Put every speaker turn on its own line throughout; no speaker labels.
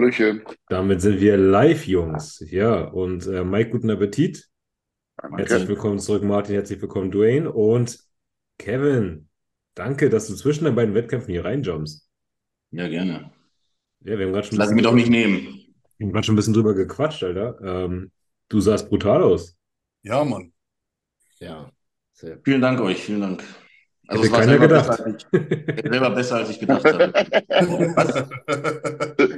Hallöchen.
Damit sind wir live, Jungs. Ja, und äh, Mike, guten Appetit.
Einmal
Herzlich willkommen zurück, Martin. Herzlich willkommen, Dwayne. Und Kevin, danke, dass du zwischen den beiden Wettkämpfen hier reinjumpst.
Ja, gerne.
Ja, wir haben gerade schon, ein
lasse ich mir
bisschen-
doch nicht nehmen.
wir haben gerade schon ein bisschen drüber gequatscht, Alter. Ähm, du sahst brutal aus.
Ja, Mann.
Ja, sehr.
Vielen Dank euch, vielen Dank. Also
Hätte
es war
keiner
selber
gedacht.
besser, als ich, selber besser, als ich gedacht hatte.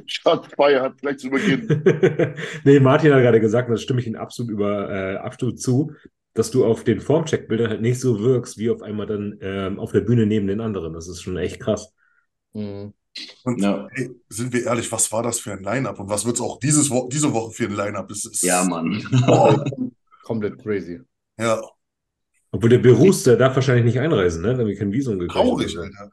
Shots fired, gleich zu Beginn.
Nee, Martin hat gerade gesagt, und das stimme ich ihm absolut über äh, absolut zu, dass du auf den Formcheck-Bildern halt nicht so wirkst, wie auf einmal dann ähm, auf der Bühne neben den anderen. Das ist schon echt krass.
Und
Ja.
ey, sind wir ehrlich, was war das für ein Line-Up? Und was wird es auch dieses Wo diese Woche für ein Line-Up? Es ist,
Ja, Mann.
Komplett crazy.
ja,
Obwohl der Berus, der darf wahrscheinlich nicht einreisen, ne? Da haben wir kein Visum gekriegt.
traurig,
so.
Alter.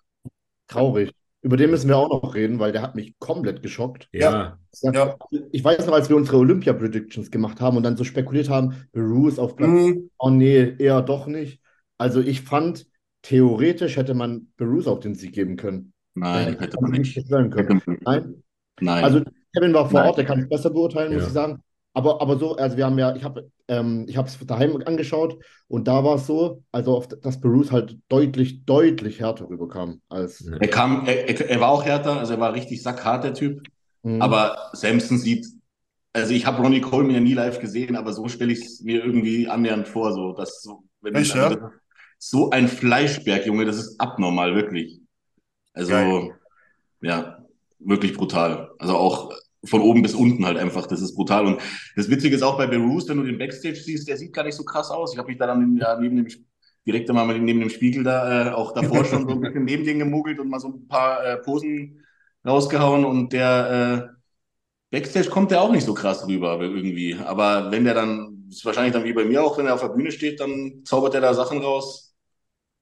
Traurig. Über den müssen wir auch noch reden, weil der hat mich komplett geschockt.
Ja,
Ja.
Ich weiß noch, als wir unsere Olympia-Predictions gemacht haben und dann so spekuliert haben, Bruce auf Platz,
Mhm.
oh nee, eher doch nicht. Also ich fand, theoretisch hätte man Bruce auch den Sieg geben können.
Nein, hätte man nicht.
können. Nein?
nein.
Also Kevin war vor
Nein.
Ort, der kann es besser beurteilen, muss
Ja.
ich sagen. Aber, aber so, also wir haben ja, ich habe ähm, ich es daheim angeschaut und da war es so, also auf, dass Bruce halt deutlich, deutlich härter rüberkam als.
Er kam, er, er, er war auch härter, also er war richtig sackhart, der Typ.
Mhm.
Aber Samson sieht, also ich habe Ronnie Coleman ja nie live gesehen, aber so stelle ich es mir irgendwie annähernd vor, so, dass so, wenn
Echt, ja?
so ein Fleischberg, Junge, das ist abnormal, wirklich. Also,
Geil.
ja, wirklich brutal. Also auch von oben bis unten halt einfach, das ist brutal. Und das Witzige ist auch bei Beroos, wenn du den Backstage siehst, der sieht gar nicht so krass aus. Ich habe mich da dann ja, neben dem direkt einmal neben dem Spiegel da äh, auch davor schon so ein bisschen neben den gemogelt und mal so ein paar äh, Posen rausgehauen und der äh, Backstage kommt der auch nicht so krass rüber irgendwie. Aber wenn der dann, ist wahrscheinlich dann wie bei mir auch, wenn er auf der Bühne steht, dann zaubert er da Sachen raus.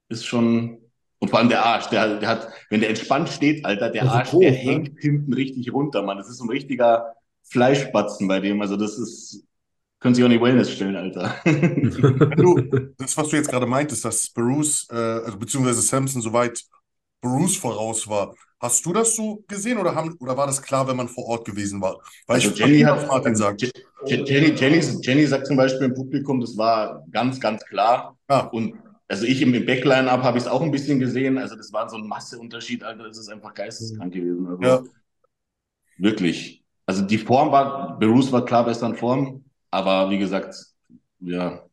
Ist schon. Und vor allem der Arsch, der, der hat, wenn der entspannt steht, Alter, der Arsch,
groß,
der
ne?
hängt hinten richtig runter, Mann. Das ist so ein richtiger Fleischbatzen bei dem. Also das ist, können sich auch die Wellness stellen, Alter.
Du, das, was du jetzt gerade meintest, dass Bruce, äh, also beziehungsweise Samson soweit Bruce voraus war, hast du das so gesehen oder, haben, oder war das klar, wenn man vor Ort gewesen war? Weil
Also
ich
Jenny hat,
was Martin sagt.
Je- Je- Jenny, Jenny, Jenny sagt zum Beispiel im Publikum, das war ganz, ganz klar.
Ja.
Und also ich im, Backline-Up habe ich es auch ein bisschen gesehen. Also das war so ein Masseunterschied, Alter. Das ist einfach geisteskrank gewesen. Also
Ja.
wirklich. Also die Form war, Berus war klar besser in Form, aber wie gesagt, ja,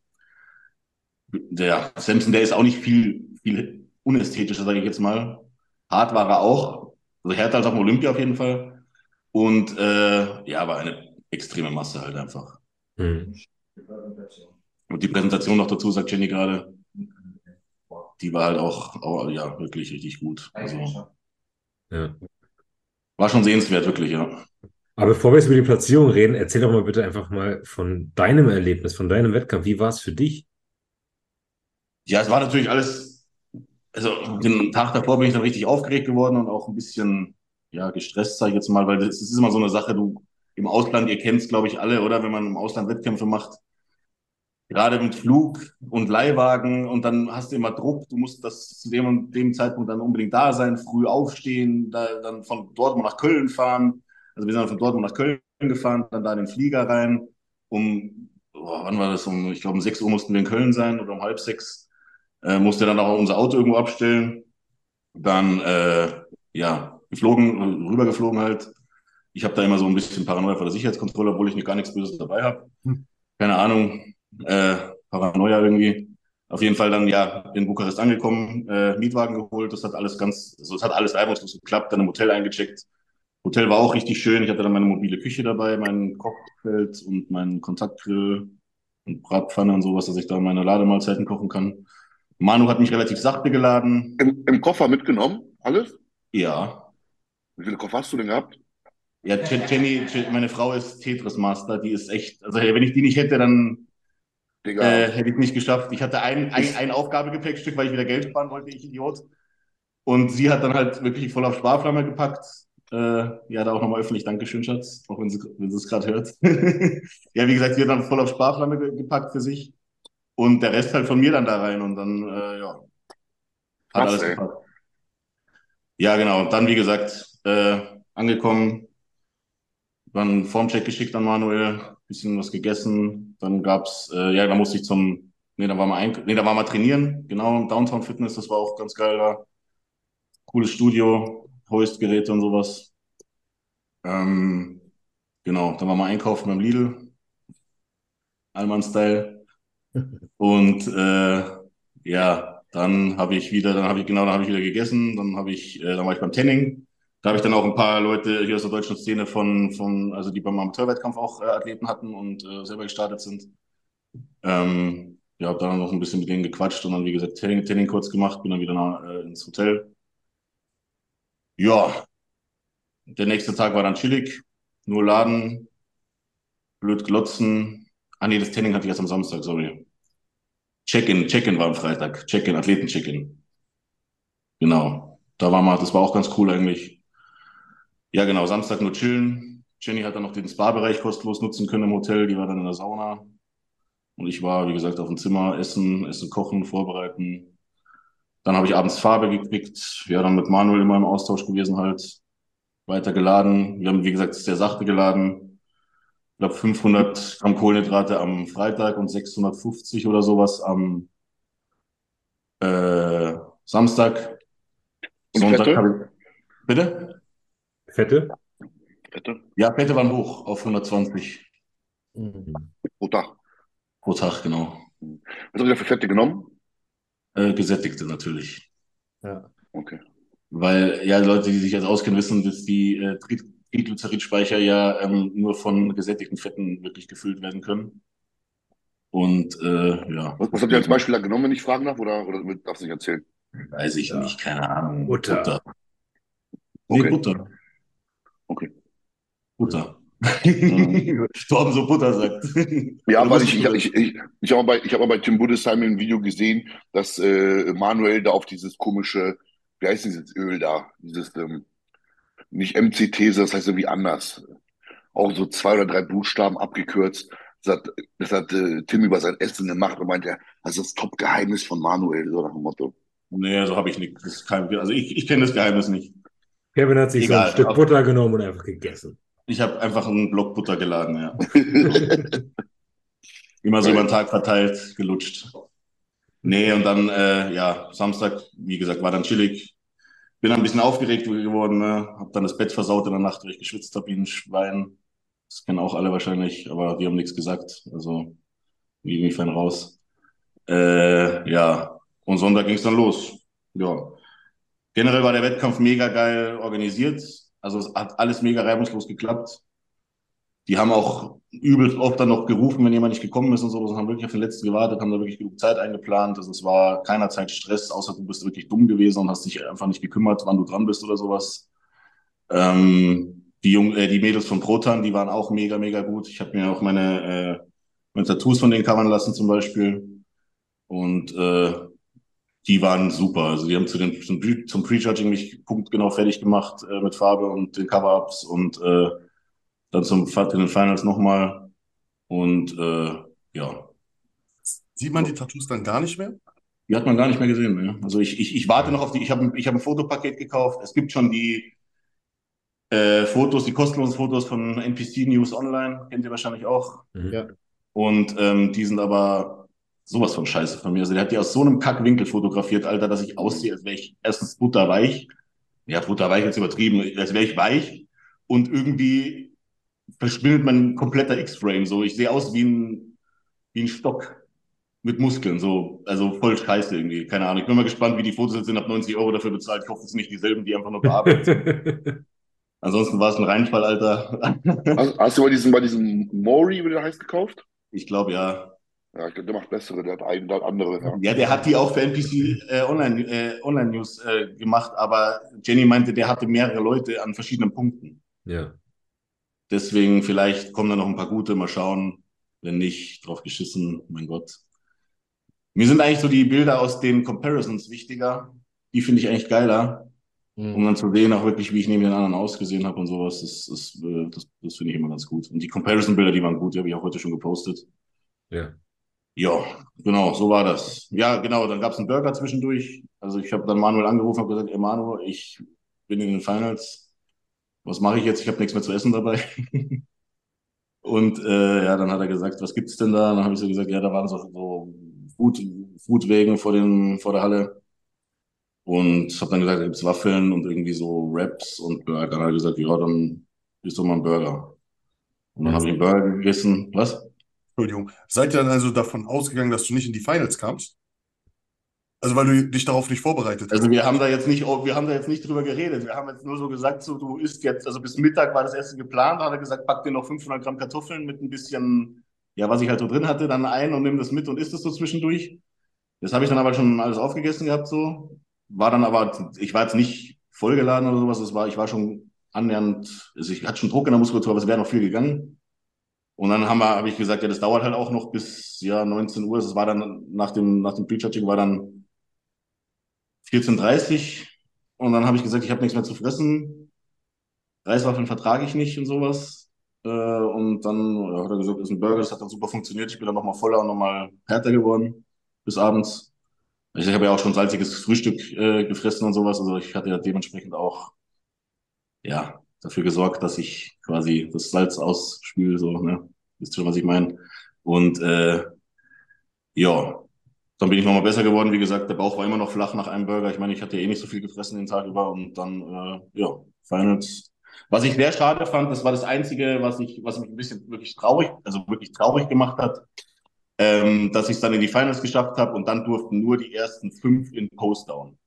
der Samson, der ist auch nicht viel, viel unästhetischer, sage ich jetzt mal. Hart war er auch, also härter als auf dem Olympia auf jeden Fall. Und äh, ja, war eine extreme Masse halt einfach.
Hm.
Und die Präsentation noch dazu, sagt Jenny gerade, die war halt auch, auch ja, wirklich richtig gut. Also
Ja.
war schon sehenswert, wirklich, ja.
Aber bevor wir jetzt über die Platzierung reden, erzähl doch mal bitte einfach mal von deinem Erlebnis, von deinem Wettkampf. Wie war es für dich?
Ja, es war natürlich alles, also den Tag davor bin ich dann richtig aufgeregt geworden und auch ein bisschen, ja, gestresst, sage ich jetzt mal, weil das ist immer so eine Sache, du im Ausland, ihr kennt es, glaube ich, alle, oder? Wenn man im Ausland Wettkämpfe macht, gerade mit Flug und Leihwagen und dann hast du immer Druck, du musst das zu dem und dem Zeitpunkt dann unbedingt da sein, früh aufstehen, da, dann von Dortmund nach Köln fahren. Also wir sind dann von Dortmund nach Köln gefahren, dann da in den Flieger rein. Um, boah, wann war das? Um, ich glaube, um 6 Uhr mussten wir in Köln sein oder um halb sechs. Äh, musste dann auch unser Auto irgendwo abstellen. Dann, äh, ja, geflogen, rübergeflogen halt. Ich habe da immer so ein bisschen Paranoia vor der Sicherheitskontrolle, obwohl ich nicht gar nichts Böses dabei habe.
Hm.
Keine Ahnung, äh, Paranoia irgendwie. Auf jeden Fall dann ja in Bukarest angekommen, äh, Mietwagen geholt. Das hat alles ganz, also es hat alles reibungslos geklappt. Dann im Hotel eingecheckt. Hotel war auch richtig schön. Ich hatte dann meine mobile Küche dabei, mein Kochfeld und meinen Kontaktgrill und Bratpfanne und sowas, dass ich da meine Lademahlzeiten kochen kann. Manu hat mich relativ sachte geladen.
Im, Im Koffer mitgenommen? Alles?
Ja.
Wie viele Koffer hast du denn gehabt?
Ja, Je- Jenny, Je- meine Frau ist Tetris-Master, die ist echt, also wenn ich die nicht hätte, dann
Digga,
äh, hätte ich nicht geschafft. Ich hatte ein, ein, ein Aufgabegepäckstück, weil ich wieder Geld sparen wollte, ich Idiot. Und sie hat dann halt wirklich voll auf Sparflamme gepackt. Äh, ja, da auch nochmal öffentlich Dankeschön, Schatz, auch wenn sie, wenn es gerade hört. ja, wie gesagt, sie hat dann voll auf Sparflamme ge gepackt für sich. Und der Rest halt von mir dann da rein und dann, äh, ja, hat
Krass,
alles
ey.
gepasst. Ja, genau. Und dann, wie gesagt, äh, angekommen, dann Formcheck geschickt an Manuel, bisschen was gegessen. Dann gab's, äh, ja, da musste ich zum, nee, da war mal ein, nee, da war mal trainieren, genau, Downtown Fitness, das war auch ganz geil da. Cooles Studio, Hoist-Geräte und sowas. Ähm, genau, dann war mal einkaufen beim Lidl, Allmann-Style. Und äh, ja, dann habe ich wieder, dann habe ich genau, dann habe ich wieder gegessen, dann habe ich, äh, dann war ich beim Tanning. Da habe ich dann auch ein paar Leute hier aus der deutschen Szene von, von also die beim Amateurwettkampf auch äh, Athleten hatten und äh, selber gestartet sind. Ähm, ja, habe dann noch ein bisschen mit denen gequatscht und dann, wie gesagt, Training, Training kurz gemacht, bin dann wieder nach, äh, ins Hotel. Ja, der nächste Tag war dann chillig, nur Laden, blöd glotzen. Ah nee, das Training hatte ich erst am Samstag, sorry. Check-in, Check-in war am Freitag. Check-in, Athleten-Check-in. Genau. Da war mal, das war auch ganz cool eigentlich. Ja, genau, Samstag nur chillen. Jenny hat dann noch den Spa-Bereich kostenlos nutzen können im Hotel, die war dann in der Sauna. Und ich war, wie gesagt, auf dem Zimmer, essen, essen, kochen, vorbereiten. Dann habe ich abends Farbe gekriegt. Ja, dann mit Manuel immer im Austausch gewesen halt. Weiter geladen. Wir haben, wie gesagt, sehr sachte geladen. Ich glaube 500 Gramm Kohlenhydrate am Freitag und 650 oder sowas am äh, Samstag. Sonntag habe ich. Bitte?
Fette?
Fette?
Ja, Fette waren hoch auf 120
Mhm.
Pro Tag.
pro Tag, genau.
Was habt ihr für Fette genommen?
Äh, gesättigte natürlich.
Ja.
Okay.
Weil, ja, Leute, die sich jetzt auskennen, wissen, dass die äh, Tri- Triglyceridspeicher ja ähm, nur von gesättigten Fetten wirklich gefüllt werden können. Und äh, ja,
Was, was habt ihr als Beispiel da genommen, wenn ich fragen darf? Oder, oder darfst du nicht erzählen?
weiß ich nicht, keine Ahnung.
Butter.
Butter. Nee,
Okay.
Butter.
Okay.
Butter.
Mhm.
Torben so Butter sagt.
Ja,
Oder
weil ich, ich, ich, ich, ich habe bei, ich hab mal bei Tim Budesheim ein Video gesehen, dass äh, Manuel da auf dieses komische, wie heißt dieses Öl da? Dieses, ähm, nicht MCT, das heißt irgendwie anders. Auch so zwei oder drei Buchstaben abgekürzt. Das hat, das hat äh, Tim über sein Essen gemacht und meinte, das ist das Top-Geheimnis von Manuel, so nach dem Motto.
Nee, so habe ich nicht. Das ist kein, also ich, ich kenne das Geheimnis nicht.
Kevin hat sich so
Egal,
ein Stück Butter genommen und einfach gegessen.
Ich habe einfach einen Block Butter geladen, ja. Immer so über den Tag verteilt, gelutscht. Nee, und dann, äh, ja, Samstag, wie gesagt, war dann chillig. Bin dann ein bisschen aufgeregt geworden, ne? Hab dann das Bett versaut in der Nacht, weil ich geschwitzt habe wie ein Schwein. Das kennen auch alle wahrscheinlich, aber die haben nichts gesagt. Also, irgendwie fein raus. Äh, ja, und Sonntag ging es dann los. Ja. Generell war der Wettkampf mega geil organisiert. Also es hat alles mega reibungslos geklappt. Die haben auch übelst oft dann noch gerufen, wenn jemand nicht gekommen ist und so. Das haben wirklich auf den letzten gewartet, haben da wirklich genug Zeit eingeplant. Also es war keinerzeit Stress, außer du bist wirklich dumm gewesen und hast dich einfach nicht gekümmert, wann du dran bist oder sowas. Ähm, die, Jung äh, die Mädels von Proton, die waren auch mega, mega gut. Ich habe mir auch meine, äh, meine Tattoos von denen covern lassen zum Beispiel. Und äh, die waren super. Also die haben zu den, zum, Pre- zum Prejudging mich punktgenau fertig gemacht äh, mit Farbe und den Cover-Ups und äh, dann zum in den Finals nochmal. Und äh, ja,
Sieht man die Tattoos dann gar nicht mehr?
die hat man gar nicht mehr gesehen. Ne? Also ich, ich, ich warte noch auf die, ich habe ich hab ein Fotopaket gekauft. Es gibt schon die äh, Fotos, die kostenlosen Fotos von NPC News Online, kennt ihr wahrscheinlich auch.
Mhm.
Ja.
Und ähm, die sind aber sowas von scheiße von mir. Also der hat die aus so einem Kackwinkel fotografiert, Alter, dass ich aussehe, als wäre ich erstens butterweich. Ja, butterweich jetzt übertrieben, als wäre ich weich. Und irgendwie verschwindet mein kompletter X-Frame. So, ich sehe aus wie ein, wie ein Stock mit Muskeln. So, also voll scheiße irgendwie. Keine Ahnung. Ich bin mal gespannt, wie die Fotos jetzt sind. Hab 90 Euro dafür bezahlt. Ich hoffe, es sind nicht dieselben, die einfach nur bearbeitet sind. Ansonsten war es ein Reinfall, Alter.
Hast, hast du bei diesem, bei diesem Mori, wie der heißt, gekauft?
Ich glaube, ja.
Ja, der macht bessere, der hat einen, der hat andere. Ja.
Ja, der hat die auch für NPC äh, Online, äh, Online News äh, gemacht, aber Jenny meinte, der hatte mehrere Leute an verschiedenen Punkten.
Ja.
Deswegen vielleicht kommen da noch ein paar gute, mal schauen. Wenn nicht, drauf geschissen, mein Gott. Mir sind eigentlich so die Bilder aus den Comparisons wichtiger. Die finde ich eigentlich geiler, um
Mhm.
dann zu sehen, auch wirklich, wie ich neben den anderen ausgesehen habe und sowas. Das, das, äh, das, das finde ich immer ganz gut. Und die Comparison-Bilder, die waren gut, die habe ich auch heute schon gepostet.
Ja.
Ja, genau, so war das. Ja, genau, dann gab es einen Burger zwischendurch. Also ich habe dann Manuel angerufen und gesagt, ey Manu, ich bin in den Finals. was mache ich jetzt? Ich habe nichts mehr zu essen dabei. Und äh, ja, dann hat er gesagt, was gibt's denn da? Dann habe ich so gesagt, ja, da waren so, so Food, Foodwegen vor, den, vor der Halle. Und habe dann gesagt, da gibt's Waffeln und irgendwie so Wraps. Und dann hat er gesagt, ja, dann isst du mal einen Burger. Und dann habe ich einen Burger gegessen. Was?
Entschuldigung. Seid ihr dann also davon ausgegangen, dass du nicht in die Finals kamst? Also weil du dich darauf nicht vorbereitet hast.
Also wir haben da jetzt nicht, wir haben da jetzt nicht drüber geredet. Wir haben jetzt nur so gesagt, so du isst jetzt, also bis Mittag war das Essen geplant. Hat er gesagt, pack dir noch 500 Gramm Kartoffeln mit ein bisschen, ja, was ich halt so drin hatte, dann ein und nimm das mit und isst es so zwischendurch. Das habe ich dann aber schon alles aufgegessen gehabt so. War dann aber, ich war jetzt nicht vollgeladen oder sowas. Es war, ich war schon annähernd, also ich hatte schon Druck in der Muskulatur, aber es wäre noch viel gegangen. Und dann haben wir, habe ich gesagt, ja, das dauert halt auch noch bis ja 19 Uhr. Es war dann nach dem nach dem Prejudging war dann 14.30 und dann habe ich gesagt, ich habe nichts mehr zu fressen. Reiswaffeln vertrage ich nicht und sowas. Äh, und dann ja, hat er gesagt, das ist ein Burger, das hat dann super funktioniert. Ich bin dann nochmal voller und nochmal härter geworden bis abends. Ich habe ja auch schon salziges Frühstück äh, gefressen und sowas. Also ich hatte ja dementsprechend auch ja dafür gesorgt, dass ich quasi das Salz ausspüle. So, ne? Wisst schon, was ich meine? Und äh, ja, dann bin ich nochmal besser geworden. Wie gesagt, der Bauch war immer noch flach nach einem Burger. Ich meine, ich hatte eh nicht so viel gefressen den Tag über und dann, äh, ja, Finals. Was ich sehr schade fand, das war das Einzige, was ich, was mich ein bisschen wirklich traurig, also wirklich traurig gemacht hat, ähm, dass ich es dann in die Finals geschafft habe und dann durften nur die ersten fünf in Postdown.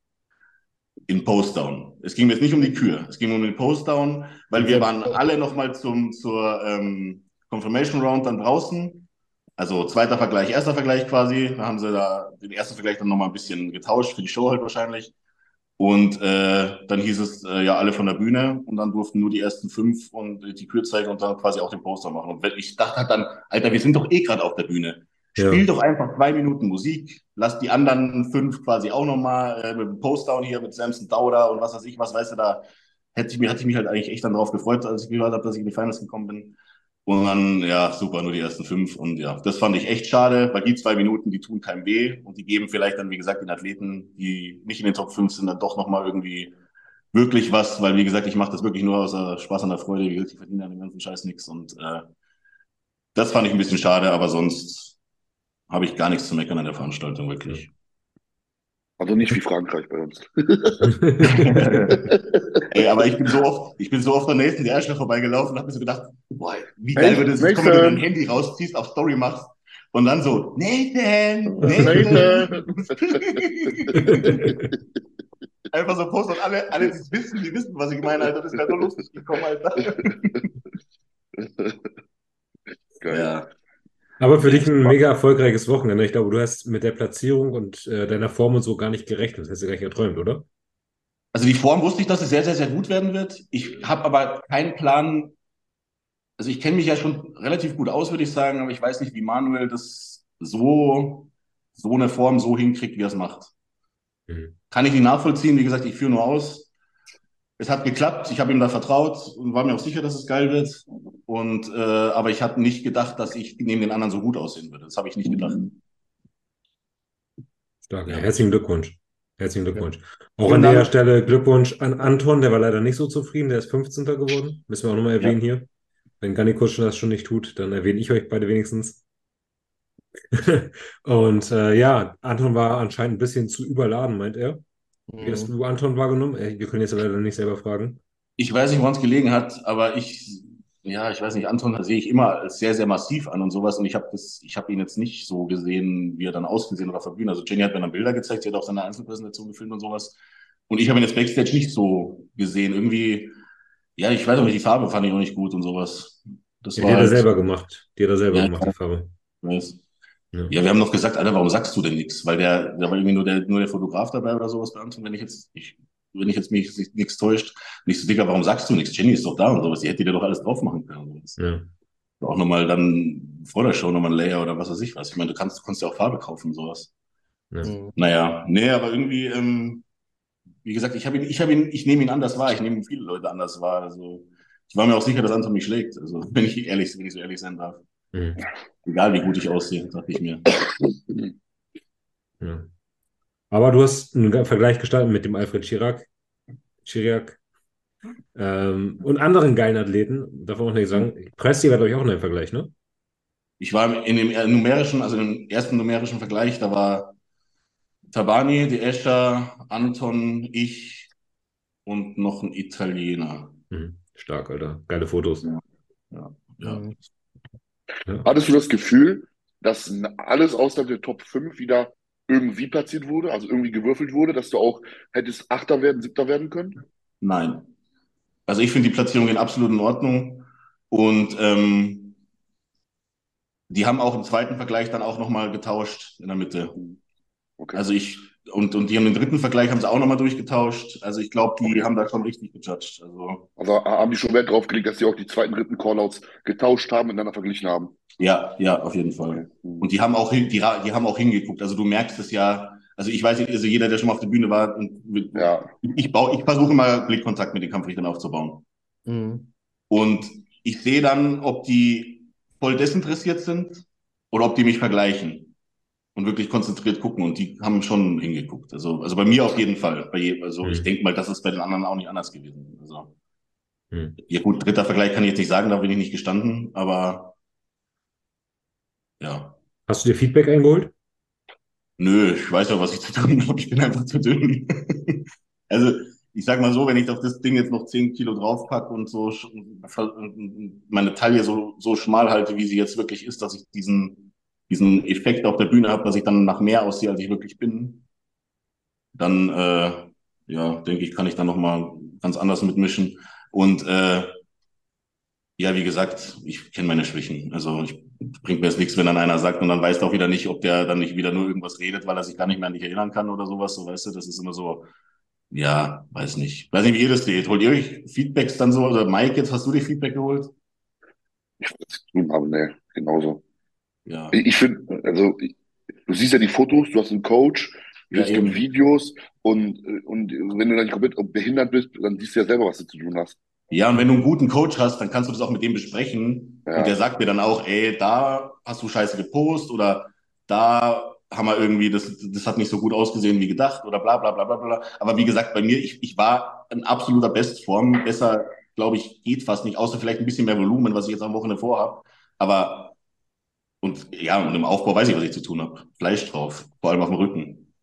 In Postdown. Es ging jetzt nicht um die Kür, es ging um den Postdown, weil wir waren alle nochmal zum, zur ähm, Confirmation Round dann draußen also zweiter Vergleich, erster Vergleich quasi. Da haben sie da den ersten Vergleich dann nochmal ein bisschen getauscht, für die Show halt wahrscheinlich. Und äh, dann hieß es äh, ja alle von der Bühne und dann durften nur die ersten fünf und die Kür zeigen und dann quasi auch den Poster machen. Und ich dachte halt dann, Alter, wir sind doch eh gerade auf der Bühne. Spiel ja. doch einfach zwei Minuten Musik, lass die anderen fünf quasi auch nochmal äh, mit dem Postdown hier, mit Samson Dauder und was weiß ich, was weißt du, da hätte ich, mich, hätte ich mich halt eigentlich echt dann drauf gefreut, als ich gehört habe, dass ich in die Finals gekommen bin. Und dann, ja, super, nur die ersten fünf. Und ja, das fand ich echt schade, weil die zwei Minuten, die tun keinem weh. Und die geben vielleicht dann, wie gesagt, den Athleten, die nicht in den Top 5 sind, dann doch nochmal irgendwie wirklich was. Weil, wie gesagt, ich mache das wirklich nur aus Spaß an der Freude. Wie gesagt, ich verdiene an dem ganzen Scheiß nichts. Und äh, das fand ich ein bisschen schade, aber sonst habe ich gar nichts zu meckern an der Veranstaltung, wirklich.
Also nicht wie Frankreich bei uns.
Ey, aber ich bin so oft, ich bin so oft an Nathan der Erste vorbeigelaufen und habe mir so gedacht, boah, wie geil würde es wenn du dein Handy rausziehst, auf Story machst und dann so, Nathan, Nathan. Einfach so posten und alle, alle, die es wissen, die wissen, was ich meine, Alter. Das wäre so lustig gekommen, Alter.
Geil. Ja. Aber für dich ein mega erfolgreiches Wochenende. Ich glaube, du hast mit der Platzierung und äh, deiner Form und so gar nicht gerechnet. Das hast du gar nicht geträumt, oder?
Also die Form wusste ich, dass es sehr, sehr, sehr gut werden wird. Ich habe aber keinen Plan. Also ich kenne mich ja schon relativ gut aus, würde ich sagen, aber ich weiß nicht, wie Manuel das so, so eine Form so hinkriegt, wie er es macht. Mhm. Kann ich nicht nachvollziehen. Wie gesagt, ich führe nur aus es hat geklappt, ich habe ihm da vertraut und war mir auch sicher, dass es geil wird. Und äh, aber ich hatte nicht gedacht, dass ich neben den anderen so gut aussehen würde. Das habe ich nicht gedacht.
Stark, ja. Herzlichen Glückwunsch. Herzlichen Glückwunsch. Ja. Auch an der Stelle Glückwunsch an Anton, der war leider nicht so zufrieden, der ist 15. geworden. Müssen wir auch nochmal erwähnen ja. hier. Wenn Ganikusch das schon nicht tut, dann erwähne ich euch beide wenigstens. und äh, ja, Anton war anscheinend ein bisschen zu überladen, meint er. Wie hast mhm. du Anton wahrgenommen? Wir können jetzt leider nicht selber fragen.
Ich weiß nicht, woran es gelegen hat, aber ich, ja, ich weiß nicht, Anton sehe ich immer sehr, sehr massiv an und sowas. Und ich habe das, ich habe ihn jetzt nicht so gesehen, wie er dann ausgesehen oder auf Also Jenny hat mir dann Bilder gezeigt, sie hat auch seine Einzelpräsentation gefilmt und sowas. Und ich habe ihn jetzt Backstage nicht so gesehen. Irgendwie, ja, ich weiß auch nicht, die Farbe fand ich auch nicht gut und sowas.
Das ja, war die hat er halt, selber gemacht. Die hat er selber ja, gemacht, die Farbe.
Weiß. Ja. ja, wir haben noch gesagt, Alter, warum sagst du denn nichts? Weil der, da war irgendwie nur der, nur der Fotograf dabei oder sowas bei Anton, wenn ich jetzt, ich, wenn ich jetzt mich nichts täuscht. Nicht so, Digga, warum sagst du nichts? Jenny ist doch da und sowas. Die hätte dir doch alles drauf machen können. Und sowas. Ja. Auch nochmal dann vor der Show nochmal ein Layer oder was weiß ich was. Ich meine, du kannst, du kannst ja auch Farbe kaufen und sowas. Ja. Mhm. Naja, nee, aber irgendwie, ähm, wie gesagt, ich habe ihn, ich habe ihn, ich nehme ihn anders wahr. Ich nehme ihn viele Leute anders wahr. Also, ich war mir auch sicher, dass Anton mich schlägt. Also, wenn ich ehrlich, wenn ich so ehrlich sein darf. Mhm. Egal wie gut ich aussehe, dachte ich mir.
Ja. Aber du hast einen Vergleich gestaltet mit dem Alfred Chirac. Chirac. Ähm, und anderen geilen Athleten, darf man auch nicht sagen. Presti war, glaube ich, auch in Vergleich, ne?
Ich war in dem numerischen, also im ersten numerischen Vergleich, da war Tabani, De Escher, Anton, ich und noch ein Italiener.
Mhm. Stark, Alter. Geile Fotos.
Ja. Ja. ja.
Mhm.
Hattest du das Gefühl, dass alles außer der Top 5 wieder irgendwie platziert wurde, also irgendwie gewürfelt wurde, dass du auch hättest Achter werden, Siebter werden können?
Nein. Also ich finde die Platzierung in absolut in Ordnung. Und ähm, die haben auch im zweiten Vergleich dann auch nochmal getauscht in der Mitte.
Okay.
Also ich, und, und die haben den dritten Vergleich haben sie auch nochmal durchgetauscht. Also ich glaube, die haben da schon richtig gejudged. Also,
Also haben die schon Wert drauf gelegt, dass sie auch die zweiten, dritten Callouts getauscht haben, miteinander verglichen haben.
ja, ja, auf jeden Fall. Und die haben auch hin, die, die haben auch hingeguckt. Also du merkst es ja, also ich weiß nicht, also jeder, der schon mal auf der Bühne war, und mit-
Ja,
ich baue, ich versuche immer Blickkontakt mit den Kampfrichtern aufzubauen.
Mhm.
Und ich sehe dann, ob die voll desinteressiert sind oder ob die mich vergleichen und wirklich konzentriert gucken. Und die haben schon hingeguckt. Also, also bei mir auf jeden Fall. Bei je, also
Mhm.
ich denke mal, das ist bei den anderen auch nicht anders gewesen. Also,
Mhm.
ja gut, dritter Vergleich kann ich jetzt nicht sagen, da bin ich nicht gestanden, aber ja.
Hast du dir Feedback eingeholt?
Nö, ich weiß ja, was ich zu tun habe. Ich bin einfach zu dünn. Also, ich sag mal so, wenn ich auf das Ding jetzt noch 10 Kilo draufpack und so meine Taille so, so schmal halte, wie sie jetzt wirklich ist, dass ich diesen, diesen Effekt auf der Bühne habe, dass ich dann nach mehr aussehe, als ich wirklich bin, dann, äh, ja, denke ich, kann ich dann nochmal ganz anders mitmischen. Und äh, ja, wie gesagt, ich kenne meine Schwächen. Also ich bringt mir jetzt nichts, wenn dann einer sagt und dann weißt du auch wieder nicht, ob der dann nicht wieder nur irgendwas redet, weil er sich gar nicht mehr an dich erinnern kann oder sowas. So, weißt du, das ist immer so, ja, weiß nicht. Weiß nicht, wie ihr das seht. Holt ihr euch Feedbacks dann so? Oder Mike, jetzt hast du dir Feedback geholt?
ich weiß nicht, aber ne, genauso.
Ja.
Ich, finde, also du siehst ja die Fotos, du hast einen Coach, du
Ja, eben.
Videos und, und wenn du dann nicht komplett behindert bist, dann siehst du ja selber, was du zu tun hast.
Ja, und wenn du einen guten Coach hast, dann kannst du das auch mit dem besprechen.
Ja.
Und der sagt dir dann auch, ey, da hast du scheiße gepostet oder da haben wir irgendwie, das, das hat nicht so gut ausgesehen wie gedacht oder bla bla bla bla bla. Aber wie gesagt, bei mir, ich, ich war in absoluter Bestform. Besser, glaube ich, geht fast nicht, außer vielleicht ein bisschen mehr Volumen, was ich jetzt am Wochenende vorhabe. Aber und ja, und im Aufbau weiß ich, was ich zu tun habe. Fleisch drauf, vor allem auf dem Rücken.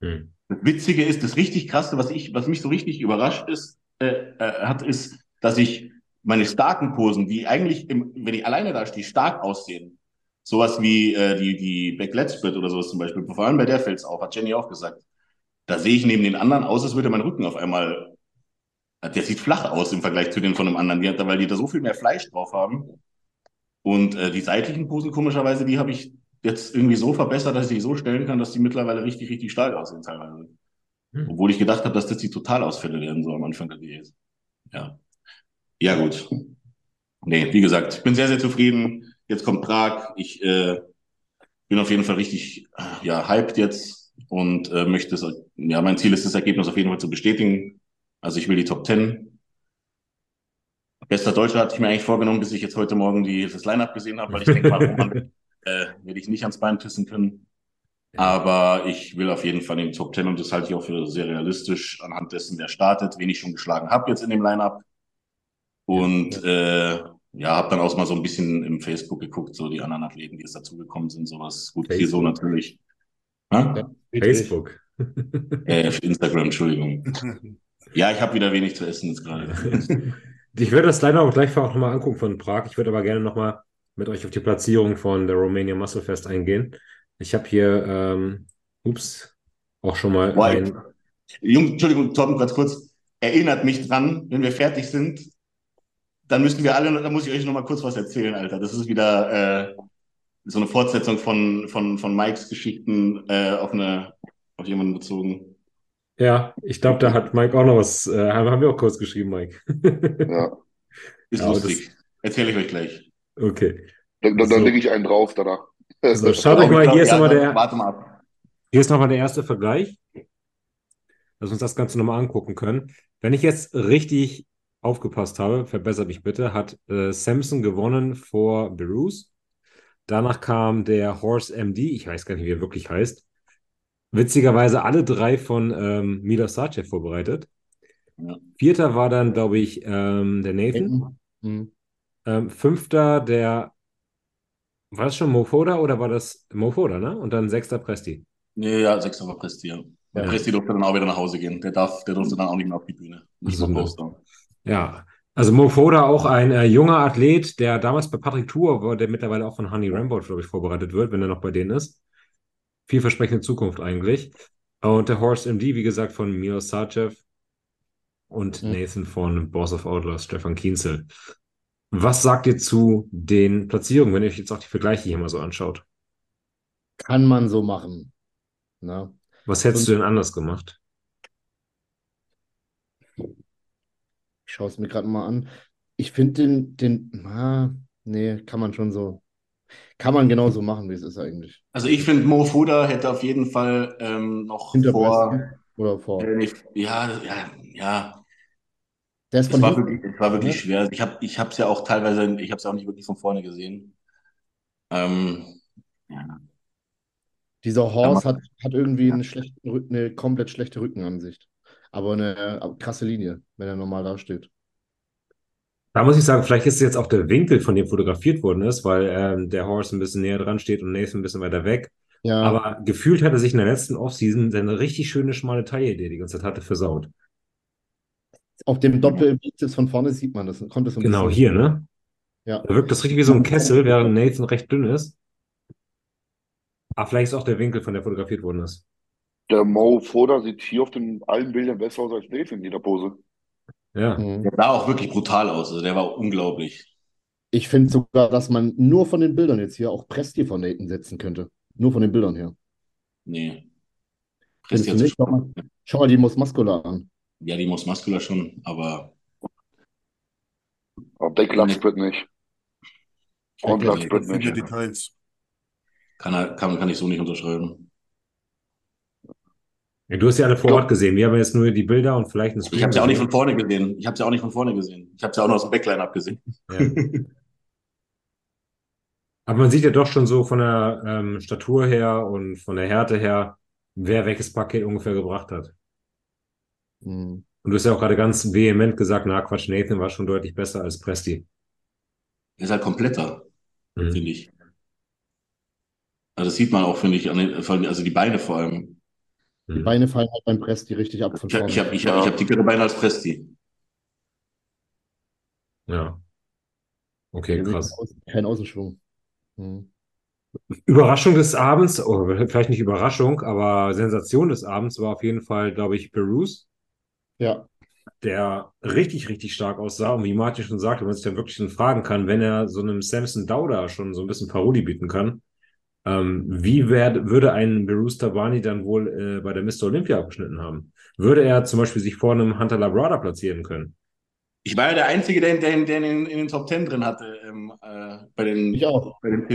Hm.
Das Witzige ist, das richtig krasse, was ich, was mich so richtig überrascht ist, äh, äh, hat, ist, dass ich meine starken Posen, die eigentlich, im, wenn ich alleine da stehe, stark aussehen. Sowas wie äh, die, die Backlet Split oder sowas zum Beispiel. Vor allem bei der fällt's auf, hat Jenny auch gesagt. Da sehe ich neben den anderen aus, als würde mein Rücken auf einmal, der sieht flach aus im Vergleich zu den von einem anderen, die, weil die da so viel mehr Fleisch drauf haben. Und äh, die seitlichen Posen, komischerweise, die habe ich jetzt irgendwie so verbessert, dass ich die so stellen kann, dass die mittlerweile richtig, richtig stark aussehen teilweise.
Hm.
Obwohl ich gedacht habe, dass das die Totalausfälle werden so am Anfang der Diät. Ja. Ja, gut. Nee, wie gesagt, ich bin sehr, sehr zufrieden. Jetzt kommt Prag. Ich äh, bin auf jeden Fall richtig ja, hyped jetzt und äh, möchte es, ja, mein Ziel ist, das Ergebnis auf jeden Fall zu bestätigen. Also ich will die Top 10. Bester Deutscher hatte ich mir eigentlich vorgenommen, bis ich jetzt heute Morgen die, das Line-Up gesehen habe, weil ich denke mal, Roman äh, werde ich nicht ans Bein pissen können. Aber ich will auf jeden Fall in die Top 10 und das halte ich auch für sehr realistisch anhand dessen, wer startet, wen ich schon geschlagen habe jetzt in dem Line-Up. Und äh, ja, habe dann auch mal so ein bisschen im Facebook geguckt, so die anderen Athleten, die jetzt dazugekommen sind, sowas. Gut, hier so
Facebook.
natürlich.
Ja.
Facebook.
Äh, Instagram, Entschuldigung. Ja, ich habe wieder wenig zu essen jetzt gerade.
Ich werde das leider auch gleich auch nochmal angucken von Prag. Ich würde aber gerne nochmal mit euch auf die Platzierung von der Romania Muscle Fest eingehen. Ich habe hier, ähm, ups, auch schon mal ein.
Jung, Entschuldigung, Torben, ganz kurz. Erinnert mich dran, wenn wir fertig sind, dann müssen wir alle, da muss ich euch noch mal kurz was erzählen, Alter. Das ist wieder äh, so eine Fortsetzung von, von, von Mikes Geschichten äh, auf eine, auf jemanden bezogen.
Ja, ich glaube, da hat Mike auch noch was, äh, haben wir auch kurz geschrieben, Mike.
Ja.
Ist
Ja,
lustig. Erzähle ich euch gleich.
Okay.
Dann, dann,
So.
dann lege ich einen drauf danach.
So, schaut euch mal,
glaub,
hier ist
ja,
nochmal der,
Warte mal ab.
Hier ist nochmal der erste Vergleich, dass wir uns das Ganze nochmal angucken können. Wenn ich jetzt richtig aufgepasst habe, verbessert mich bitte, hat äh, Samson gewonnen vor Berouz. Danach kam der Horse MD, ich weiß gar nicht, wie er wirklich heißt. Witzigerweise alle drei von ähm, Mila Sacev vorbereitet.
Ja.
Vierter war dann, glaube ich, ähm, der Nathan.
Mhm.
Ähm, fünfter der, war das schon Mofoda oder war das Mofoda, ne? Und dann sechster Presti.
Nee, ja, sechster war Presti, ja.
Ja.
Presti durfte dann auch wieder nach Hause gehen. Der darf, der durfte dann auch nicht mehr auf die Bühne. Nicht
So. Ja, also Mofoda auch ein äh, junger Athlet, der damals bei Patrick Tour war, der mittlerweile auch von Honey Rambo, glaube ich, vorbereitet wird, wenn er noch bei denen ist. Vielversprechende Zukunft eigentlich. Und der Horse MD, wie gesagt, von Milo Sarcev und
Mhm.
Nathan von Boss of Outlaws, Stefan Kienzel. Was sagt ihr zu den Platzierungen, wenn ihr euch jetzt auch die Vergleiche hier mal so anschaut?
Kann man so machen. Ne?
Was hättest du denn anders gemacht?
Ich schaue es mir gerade mal an. Ich finde den, den, ah, nee, kann man schon so, kann man genauso machen, wie es ist eigentlich.
Also ich finde, Mo Foda hätte auf jeden Fall ähm, noch
Hinter
vor.
Presti oder vor.
Äh, nicht, ja, ja, ja.
Der ist
Es
von
war wirklich, es war wirklich
Ja.
schwer. Ich habe ich es ja auch teilweise, ich habe es ja auch nicht wirklich von vorne gesehen. Ähm, ja.
Dieser Horse hat, hat irgendwie eine, schlechte, eine komplett schlechte Rückenansicht. Aber eine krasse Linie, wenn er normal dasteht.
Da muss ich sagen, vielleicht ist es jetzt auch der Winkel, von dem fotografiert worden ist, weil ähm, der Horse ein bisschen näher dran steht und Nathan ein bisschen weiter weg.
Ja,
Aber gefühlt hat er sich in der letzten Offseason seine richtig schöne schmale Taille, die er die ganze Zeit hatte, versaut.
auf dem Doppel-Bizeps von vorne sieht man das. Kommt das ein
Genau,
bisschen-
hier, ne?
Ja.
Da wirkt das richtig wie so ein Kessel, während Nathan recht dünn ist. Aber vielleicht ist auch der Winkel, von der fotografiert worden ist.
Der Mo Foda sieht hier auf den allen Bildern besser aus als Nathan in jeder Pose.
Ja.
Mhm.
Der sah auch wirklich brutal aus. Also der war unglaublich.
Ich finde sogar, dass man nur von den Bildern jetzt hier auch Presti von Nathan setzen könnte. Nur von den Bildern her.
Nee. Presti
nicht? Schau mal, schau mal die Mus Muscular an.
ja, die muss Muscular schon, aber
Aber der Klatschsprit nicht. Klatschsprit
Viele
nicht.
Details.
kann, er, kann, kann ich so nicht unterschreiben.
Ja, Du hast ja alle vor Ort gesehen. Wir haben jetzt nur die Bilder und vielleicht ein
Ich habe es ja auch nicht von vorne gesehen. Ich habe es ja auch nicht von vorne gesehen. Ich habe es ja auch nur aus dem Backline abgesehen.
Ja. Aber man sieht ja doch schon so von der ähm, Statur her und von der Härte her, wer welches Paket ungefähr gebracht hat.
Mhm.
Und du hast ja auch gerade ganz vehement gesagt, na Quatsch, Nathan war schon deutlich besser als Presti.
Er ist halt kompletter,
Mhm.
finde ich. Also das sieht man auch, finde ich, an den, vor allem- also die Beine vor allem.
Die
Mhm.
Beine fallen halt beim Presti richtig ab von
Ich, hab-
vorne.
ich habe ich hab, ich hab dickere Beine als Presti.
Ja. Okay, krass.
kein Außen- Kein Außenschwung. Mhm.
Überraschung des Abends, oder vielleicht nicht Überraschung, aber Sensation des Abends war auf jeden Fall, glaube ich, Berus,
Ja,
der richtig, richtig stark aussah. Und wie Martin schon sagte, man sich dann wirklich schon fragen kann, wenn er so einem Samson Dauda schon so ein bisschen Parodie bieten kann, ähm, wie wär, würde ein Berus Tabani dann wohl äh, bei der Mr. Olympia abgeschnitten haben? Würde er zum Beispiel sich vor einem Hunter Labrada platzieren können?
Ich war ja der Einzige, der, der, der in, in den Top Ten drin hatte ähm, äh, bei, den,
ich auch.
bei den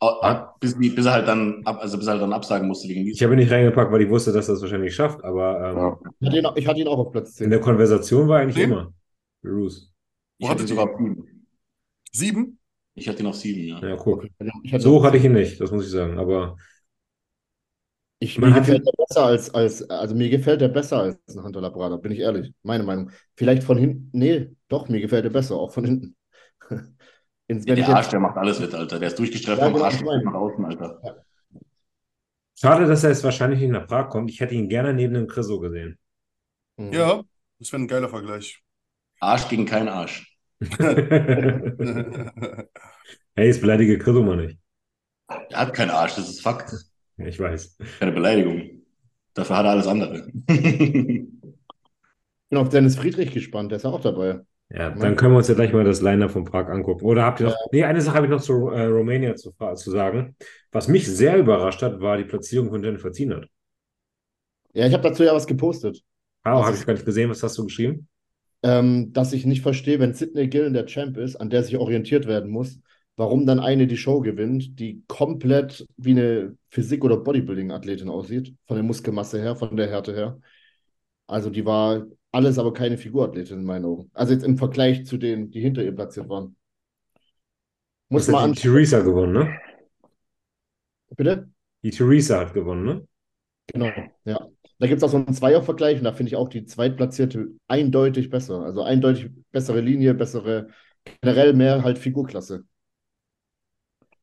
ab- Bis, bis er halt dann ab, also bis er halt dann absagen musste wegen
Ich habe ihn nicht reingepackt, weil ich wusste, dass er es wahrscheinlich schafft, aber ähm,
Ja.
Ich hatte ihn, auch- ich hatte ihn auch auf Platz
in
10.
der Konversation war eigentlich
Wen?
immer Berus.
Ich hatte sogar auf sieben.
Sieben?
Ich hatte ihn auf sieben, ja.
Ja, guck.
Ich hatte
So hatte ich ihn nicht, das muss ich sagen. Aber
Ich,
Man
mir
hat-
gefällt er besser als, als, also mir gefällt er besser als ein Hunter Labrada, bin ich ehrlich. Meine Meinung. Vielleicht von hinten, nee, doch, mir gefällt er besser, auch von hinten. Ins, wenn ich
Der Arsch,
jetzt,
der macht alles mit, Alter. Der ist durchgestreift
Ja,
vom
genau,
Arsch nach außen, Alter.
schade, dass er jetzt wahrscheinlich nicht nach Prag kommt. Ich hätte ihn gerne neben dem Chriso gesehen.
Mhm.
Ja, das wäre ein geiler Vergleich.
Arsch gegen keinen Arsch.
hey, ich beleidige Chriso mal nicht.
Er hat keinen Arsch, das ist Fakt.
Ja, Ich weiß.
Keine Beleidigung. Dafür hat er alles andere.
Ich bin auf Dennis Friedrich gespannt, der ist ja auch dabei.
Ja, dann können wir uns ja gleich mal das Liner von Prag angucken. Oder habt ihr noch. Nee, eine Sache habe ich noch zu äh, Romania zu, zu sagen. Was mich sehr überrascht hat, war die Platzierung von Jennifer Zienert.
Ja, ich habe dazu ja was gepostet.
Ah,
Was
habe ich gar nicht gesehen. Was hast du geschrieben?
Ähm, dass ich nicht verstehe, wenn Sidney Gillen der Champ ist, an der sich orientiert werden muss, warum dann eine die Show gewinnt, die komplett wie eine Physik- oder Bodybuilding-Athletin aussieht, von der Muskelmasse her, von der Härte her. Also die war alles aber keine Figurathletin in meinen Augen. Also jetzt im Vergleich zu denen, die hinter ihr platziert waren. Muss man anschauen.
Theresa gewonnen, ne?
Bitte?
Die Theresa hat gewonnen, ne?
Genau, ja. Da gibt es auch so einen Zweiervergleich und da finde ich auch die Zweitplatzierte eindeutig besser. Also eindeutig bessere Linie, bessere, generell mehr halt Figurklasse.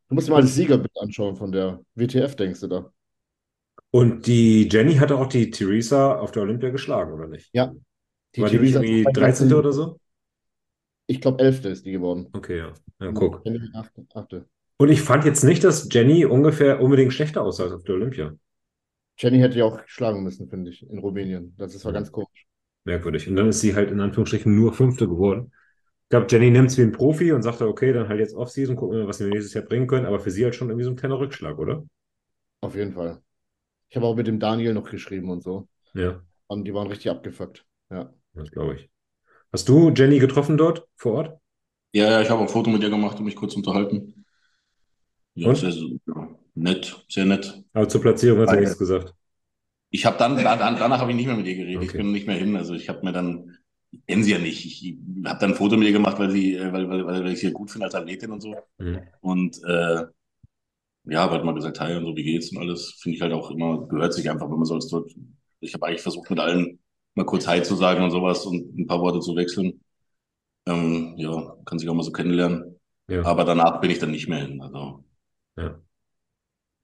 Du musst dir mal das Siegerbild anschauen von der WTF, denkst du da?
Und die Jenny hatte auch die Theresa auf der Olympia geschlagen, oder nicht?
Ja. Die
War die
Theresa
irgendwie 13. oder so?
Ich glaube, 11. ist die geworden.
Okay, ja. Ja, guck. Und ich fand jetzt nicht, dass Jenny ungefähr unbedingt schlechter aussah als auf der Olympia.
Jenny hätte ja auch schlagen müssen, finde ich, in Rumänien. Das ist war
Ja.
ganz komisch.
Merkwürdig. Und dann ist sie halt in Anführungsstrichen nur Fünfte geworden. Ich glaube, Jenny nimmt es wie ein Profi und sagt, okay, dann halt jetzt Offseason, gucken wir, was wir nächstes Jahr bringen können. Aber für sie halt schon irgendwie so ein kleiner Rückschlag, oder?
Auf jeden Fall. Ich habe auch mit dem Daniel noch geschrieben und so.
Ja,
Und die waren richtig abgefuckt. Ja.
das glaube ich. Hast du Jenny getroffen dort vor Ort?
Ja, ja, ich habe ein Foto mit ihr gemacht, um mich kurz zu unterhalten. Ja,
Und?
sehr, sehr ja, nett, sehr nett.
Aber zur Platzierung hat sie nichts gesagt.
Ich habe dann, danach habe ich nicht mehr mit ihr geredet. Ich
Okay.
bin nicht mehr hin. Also ich habe mir dann, ich kenne sie ja nicht. Ich habe dann ein Foto mit ihr gemacht, weil sie, äh, weil, weil, weil ich sie gut finde als Athletin und so.
Mhm.
Und äh, ja, halt mal gesagt, hi und so, wie geht's und alles. Finde ich halt auch immer, gehört sich einfach, wenn man so als dort. Ich habe eigentlich versucht, mit allen mal kurz Hi zu sagen und sowas und ein paar Worte zu wechseln. Ähm, ja, kann sich auch mal so kennenlernen.
Ja.
Aber danach bin ich dann nicht mehr hin. Also
Ja.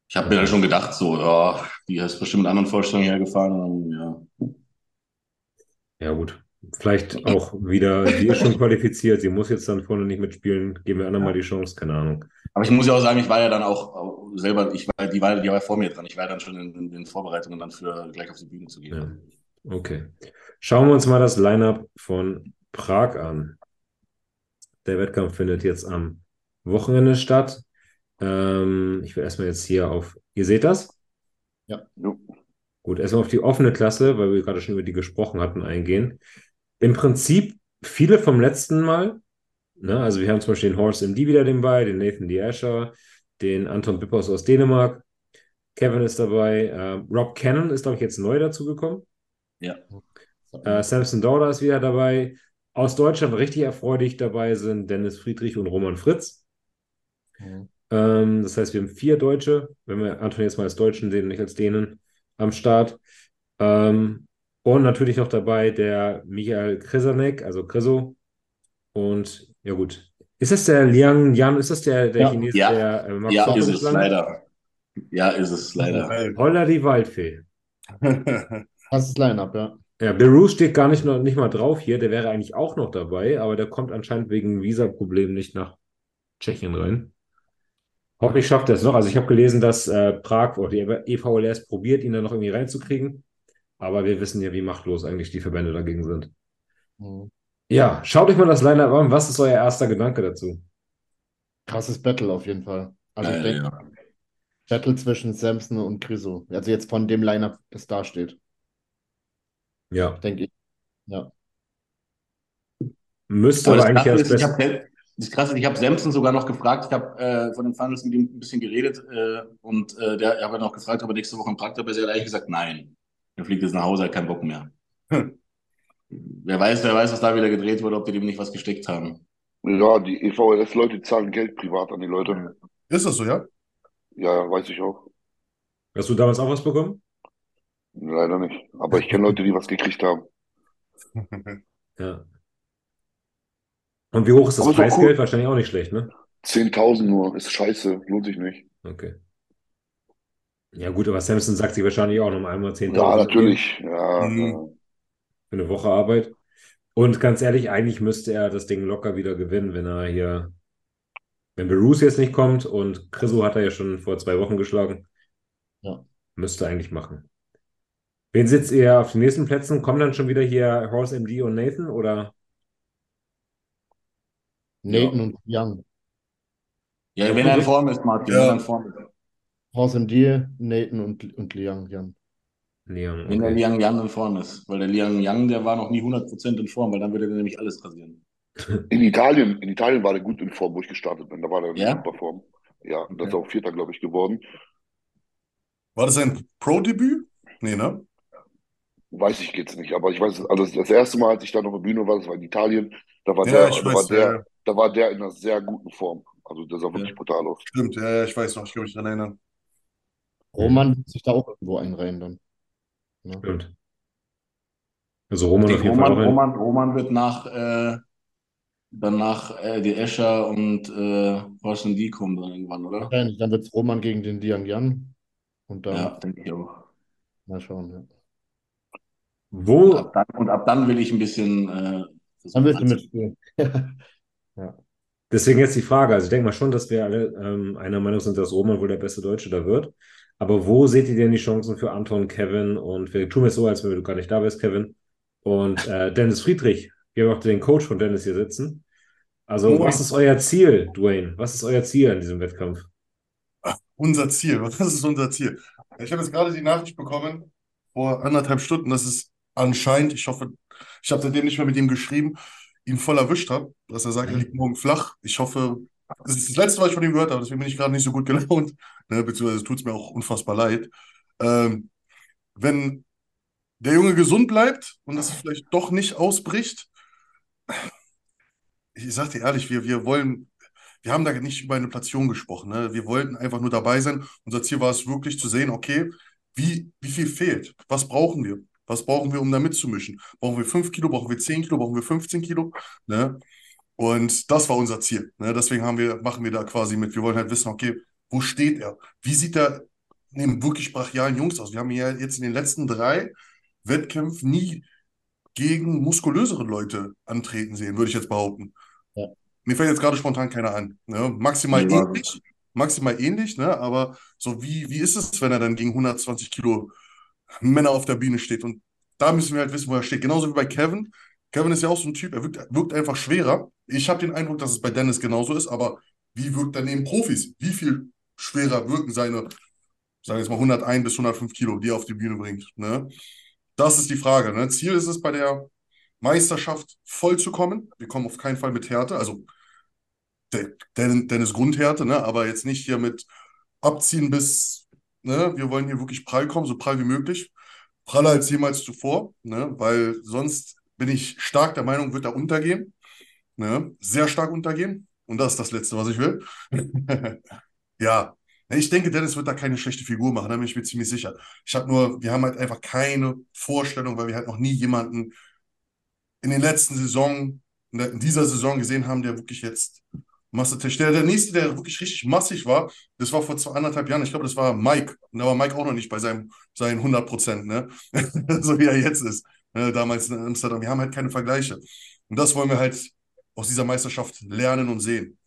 Ich habe mir dann schon gedacht, so, ja, die hast bestimmt mit anderen Vorstellungen hergefahren. Ja.
Ja, gut. Vielleicht auch wieder, sie ist schon qualifiziert, sie muss jetzt dann vorne nicht mitspielen. Geben wir anderen mal die Chance, keine Ahnung.
Aber ich muss ja auch sagen, ich war ja dann auch, selber, ich war, die war, die war vor mir dran. Ich war dann schon in, in den Vorbereitungen dann für gleich auf die Bühne zu gehen.
Ja. Okay. Schauen wir uns mal das Lineup von Prag an. Der Wettkampf findet jetzt am Wochenende statt. Ähm, ich will erstmal jetzt hier auf, ihr seht das?
Jo.
Gut, erstmal auf die offene Klasse, weil wir gerade schon über die gesprochen hatten, eingehen. Im Prinzip viele vom letzten Mal. Ne? Also wir haben zum Beispiel den Horst MD wieder dabei, den Nathan D. Asher, den Anton Bippers aus Dänemark. Kevin ist dabei. Äh, Rob Cannon ist, glaube ich, jetzt neu dazugekommen. Äh, Samson Dauder ist wieder dabei. Aus Deutschland richtig erfreulich dabei sind Dennis Friedrich und Roman Fritz.
Mhm.
Ähm, das heißt, wir haben vier Deutsche, wenn wir Anton jetzt mal als Deutschen sehen, nicht als Dänen, am Start. Ähm, und natürlich noch dabei der Michael Krisanek, also Kriso. Und ja gut. Ist das der Liang Yan? Ist das der, der
Ja.
Chines,
Ja.
der äh, Max
Ja, ist es leider. Ja, ist es leider.
Holla die Waldfee.
Das ist Line-Up, ja.
Ja, Belarus steht gar nicht, noch, nicht mal drauf hier. Der wäre eigentlich auch noch dabei, aber der kommt anscheinend wegen Visaproblemen nicht nach Tschechien rein. Hoffentlich schafft er es noch. Also ich habe gelesen, dass äh, Prag oder die EVLS probiert, ihn da noch irgendwie reinzukriegen. Aber wir wissen ja, wie machtlos eigentlich die Verbände dagegen sind.
Mhm.
Ja, schaut euch mal das Line-Up an. Was ist euer erster Gedanke dazu?
Krasses Battle auf jeden Fall. Also ich
Äh,
denke,
ja.
Battle zwischen Samson und Griso. Also jetzt von dem Line-Up, das da steht,
Ja,
denke ich. Ja.
müsste
Aber
eigentlich erst
ich habe das Krasse ist, ich habe Samson sogar noch gefragt. Ich habe äh, von den Finals mit ihm ein bisschen geredet äh, und äh, der habe noch gefragt, ob er nächste Woche im Prag dabei ist. Er hat ehrlich gesagt, nein. Er fliegt jetzt nach Hause, hat keinen Bock mehr.
Hm.
Wer weiß, wer weiß, was da wieder gedreht wurde, ob die dem nicht was gesteckt haben.
Ja, die EVLS-Leute zahlen Geld privat an die Leute.
Ist das so, ja?
Ja, ja, weiß ich auch.
Hast du damals auch was bekommen?
Leider nicht. Aber ich kenne Leute, die was gekriegt haben.
Ja. Und wie hoch ist das Preisgeld?
cool.
Wahrscheinlich auch nicht schlecht, ne?
10.000 nur, ist scheiße, lohnt sich nicht.
Okay. Ja, gut, aber Samson sagt sich wahrscheinlich auch noch einmal 10.000
Ja, natürlich. Ja,
Mhm.
ja.
für eine Woche Arbeit. Und ganz ehrlich, eigentlich müsste er das Ding locker wieder gewinnen, wenn er hier, wenn Berus jetzt nicht kommt und Chriso hat er ja schon vor zwei Wochen geschlagen.
Ja.
Müsste eigentlich machen. Wen sitzt ihr auf den nächsten Plätzen? Kommen dann schon wieder hier Horse MD und Nathan oder?
Nathan und Young.
Ja, wenn er in Form ist, Martin,
Ja.
wenn er in Form ist.
Horst MD, Nathan und, und Liang. Young.
Leon,
Wenn der
okay.
Liang Yang in Form ist. Weil der Liang Yang, der war noch nie 100% in Form, weil dann würde er nämlich alles rasieren.
In Italien, in Italien war der gut in Form, wo ich gestartet bin. Da war der in
Ja?
super Form. Ja,
Okay.
das ist auch Vierter, glaube ich, geworden.
War das sein Pro-Debüt? Nee, ne?
Weiß ich jetzt nicht, aber ich weiß, also das erste Mal, als ich dann auf der Bühne war, das war in Italien, da war
Ja,
der,
ich
da war
weiß,
der,
ja.
Da war der in einer sehr guten Form. Also der sah wirklich
Ja.
brutal aus.
Stimmt, ja, ja, ich weiß noch, ich kann mich daran erinnern.
Roman wird sich da auch irgendwo einreihen dann. Ne?
Stimmt. Also Roman auf jeden Fall
Roman,
ein.
Roman, Roman wird nach, äh, danach äh, die Escher und äh, Horsten Die kommen dann irgendwann, oder?
Wahrscheinlich, dann wird es Roman gegen den Diang Yan. Und dann
Ja, denke ich auch.
mal schauen. Ja.
Und
Wo,
ab dann, und ab dann will ich ein bisschen. Äh,
Dann willst du mitspielen. ja.
deswegen jetzt die Frage, also ich denke mal schon, dass wir alle ähm, einer Meinung sind, dass Roman wohl der beste Deutsche da wird. Aber wo seht ihr denn die Chancen für Anton, Kevin und wir tun es so, als wenn du gar nicht da wärst, Kevin und äh, Dennis Friedrich. Wir haben auch den Coach von Dennis hier sitzen. Also,
Moin.
was ist euer Ziel, Dwayne? Was ist euer Ziel an diesem Wettkampf?
Unser Ziel, was ist unser Ziel? Ich habe jetzt gerade die Nachricht bekommen, vor anderthalb Stunden, dass es anscheinend, ich hoffe, ich habe seitdem nicht mehr mit ihm geschrieben, ihn voll erwischt hat, dass er sagt, er liegt morgen flach. Ich hoffe, das ist das Letzte, was ich von ihm gehört habe, deswegen bin ich gerade nicht so gut gelaunt, ne, beziehungsweise tut es mir auch unfassbar leid. Ähm, wenn der Junge gesund bleibt und es vielleicht doch nicht ausbricht, ich sag dir ehrlich, wir, wir wollen, wir haben da nicht über eine Platzierung gesprochen. Ne? Wir wollten einfach nur dabei sein. Unser Ziel war es wirklich zu sehen, okay, wie, wie viel fehlt? Was brauchen wir? Was brauchen wir, um da mitzumischen? Brauchen wir 5 Kilo? Brauchen wir 10 Kilo? Brauchen wir 15 Kilo? Ne? Und das war unser Ziel. Ne? Deswegen haben wir, machen wir da quasi mit. Wir wollen halt wissen, okay, wo steht er? Wie sieht er neben wirklich brachialen Jungs aus? Wir haben ja jetzt in den letzten drei Wettkämpfen nie gegen muskulösere Leute antreten sehen, würde ich jetzt behaupten.
Ja.
Mir fällt jetzt gerade spontan keiner an. Ne? Maximal ähnlich, maximal ähnlich, ne? Aber so wie, wie ist es, wenn er dann gegen 120 Kilo Männer auf der Bühne steht? Und da müssen wir halt wissen, wo er steht. Genauso wie bei Kevin. Kevin ist ja auch so ein Typ, er wirkt, wirkt einfach schwerer. Ich habe den Eindruck, dass es bei Dennis genauso ist, aber wie wirkt er neben Profis? Wie viel schwerer wirken seine, sagen wir jetzt mal 101 bis 105 Kilo, die er auf die Bühne bringt? Ne? Das ist die Frage. Ne? Ziel ist es, bei der Meisterschaft voll zu kommen. Wir kommen auf keinen Fall mit Härte, also Dennis Grundhärte, ne? aber jetzt nicht hier mit abziehen bis, ne? wir wollen hier wirklich prall kommen, so prall wie möglich. Praller als jemals zuvor, ne? weil sonst bin ich stark der Meinung, wird er untergehen. Ne? Sehr stark untergehen. Und das ist das Letzte, was ich will. ja, ich denke, Dennis wird da keine schlechte Figur machen, da bin ich mir ziemlich sicher. Ich habe nur, wir haben halt einfach keine Vorstellung, weil wir halt noch nie jemanden in den letzten Saison, in dieser Saison gesehen haben, der wirklich jetzt massentechnisch. Der, der nächste, der wirklich richtig massig war, das war vor zwei, anderthalb Jahren, ich glaube, das war Mike. Und da war Mike auch noch nicht bei seinem, seinen 100 Prozent, ne? so wie er jetzt ist. Ne? Damals in Amsterdam. Wir haben halt keine Vergleiche. Und das wollen wir halt aus dieser Meisterschaft lernen und sehen.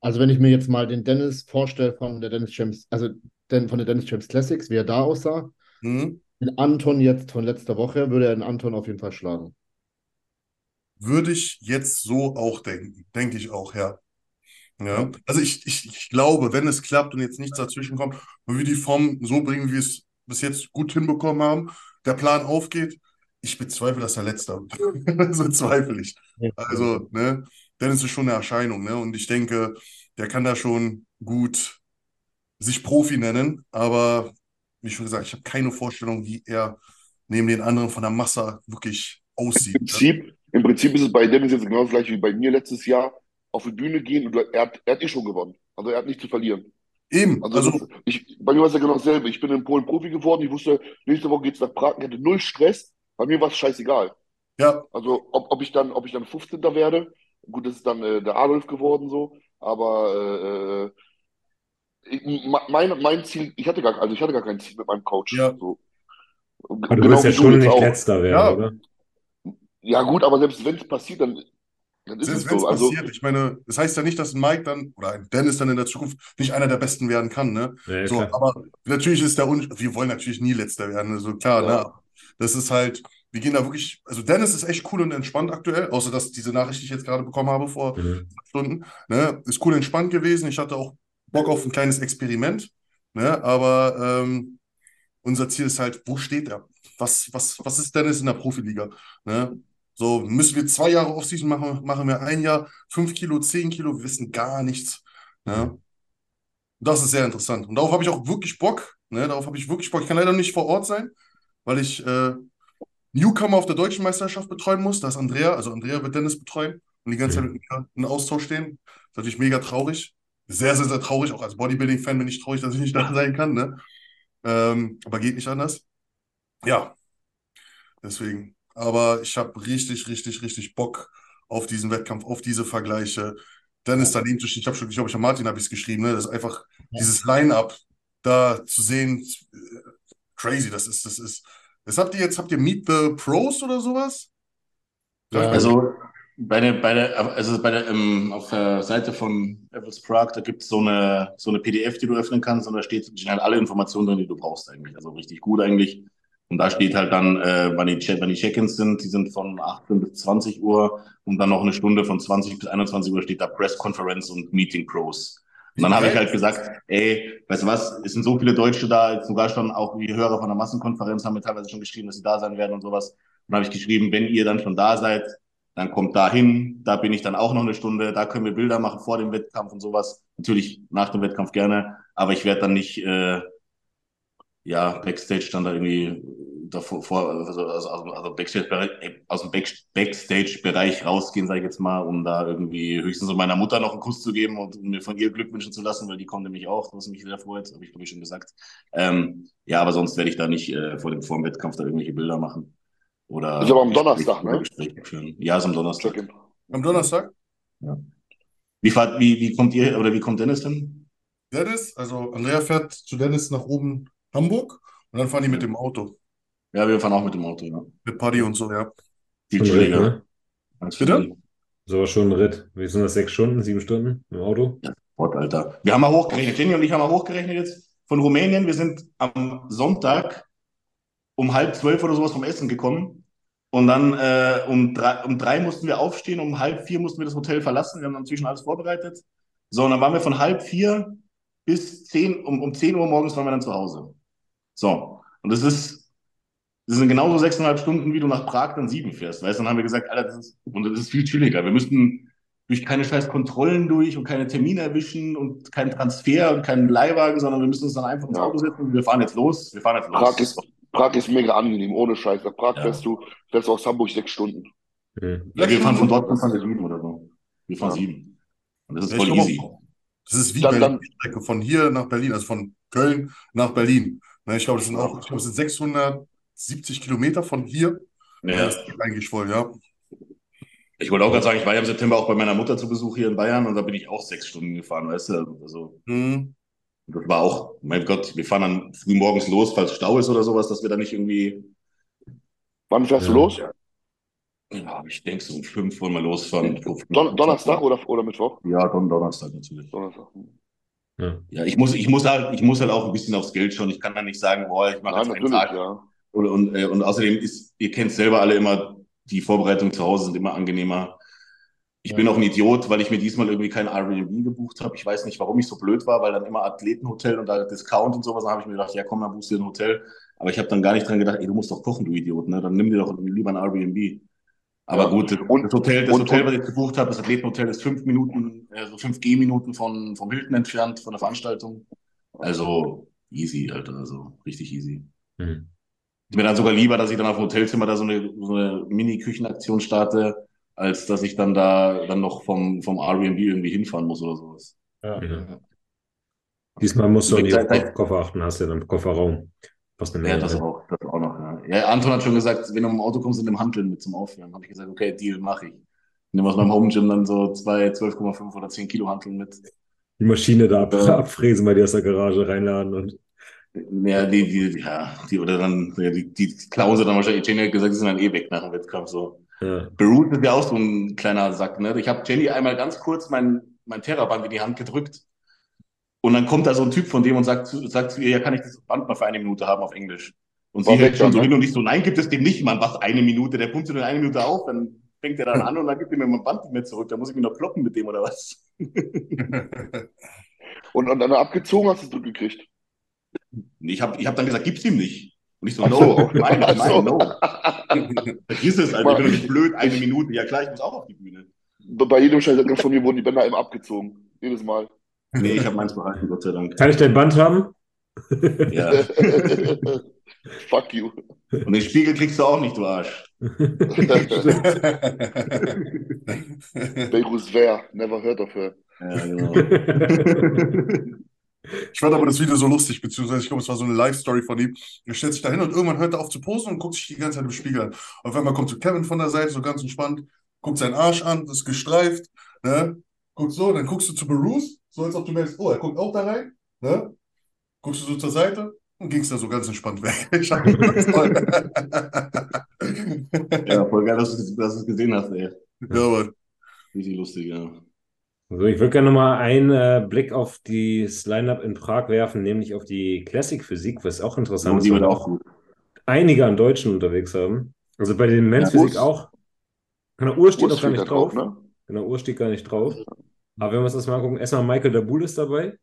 Also wenn ich mir jetzt mal den Dennis vorstelle von der Dennis Champs, also den, von der Dennis Champs Classics, wie er da aussah,
Hm?
den Anton jetzt von letzter Woche, würde er den Anton auf jeden Fall schlagen.
Würde ich jetzt so auch denken. Denke ich auch, ja. Ja, also ich, ich, ich glaube, wenn es klappt und jetzt nichts dazwischen kommt und wir die Form so bringen, wie wir es bis jetzt gut hinbekommen haben, der Plan aufgeht, ich bezweifle, dass er letzter wird. So zweifle ich. Also, ne, Dennis ist schon eine Erscheinung, ne? Und ich denke, der kann da schon gut sich Profi nennen, aber wie schon gesagt, ich habe keine Vorstellung, wie er neben den anderen von der Masse wirklich aussieht.
Im Prinzip, im Prinzip ist es bei Dennis jetzt genau das gleiche wie bei mir letztes Jahr. Auf die Bühne gehen und er hat, er hat eh schon gewonnen. Also er hat nichts zu verlieren.
Eben,
Also,
also,
ich, bei mir war es ja genau dasselbe. Ich bin in Polen Profi geworden. Ich wusste, nächste Woche geht's nach Prag. Ich hatte null Stress. Bei mir war es scheißegal.
ja,
Also ob, ob ich dann, ob ich dann 15. werde, gut, das ist dann äh, der Adolf geworden so, aber äh, ich, mein, mein Ziel, ich hatte gar, also ich hatte gar kein Ziel mit meinem Coach.
Ja.
So.
Aber du
Genau
willst ja schon nicht
auch.
letzter werden,
Ja.
oder?
Ja gut, aber selbst wenn es passiert, dann,
Selbst
es
wenn es
so. Also
passiert, ich meine, das heißt ja nicht, dass ein Mike dann oder ein Dennis dann in der Zukunft nicht einer der Besten werden kann, ne?
Ja,
So,
klar.
aber natürlich ist der Un wir wollen natürlich nie Letzter werden, also klar,
Ja.
ne? Das ist halt, wir gehen da wirklich, also Dennis ist echt cool und entspannt aktuell, außer dass diese Nachricht, die ich jetzt gerade bekommen habe vor
Mhm.
Stunden, ne? Ist cool entspannt gewesen. Ich hatte auch Bock auf ein kleines Experiment, ne? Aber ähm, unser Ziel ist halt, wo steht er? Was, was, was ist Dennis in der Profiliga? Ne? So, müssen wir zwei Jahre Offseason machen, machen wir ein Jahr, fünf Kilo, zehn Kilo, wir wissen gar nichts. Ne? Das ist sehr interessant. Und darauf habe ich auch wirklich Bock. Ne? Darauf habe ich wirklich Bock. Ich kann leider nicht vor Ort sein, weil ich äh, Newcomer auf der deutschen Meisterschaft betreuen muss. Da ist Andrea, also Andrea wird Dennis betreuen und die ganze Zeit mit mir in Austausch stehen. Das ist natürlich mega traurig. Sehr, sehr, sehr traurig. Auch als Bodybuilding-Fan bin ich traurig, dass ich nicht da sein kann. Ne? Ähm, aber geht nicht anders. Ja, deswegen. Aber ich habe richtig, richtig, richtig Bock auf diesen Wettkampf, auf diese Vergleiche. Dennis daneben zu stehen. Ich habe schon, ich glaube, ich habe Martin habe ich es geschrieben, ne? Das ist einfach dieses Line-up da zu sehen. äh, Crazy, das ist, das ist. Was habt ihr jetzt? Habt ihr Meet the Pros oder sowas?
Ja,
Also bei der, bei der, also bei der, ähm, auf der Seite von Evans Prague, da gibt es so eine, so eine PDF, die du öffnen kannst und da steht, stehen alle Informationen drin, die du brauchst eigentlich. Also richtig gut eigentlich. Und da steht halt dann, äh, wann die, Check- wann die Check-ins sind. Die sind von 18 bis 20 Uhr und dann noch eine Stunde von 20 bis 21 Uhr steht da Press Conference und Meeting Pros. Und dann habe ich halt gesagt, ey, weißt du was, es sind so viele Deutsche da, jetzt sogar schon auch die Hörer von der Massenkonferenz haben mir teilweise schon geschrieben, dass sie da sein werden und sowas. Und dann habe ich geschrieben, wenn ihr dann schon da seid, dann kommt da hin, da bin ich dann auch noch eine Stunde, da können wir Bilder machen vor dem Wettkampf und sowas. Natürlich nach dem Wettkampf gerne, aber ich werde dann nicht, äh, ja, Backstage dann da irgendwie davor, vor, also, also, also Backstage, aus dem Back, Backstage-Bereich rausgehen, sage ich jetzt mal, um da irgendwie höchstens so meiner Mutter noch einen Kuss zu geben und mir von ihr Glück wünschen zu lassen, weil die kommt nämlich auch, was mich sehr freut, habe ich glaube ich schon gesagt. Ähm, ja, aber sonst werde ich da nicht äh, vor dem, vor dem Wettkampf da irgendwelche Bilder machen. Oder
Ist aber am Donnerstag, ne?
Ja, ist am Donnerstag.
Am Donnerstag?
Wie, fahrt, wie, wie kommt ihr oder wie kommt Dennis denn?
Dennis, also Andrea fährt zu Dennis nach oben Hamburg und dann fahren die mit dem Auto.
Ja, wir fahren auch mit dem Auto, ja.
Mit Paddy und so, ja.
Viel
Ritt,
chilliger.
ne?
Bitte?
So schon ein Ritt. Wie sind das? Sechs Stunden, sieben Stunden im Auto?
Gott, Alter. Wir haben mal hochgerechnet, Jenny und ich haben mal hochgerechnet jetzt von Rumänien. Wir sind am Sonntag um halb zwölf oder sowas vom Essen gekommen. Und dann äh, um, drei, um drei mussten wir aufstehen, um halb vier mussten wir das Hotel verlassen. Wir haben dann inzwischen alles vorbereitet. So, und dann waren wir von halb vier bis zehn, um, um zehn Uhr morgens waren wir dann zu Hause. So, und das ist, das sind genauso sechseinhalb Stunden, wie du nach Prag dann sieben fährst. Weißt dann haben wir gesagt, Alter, das ist, und das ist viel chilliger. Wir müssten durch keine scheiß Kontrollen durch und keine Termine erwischen und keinen Transfer und keinen Leihwagen, sondern wir müssen uns dann einfach ins
Ja.
Auto setzen und wir fahren jetzt los. Wir fahren jetzt los.
Prag ist, Prag ist mega angenehm, ohne Scheiß. Nach Prag
Ja.
fährst du, fährst du aus Hamburg sechs Stunden.
Hm.
ja, wir fahren von Dortmund fahren wir sieben oder so. Wir fahren
Ja.
sieben. Und das ist voll easy.
Das ist wie
Dann-
Berlin,
dann-
die Strecke von hier nach Berlin, also von Köln nach Berlin. Ne, Ich glaube, das sind auch, ich glaube, es sind 670 Kilometer von hier.
Ja.
Das ist eigentlich voll, ja.
Ich wollte auch gerade sagen, ich war ja im September auch bei meiner Mutter zu Besuch hier in Bayern und da bin ich auch sechs Stunden gefahren, weißt du? Also,
Hm.
das war auch, mein Gott, wir fahren dann früh morgens los, falls Stau ist oder sowas, dass wir da nicht irgendwie,
Wann fährst du
Ja.
los?
ja, ich denke so um fünf wollen wir losfahren.
Don Donnerstag oder, oder Mittwoch?
Ja, Don Donnerstag natürlich.
Donnerstag.
Ja.
Ja, ich muss, ich muss halt, ich muss halt auch ein bisschen aufs Geld schauen. Ich kann da nicht sagen, boah, ich mache jetzt einen Tag.
ja.
Und, und, äh, und außerdem ist, ihr kennt selber alle immer, die Vorbereitungen zu Hause sind immer angenehmer. Ich
Ja.
bin auch ein Idiot, weil ich mir diesmal irgendwie kein Airbnb gebucht habe. Ich weiß nicht, warum ich so blöd war, weil dann immer Athletenhotel und da Discount und sowas. Dann habe ich mir gedacht, ja komm, dann buchst du dir ein Hotel. Aber ich habe dann gar nicht dran gedacht, ey, du musst doch kochen, du Idiot, ne? Dann nimm dir doch lieber ein Airbnb. Aber gut, das,
Und-
das Hotel, das
und-
Hotel, was ich gebucht habe, das Athletenhotel ist fünf Minuten, also fünf Gehminuten von, vom Hilton entfernt, von der Veranstaltung. Also easy, Alter, also richtig easy.
Hm.
Ist mir dann sogar lieber, dass ich dann auf dem Hotelzimmer da so eine, so eine Mini-Küchenaktion starte, als dass ich dann da dann noch vom, vom Airbnb irgendwie hinfahren muss oder sowas.
Ja.
Ja. Diesmal musst du auf Ko- Koffer achten, hast du ja dann Kofferraum. Was eine
Ja, das
ne?
auch, das ja. Anton hat schon gesagt, wenn du im Auto kommst, in dem Hanteln mit zum Aufwärmen. Habe ich gesagt, okay, Deal mache ich. Nehme aus meinem Home Gym dann so zwei, 12,5 oder 10 Kilo Hanteln mit.
Die Maschine da ab,
Ja.
abfräsen bei dir aus der Garage reinladen und
Ja, die, die, ja, die, oder dann, ja, die, die klauen sie dann wahrscheinlich. Jenny hat gesagt, die sind dann eh weg nach dem Wettkampf, so.
ja.
Beruht ist ja auch so ein kleiner Sack, ne? Ich habe Jenny einmal ganz kurz mein, mein Terraband in die Hand gedrückt. Und dann kommt da so ein Typ von dem und sagt zu, sagt zu ihr, ja, kann ich das Band mal für eine Minute haben auf Englisch? Und sie hält
weg
schon
dann,
so
ne?
hin und ich so, nein, gibt es dem nicht, Mann, was, eine Minute? Der pumpt sich nur eine Minute auf, dann fängt er dann an und dann gibt er mir mein Band nicht mehr zurück. Da muss ich mich noch kloppen mit dem oder was?
Und, und dann abgezogen hast du es zurückgekriegt.
Ich habe ich hab dann gesagt, gib's ihm nicht. Und ich so, no,
so.
nein,
so.
nein, no. Vergiss es, Alter, ich bin doch nicht blöd, eine Minute. Ja klar, ich muss auch auf die Bühne.
Bei jedem Scheiß von mir wurden die Bänder immer abgezogen. Jedes Mal.
Nee, ich habe meins behalten, Gott sei Dank.
Kann ich dein Band haben?
Ja.
Fuck you.
Und den Spiegel kriegst du auch nicht, du Arsch.
Beirut Ver, never heard of her.
Ja, genau.
Ich fand aber das Video so lustig, beziehungsweise ich glaube, es war so eine Live-Story von ihm. Er stellt sich da hin und irgendwann hört er auf zu posen und guckt sich die ganze Zeit im Spiegel an. Auf einmal kommt so Kevin von der Seite, so ganz entspannt, guckt seinen Arsch an, ist gestreift, ne? Guckt so, dann guckst du zu Bruce, so als ob du merkst, oh, er guckt auch da rein, ne? Guckst du so zur Seite und gingst da so ganz entspannt weg.
Ja, voll geil, dass du es gesehen hast, ey.
Ja, aber
Richtig lustig, ja.
Also ich würde gerne nochmal einen äh, Blick auf das Line-Up in Prag werfen, nämlich auf die Classic Physik, was auch interessant
Und
ist,
die wird
wir
auch gut.
einige an Deutschen unterwegs haben. Also bei den Men's
Ja,
Physik
Urs-
auch. Genau, Uhr steht
Urs
noch gar nicht
drauf,
drauf.
ne?
Genau, Uhr steht gar nicht drauf. Aber wenn wir uns das mal angucken, erstmal Michael Dabul ist dabei,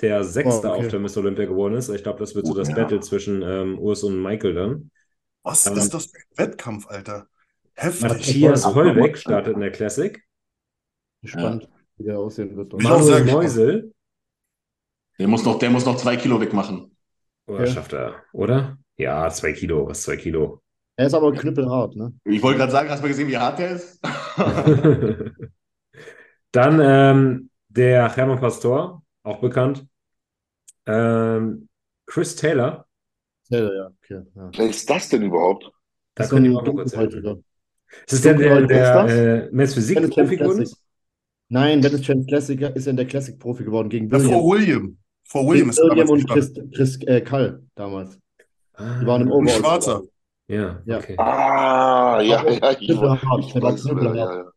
der Sechster
Oh, okay.
auf der Miss Olympia geworden ist. Ich glaube, das wird so
Oh,
das
ja.
Battle zwischen ähm, Urs und Michael dann.
was
Ähm,
ist das für ein Wettkampf, Alter? Heftig.
Matthias. Hollweg startet in der Classic.
Gespannt, wie der aussehen wird.
Manuel. Meusel,
Der muss noch, der muss noch zwei Kilo wegmachen.
oder
Ja.
schafft er, oder? Ja, zwei Kilo, was zwei Kilo.
Er ist aber knüppelhart, ne?
Ich wollte gerade sagen, hast du mal gesehen, wie hart der ist?
Dann ähm, der Hermann Pastor, auch bekannt. Ähm, Chris Taylor,
Ja, ja, okay. Ja.
Wer ist das denn überhaupt?
da
Das ist
können die
ein
mal kurz erzählen.
Dunkelhäutiger.
Das ist der, der, der
ist
äh, Men's Physik
Dennis
Profi geworden ist.
Nein, Dennis Champ Classic ist in der Classic Profi geworden gegen
Ja, vor
William.
William. Vor William ist
William und. Chris, Chris äh, Kall damals.
Ah,
Die waren im
Ein
Overall.
Schwarzer.
Ja,
Ja.
okay.
Ah, ja,
Aber
ja, ich, ich
war
weiß, wer,
knüppelhart.
ja, ja.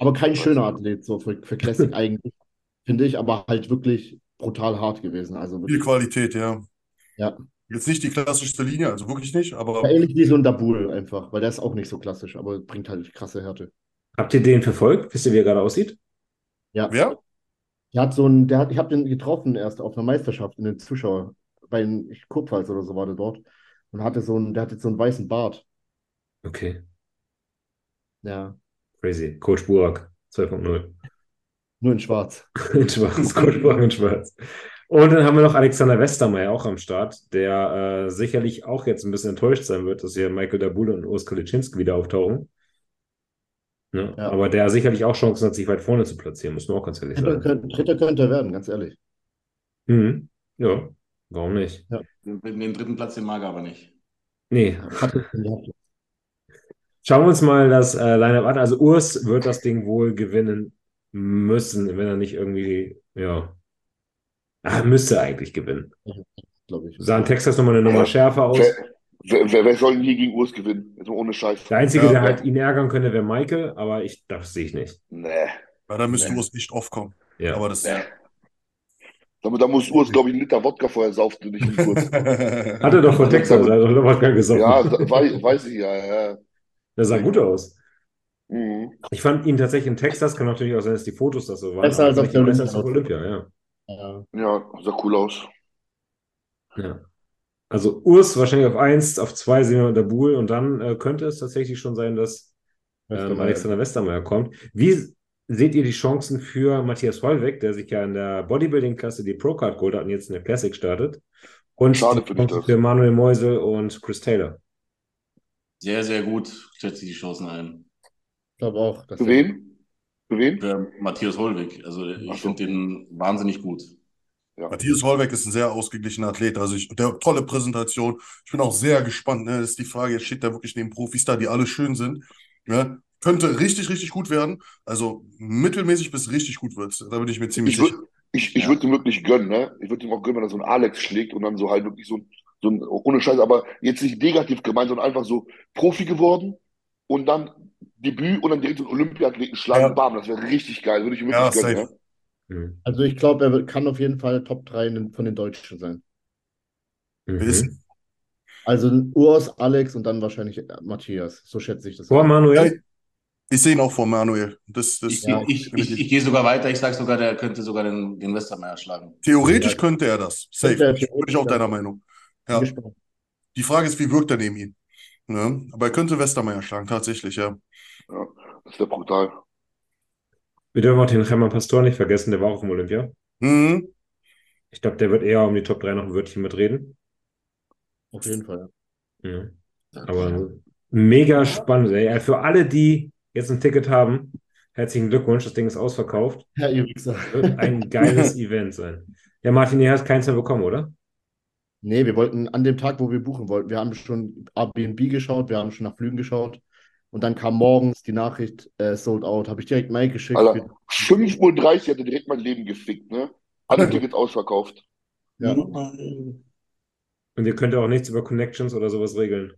Aber kein schöner. Athlet, so für, für Classic eigentlich, finde ich, aber halt wirklich brutal hart gewesen. Also
Viel Qualität, ja.
Ja.
Jetzt nicht die klassischste Linie, also wirklich nicht, aber
ja, ähnlich wie so ein Dabul einfach, weil der ist auch nicht so klassisch, aber bringt halt krasse Härte.
Habt ihr den verfolgt? Wisst ihr, wie er gerade aussieht?
Ja.
wer?
Der hat so ein, der hat, ich habe den getroffen erst auf einer Meisterschaft in den Zuschauer, bei Kurpfalz oder so war der dort und hatte so einen, der hatte so einen weißen Bart.
Okay,
Ja,
crazy. Coach Burak 2.0.
nur in schwarz.
In schwarz, Burak in schwarz. Und dann haben wir noch Alexander Westermeier auch am Start, der äh, sicherlich auch jetzt ein bisschen enttäuscht sein wird, dass hier Michael Dabule und Urs Kaliczynski wieder auftauchen. Ne?
Ja.
Aber der sicherlich auch Chancen hat, sich weit vorne zu platzieren, muss man auch ganz ehrlich
Dritter
sagen.
könnte, Dritter könnte er werden, ganz ehrlich.
Mhm. Ja, warum nicht?
Den, den dritten Platz, den mag er aber nicht.
Nee. Schauen wir uns mal das äh, Line-Up an. Also Urs wird das Ding wohl gewinnen müssen, wenn er nicht irgendwie, ja, ah, müsste eigentlich gewinnen.
glaube ich.
Sah in Texas nochmal eine Nummer schärfer aus.
Wer, wer, wer, soll denn hier gegen Urs gewinnen? Mal ohne Scheiß.
Der Einzige,
Ja,
der
ja.
halt ihn ärgern könnte, wäre Michael, aber ich, das sehe ich nicht.
Nee.
Ja, da müsste
Nee.
Urs echt aufkommen.
Ja.
Aber das.
nee. Da, da muss Urs, glaube ich, einen Liter Wodka vorher saufen und nicht einen Kurs.
Hat er doch von Texas, also hat er gesoffen.
Ja, weiß, weiß ich ja. ja.
Der sah gut aus.
Mhm.
Ich fand ihn tatsächlich in Texas, kann natürlich auch sein, dass die Fotos das so waren.
Besser als auf der
als auf
Olympia.
Olympia, ja.
Ja.
Ja, sah cool aus.
Ja. Also Urs wahrscheinlich auf 1, auf 2 sehen wir unter Buhl und dann äh, könnte es tatsächlich schon sein, dass ähm. Alexander Westermeier kommt. Wie seht ihr die Chancen für Matthias Hollweg, der sich ja in der Bodybuilding-Klasse die Pro-Card geholt hat und jetzt in der Classic startet? Und
Schade das.
für Manuel Meusel und Chris Taylor.
Sehr, sehr gut schätze ich die Chancen ein.
Glaube auch. dass
Für
er-
wen? Für wen?
Für Matthias Holweg. Also ich
so.
finde den wahnsinnig gut.
Ja.
Matthias Hollweg ist ein sehr ausgeglichener Athlet. Also ich, der tolle Präsentation. Ich bin auch sehr gespannt. Ne? Das ist die Frage, jetzt steht da wirklich neben Profis da, die alle schön sind. Ne? Könnte richtig, richtig gut werden. Also mittelmäßig bis richtig gut wird. Da bin ich mir ziemlich
Ich
sicher.
würde ich, ich würd ihm wirklich gönnen, ne? Ich würde ihm auch gönnen, wenn er so einen Alex schlägt und dann so halt wirklich so ein, so ein, ohne Scheiß, aber jetzt nicht negativ gemeint, sondern einfach so Profi geworden und dann Debüt und dann direkt so einen Olympiathleten schlagen,
Ja.
bam, das wäre richtig geil, würde ich ihm
Ja,
wirklich gönnen?
Mhm.
Also ich glaube, er kann auf jeden Fall Top 3 in den- von den Deutschen sein.
Mhm.
Also Urs, Alex und dann wahrscheinlich äh, Matthias. So schätze ich das.
Vor. Manuel?
Ich sehe ihn auch vor Manuel. Das, das,
Ich,
Ja.
ich, ich, ich, ich gehe sogar weiter. Ich sage sogar, der könnte sogar den, den Westermeier schlagen.
theoretisch
Ja.
könnte er das. Safe. Bin ich
theoretisch,
auch deiner Meinung. Ja. Die Frage ist, wie wirkt er neben ihm? Ne? Aber er könnte Westermeier schlagen, tatsächlich, ja.
Ja, das wäre brutal.
Wir dürfen auch den Hermann Pastor nicht vergessen, der war auch im Olympia.
Mhm.
Ich glaube, der wird eher um die Top 3 noch ein Wörtchen mitreden.
Auf jeden Fall.
Ja. Aber mega spannend. Ey. Für alle, die jetzt ein Ticket haben, herzlichen Glückwunsch. Das Ding ist ausverkauft.
Ja, ihr Wichser.
Wird ein geiles Event sein. Ja, Martin, ihr hast keins mehr bekommen, oder?
Nee, wir wollten an dem Tag, wo wir buchen wollten, wir haben schon Airbnb geschaut, wir haben schon nach Flügen geschaut. Und dann kam morgens die Nachricht, äh, sold out. Habe ich direkt Mail geschickt.
Alter, 5.30 Uhr hatte direkt mein Leben gefickt, ne? Alle Tickets ausverkauft.
Ja.
Und ihr könnt ja auch nichts über Connections oder sowas regeln.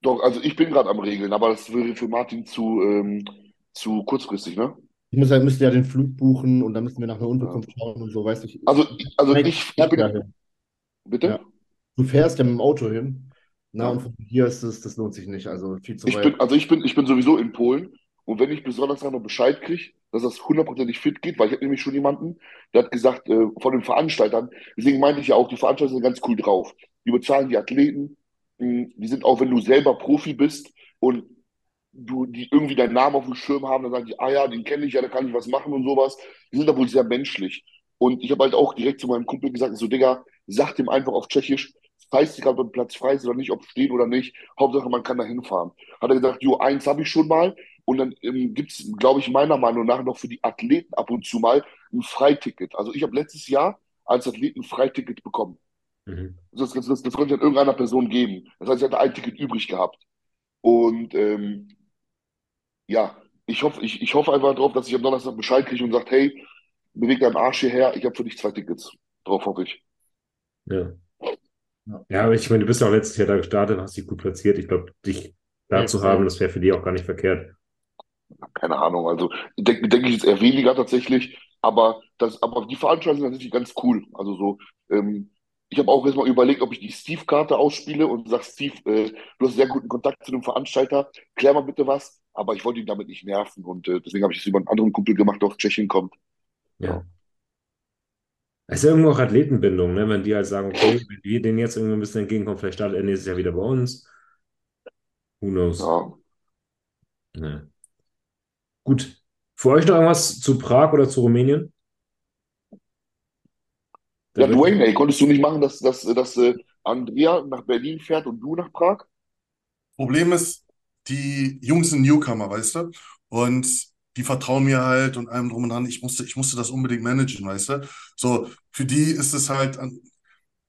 Doch, also ich bin gerade am Regeln, aber das wäre für Martin zu, ähm, zu kurzfristig, ne?
Ich muss ja, müsste ja den Flug buchen und dann müssen wir nach einer Unterkunft schauen und so, weiß ich.
Also, also ich, ich bin. Bitte?
Ja. Du fährst ja mit dem Auto hin. Na,
Ja.
und von hier ist es, das lohnt sich nicht. Also viel zu
Ich
weit.
bin, also ich bin, ich bin sowieso in Polen und wenn ich bis Donnerstag noch Bescheid kriege, dass das hundertprozentig fit geht, weil ich habe nämlich schon jemanden, der hat gesagt, äh, von den Veranstaltern, deswegen meinte ich ja auch, die Veranstalter sind ganz cool drauf. Die bezahlen die Athleten, mh, die sind auch, wenn du selber Profi bist und du, die irgendwie deinen Namen auf dem Schirm haben, dann sagen die, ah ja, den kenne ich ja, da kann ich was machen und sowas. Die sind da wohl sehr menschlich. Und ich habe halt auch direkt zu meinem Kumpel gesagt, so, Digga, sag dem einfach auf Tschechisch, scheißegal, ob ein Platz frei ist oder nicht, ob stehen oder nicht. Hauptsache, man kann da hinfahren. Hat er gesagt, jo, eins habe ich schon mal. Und dann ähm, gibt es, glaube ich, meiner Meinung nach noch für die Athleten ab und zu mal ein Freiticket. Also ich habe letztes Jahr als Athlet ein Freiticket bekommen.
Mhm.
Das, das, das, das konnte ich an irgendeiner Person geben. Das heißt, ich hatte ein Ticket übrig gehabt. Und ähm, ja, ich hoffe, ich, ich hoffe einfach darauf, dass ich am Donnerstag Bescheid kriege und sagt, hey, beweg deinen Arsch hierher, ich habe für dich zwei Tickets. Darauf hoffe ich.
Ja.
Ja.
Aber ich meine, du bist ja auch letztes Jahr da gestartet, hast dich gut platziert. Ich glaube, dich da zu haben, das wäre für die auch gar nicht verkehrt.
Keine Ahnung, also ich denke denk ich jetzt eher weniger tatsächlich, aber das, aber die Veranstaltungen sind natürlich ganz cool. Also so, ähm, ich habe auch erstmal überlegt, ob ich die Steve-Karte ausspiele und sag, Steve, äh, du hast sehr guten Kontakt zu dem Veranstalter, klär mal bitte was, aber ich wollte ihn damit nicht nerven und äh, deswegen habe ich es über einen anderen Kumpel gemacht, der aus Tschechien kommt.
Ja. Es ist ja irgendwo auch Athletenbindung, ne? Wenn die halt sagen, okay, wenn wir denen jetzt irgendwie ein bisschen entgegenkommen, vielleicht startet er nächstes Jahr wieder bei uns. Who knows?
Ja.
Ja. Gut. Für euch noch irgendwas zu Prag oder zu Rumänien? Da
Ja, Dwayne, ey, konntest du nicht machen, dass, dass, dass äh, Andrea nach Berlin fährt und du nach Prag?
Problem ist, die Jungs sind Newcomer, weißt du? Und die vertrauen mir halt und allem drum und dran. Ich musste, ich musste das unbedingt managen, weißt du? So, für die ist es halt, an-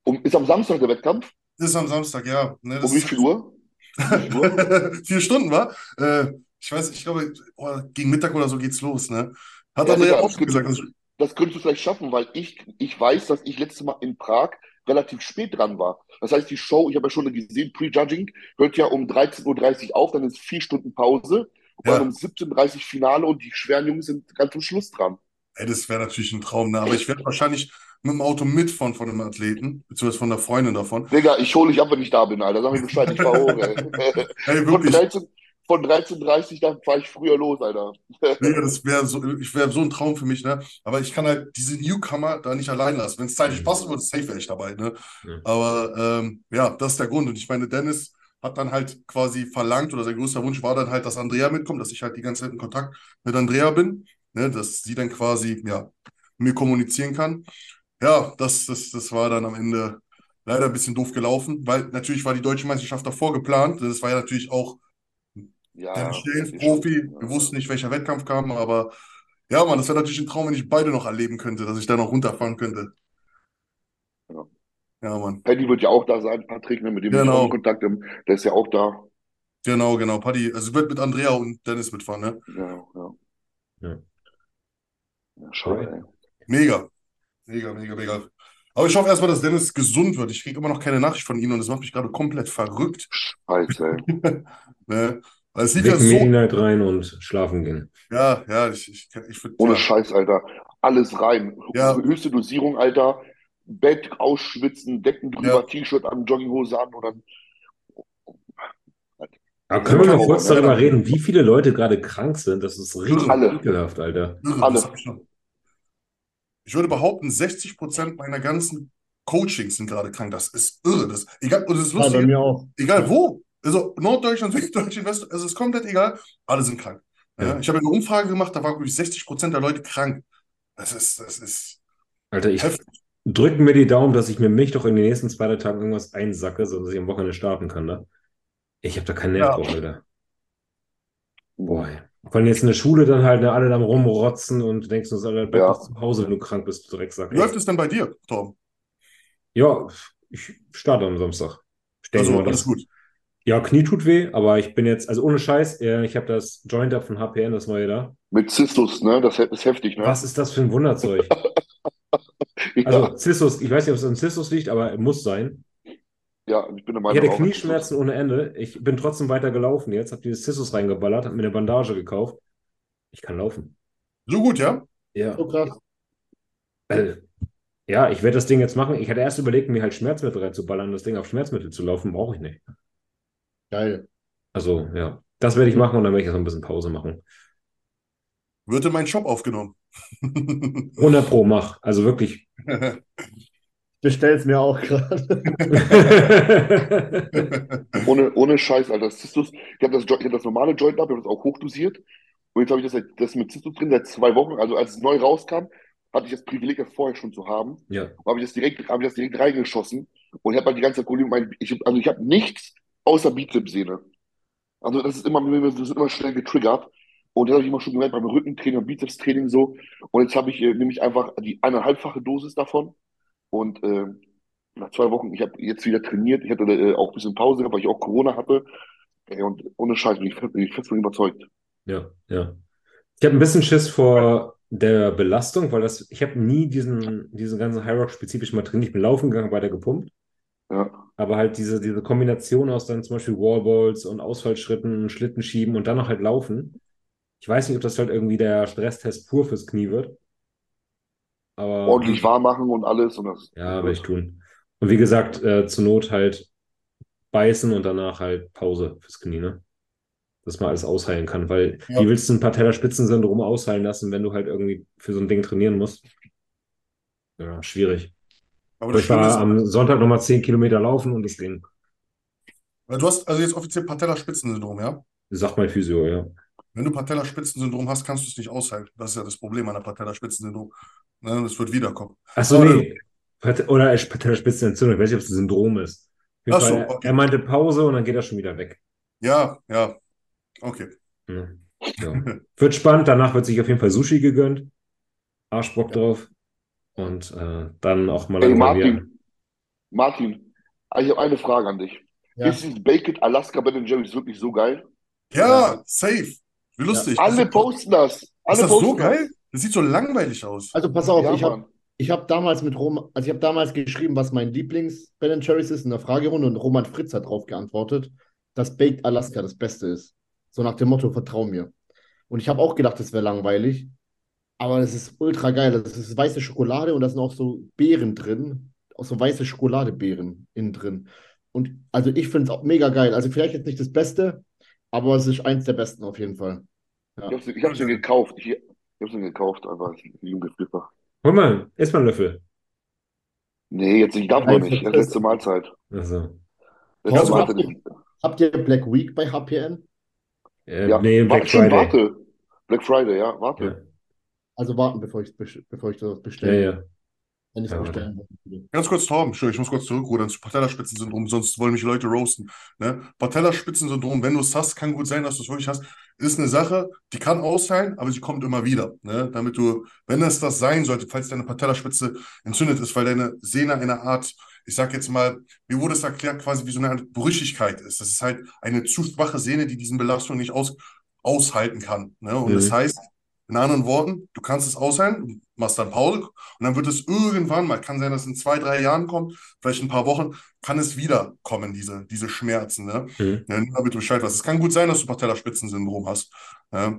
Um, ist am Samstag der Wettkampf?
das ist am Samstag, ja. Ne, das
Um wie viel Uhr?
Vier Stunden, war? Äh, ich weiß, ich glaube, oh, gegen Mittag oder so geht's los, ne? Hat
Ja,
Andrea
Digga,
auch
das
gesagt.
könntest,
Also,
das könntest du vielleicht schaffen, weil ich, ich weiß, dass ich letztes Mal in Prag relativ spät dran war. Das heißt, die Show, ich habe ja schon gesehen, Pre-Judging, hört ja um 13.30 Uhr auf, dann ist vier Stunden Pause
Ja.
dann um 17.30 Uhr Finale und die schweren Jungs sind ganz zum Schluss dran.
ey, das wäre natürlich ein Traum, ne? Aber ich werde wahrscheinlich mit dem Auto mitfahren von dem Athleten, beziehungsweise von der Freundin davon.
Digga, ich hole dich ab, wenn ich da bin, Alter. Sag mir Bescheid, ich fahr hoch, ey.
Ey,
Von
wirklich.
13, von 13.30 Uhr, dann fahre ich früher los, Alter.
Digga, das wäre so, ich wäre so ein Traum für mich, ne? Aber ich kann halt diese Newcomer da nicht allein lassen. Wenn es zeitlich passen würde, safe wäre ich dabei, ne?
Ja.
Aber ähm, ja, das ist der Grund. Und ich meine, Dennis hat dann halt quasi verlangt, oder sein größter Wunsch war dann halt, dass Andrea mitkommt, dass ich halt die ganze Zeit in Kontakt mit Andrea bin, ne? Dass sie dann quasi, ja, mit mir kommunizieren kann. Ja, das, das, das war dann am Ende leider ein bisschen doof gelaufen, weil natürlich war die deutsche Meisterschaft davor geplant. Das war ja natürlich auch
Ja,
der Profi. Wir wussten nicht, welcher Wettkampf kam, aber ja, Mann, das wäre natürlich ein Traum, wenn ich beide noch erleben könnte, dass ich da noch runterfahren könnte.
Ja.
Mann.
Paddy wird ja auch da sein, Patrick, ne, mit dem ich
Genau.
Kontakt, der ist ja auch da.
Genau, genau. Paddy, also ich werde mit Andrea und Dennis mitfahren, ne?
Ja, ja.
Ja.
Ja, schade, ey.
Mega. Mega, mega, mega. Aber ich hoffe erstmal, dass Dennis gesund wird. Ich kriege immer noch keine Nachricht von ihm und das macht mich gerade komplett verrückt.
Scheiße, ey.
Ne? Weil es lief ja so.
Medi-Night rein und schlafen gehen.
Ja, ja, ich, ich, ich würde.
Ohne
Ja,
Scheiß, Alter. Alles rein.
Ja.
Höchste Dosierung, Alter. Bett ausschwitzen, Decken drüber,
Ja.
T-Shirt an, Jogginghose an dann.
Aber können wir mal kurz
ja,
darüber
ja.
reden, wie viele Leute gerade krank sind? Das ist richtig
Alle.
ekelhaft, Alter.
Alle.
ich würde behaupten, 60 Prozent meiner ganzen Coachings sind gerade krank. Das ist irre. Das, egal, das ist
Ja, bei
lustig.
mir auch.
Egal wo. Also Norddeutschland, Süddeutschland, West, also es ist komplett egal. Alle sind krank. Ja,
Ja.
ich habe eine Umfrage gemacht, da waren wirklich 60 Prozent der Leute krank. Das ist, das ist
Alter, ich
heftig.
Drücke mir die Daumen, dass ich mir nicht doch in den nächsten zwei, drei Tagen irgendwas einsacke, sodass ich am Wochenende starten kann, ne? Ich habe da keinen Nerv
Ja.
drauf, Alter. Boah. Vor allem jetzt in der Schule dann halt ne, alle dann rumrotzen und du denkst, du sollst bleib
Ja.
zu Hause, wenn du krank bist, du Drecksack.
Wie läuft es denn bei dir, Tom?
Ja, ich starte am Samstag. Ich denke
Also
mal,
alles gut.
ja, Knie tut weh, aber ich bin jetzt, also ohne Scheiß, ich habe das Joint-Up von HPN, das neue da.
Mit Zistus, ne? Das ist heftig, ne?
Was ist das für ein Wunderzeug?
Ja,
Also Zistus, ich weiß nicht, ob es an Zistus liegt, aber muss sein.
ja, ich bin der
Ich
Meinung
hatte
auch,
Knieschmerzen ohne Ende. Ich bin trotzdem weiter gelaufen jetzt, habe dieses Zistus reingeballert, habe mir eine Bandage gekauft. Ich kann laufen.
So gut, ja?
Ja.
So krass.
Äh, ja, ich werde das Ding jetzt machen. Ich hatte erst überlegt, mir halt Schmerzmittel reinzuballern, das Ding auf Schmerzmittel zu laufen, brauche ich nicht.
Geil.
Also, ja, das werde ich machen und dann werde ich jetzt noch ein bisschen Pause machen.
Wird in meinen Shop aufgenommen.
100 Pro mach. Also wirklich.
Bestell's mir auch gerade.
Ohne, ohne Scheiß, Alter. Das Zistus, ich habe das, ich hab das normale Joint ab, ich habe das auch hochdosiert. Und jetzt habe ich das, das mit Zistus drin seit zwei Wochen. Also als es neu rauskam, hatte ich das Privileg, das vorher schon zu haben.
Ja,
Und habe ich das direkt, habe ich das direkt reingeschossen. Und ich habe halt die ganze Zeit Probleme. Mein, ich, hab- also ich habe nichts außer Bizepssehne. Also das ist immer, das ist immer schnell getriggert. Und das habe ich immer schon gemerkt beim Rückentraining und Bizepstraining so. Und jetzt habe ich äh, nämlich einfach die eineinhalbfache Dosis davon. Und äh, nach zwei Wochen, ich habe jetzt wieder trainiert. Ich hatte äh, auch ein bisschen Pause, weil ich auch Corona hatte. Ey, und ohne Scheiß bin ich, bin ich fest von überzeugt.
ja, ja. Ich habe ein bisschen Schiss vor der Belastung, weil das, ich habe nie diesen, diesen ganzen High Rock spezifisch mal drin. Ich bin laufen gegangen, weiter gepumpt.
Ja.
Aber halt diese, diese Kombination aus dann zum Beispiel Wallballs und Ausfallschritten, Schlitten schieben und dann noch halt laufen. Ich weiß nicht, ob das halt irgendwie der Stresstest pur fürs Knie wird. Aber
Ordentlich warm machen und alles. Und das,
ja, werde ich tun. Und wie gesagt, äh, zur Not halt beißen und danach halt Pause fürs Knie, ne? Dass man alles ausheilen kann, weil
Ja.
wie willst du ein Patellaspitzensyndrom ausheilen lassen, wenn du halt irgendwie für so ein Ding trainieren musst? Ja, schwierig.
Aber
ich war am Sonntag nochmal 10 Kilometer laufen und das ging.
du hast also jetzt offiziell Patellaspitzensyndrom, ja?
Sagt mein Physio, ja.
Wenn du Patellaspitzensyndrom hast, kannst du es nicht aushalten. Das ist ja das Problem an der Patellaspitzensyndrom. Ne, das wird wiederkommen.
Achso, nee. Pat- Oder Patellaspitzenentzündung. Ich weiß nicht, ob es ein Syndrom ist.
Ach so, okay.
Er meinte Pause und dann geht er schon wieder weg.
Ja, ja. Okay.
Ja. Ja. Wird spannend. Danach wird sich auf jeden Fall Sushi gegönnt. Arschbock drauf. Und äh, dann auch mal
Ey,
langsam wieder.
Martin, Martin, ich habe eine Frage an dich.
Ja.
Ist dieses Baked Alaska Ben Jerry's wirklich so geil?
Ja, safe. Wie lustig. Das
Alle posten das. Alle
Ist das so geil? Das sieht so langweilig aus.
Also pass auf,
Ja,
ich habe ich hab damals mit Rom, also ich habe damals geschrieben, was mein Lieblings Ben Cherries ist in der Fragerunde und Roman Fritz hat darauf geantwortet, dass Baked Alaska das Beste ist. So nach dem Motto, vertrau mir. Und ich habe auch gedacht, das wäre langweilig, aber es ist ultra geil. Das ist weiße Schokolade und da sind auch so Beeren drin, auch so weiße Schokoladebeeren innen drin. Und also ich finde es auch mega geil. Also vielleicht jetzt nicht das Beste, aber es ist eins der besten auf jeden Fall.
Ich hab's, ich hab's mir gekauft. Ich, ich hab's mir gekauft, einfach. Jungeflipper.
Hol mal, iss mal einen Löffel.
Nee, jetzt ich darf noch
Nein,
nicht.
das-
Letzte Mahlzeit.
Also,
Letzte Mahlzeit.
habt ihr, habt ihr Black Week bei HPN?
äh,
Ja,
nee, Black
schon,
Friday.
warte. Black Friday, ja, warte.
Ja,
Also warten, bevor ich, bevor ich das
ja,
bestelle.
ja.
Wenn ich
Ja,
bestellen will.
Ganz kurz, Torben, ich muss kurz zurückrudern zu Patellaspitzensyndrom, sonst wollen mich Leute roasten. Ne? Patellaspitzensyndrom, wenn du es hast, kann gut sein, dass du es wirklich hast, ist eine Sache, die kann ausheilen, aber sie kommt immer wieder. Ne? Damit du, wenn es das sein sollte, falls deine Patellaspitze entzündet ist, weil deine Sehne eine Art, ich sag jetzt mal, mir wurde es erklärt, quasi wie so eine Art Brüchigkeit ist. Das ist halt eine zu schwache Sehne, die diesen Belastungen nicht aus, aushalten kann. Ne? Und
Mhm.
das heißt, in anderen Worten, du kannst es ausheilen, du machst dann Pause und dann wird es irgendwann mal, kann sein, dass es in zwei, drei Jahren kommt, vielleicht ein paar Wochen, kann es wieder kommen, diese, diese Schmerzen. Ne?
Mhm.
Ja, nur damit du Bescheid weißt. Es kann gut sein, dass du Patellaspitzensyndrom hast, ja?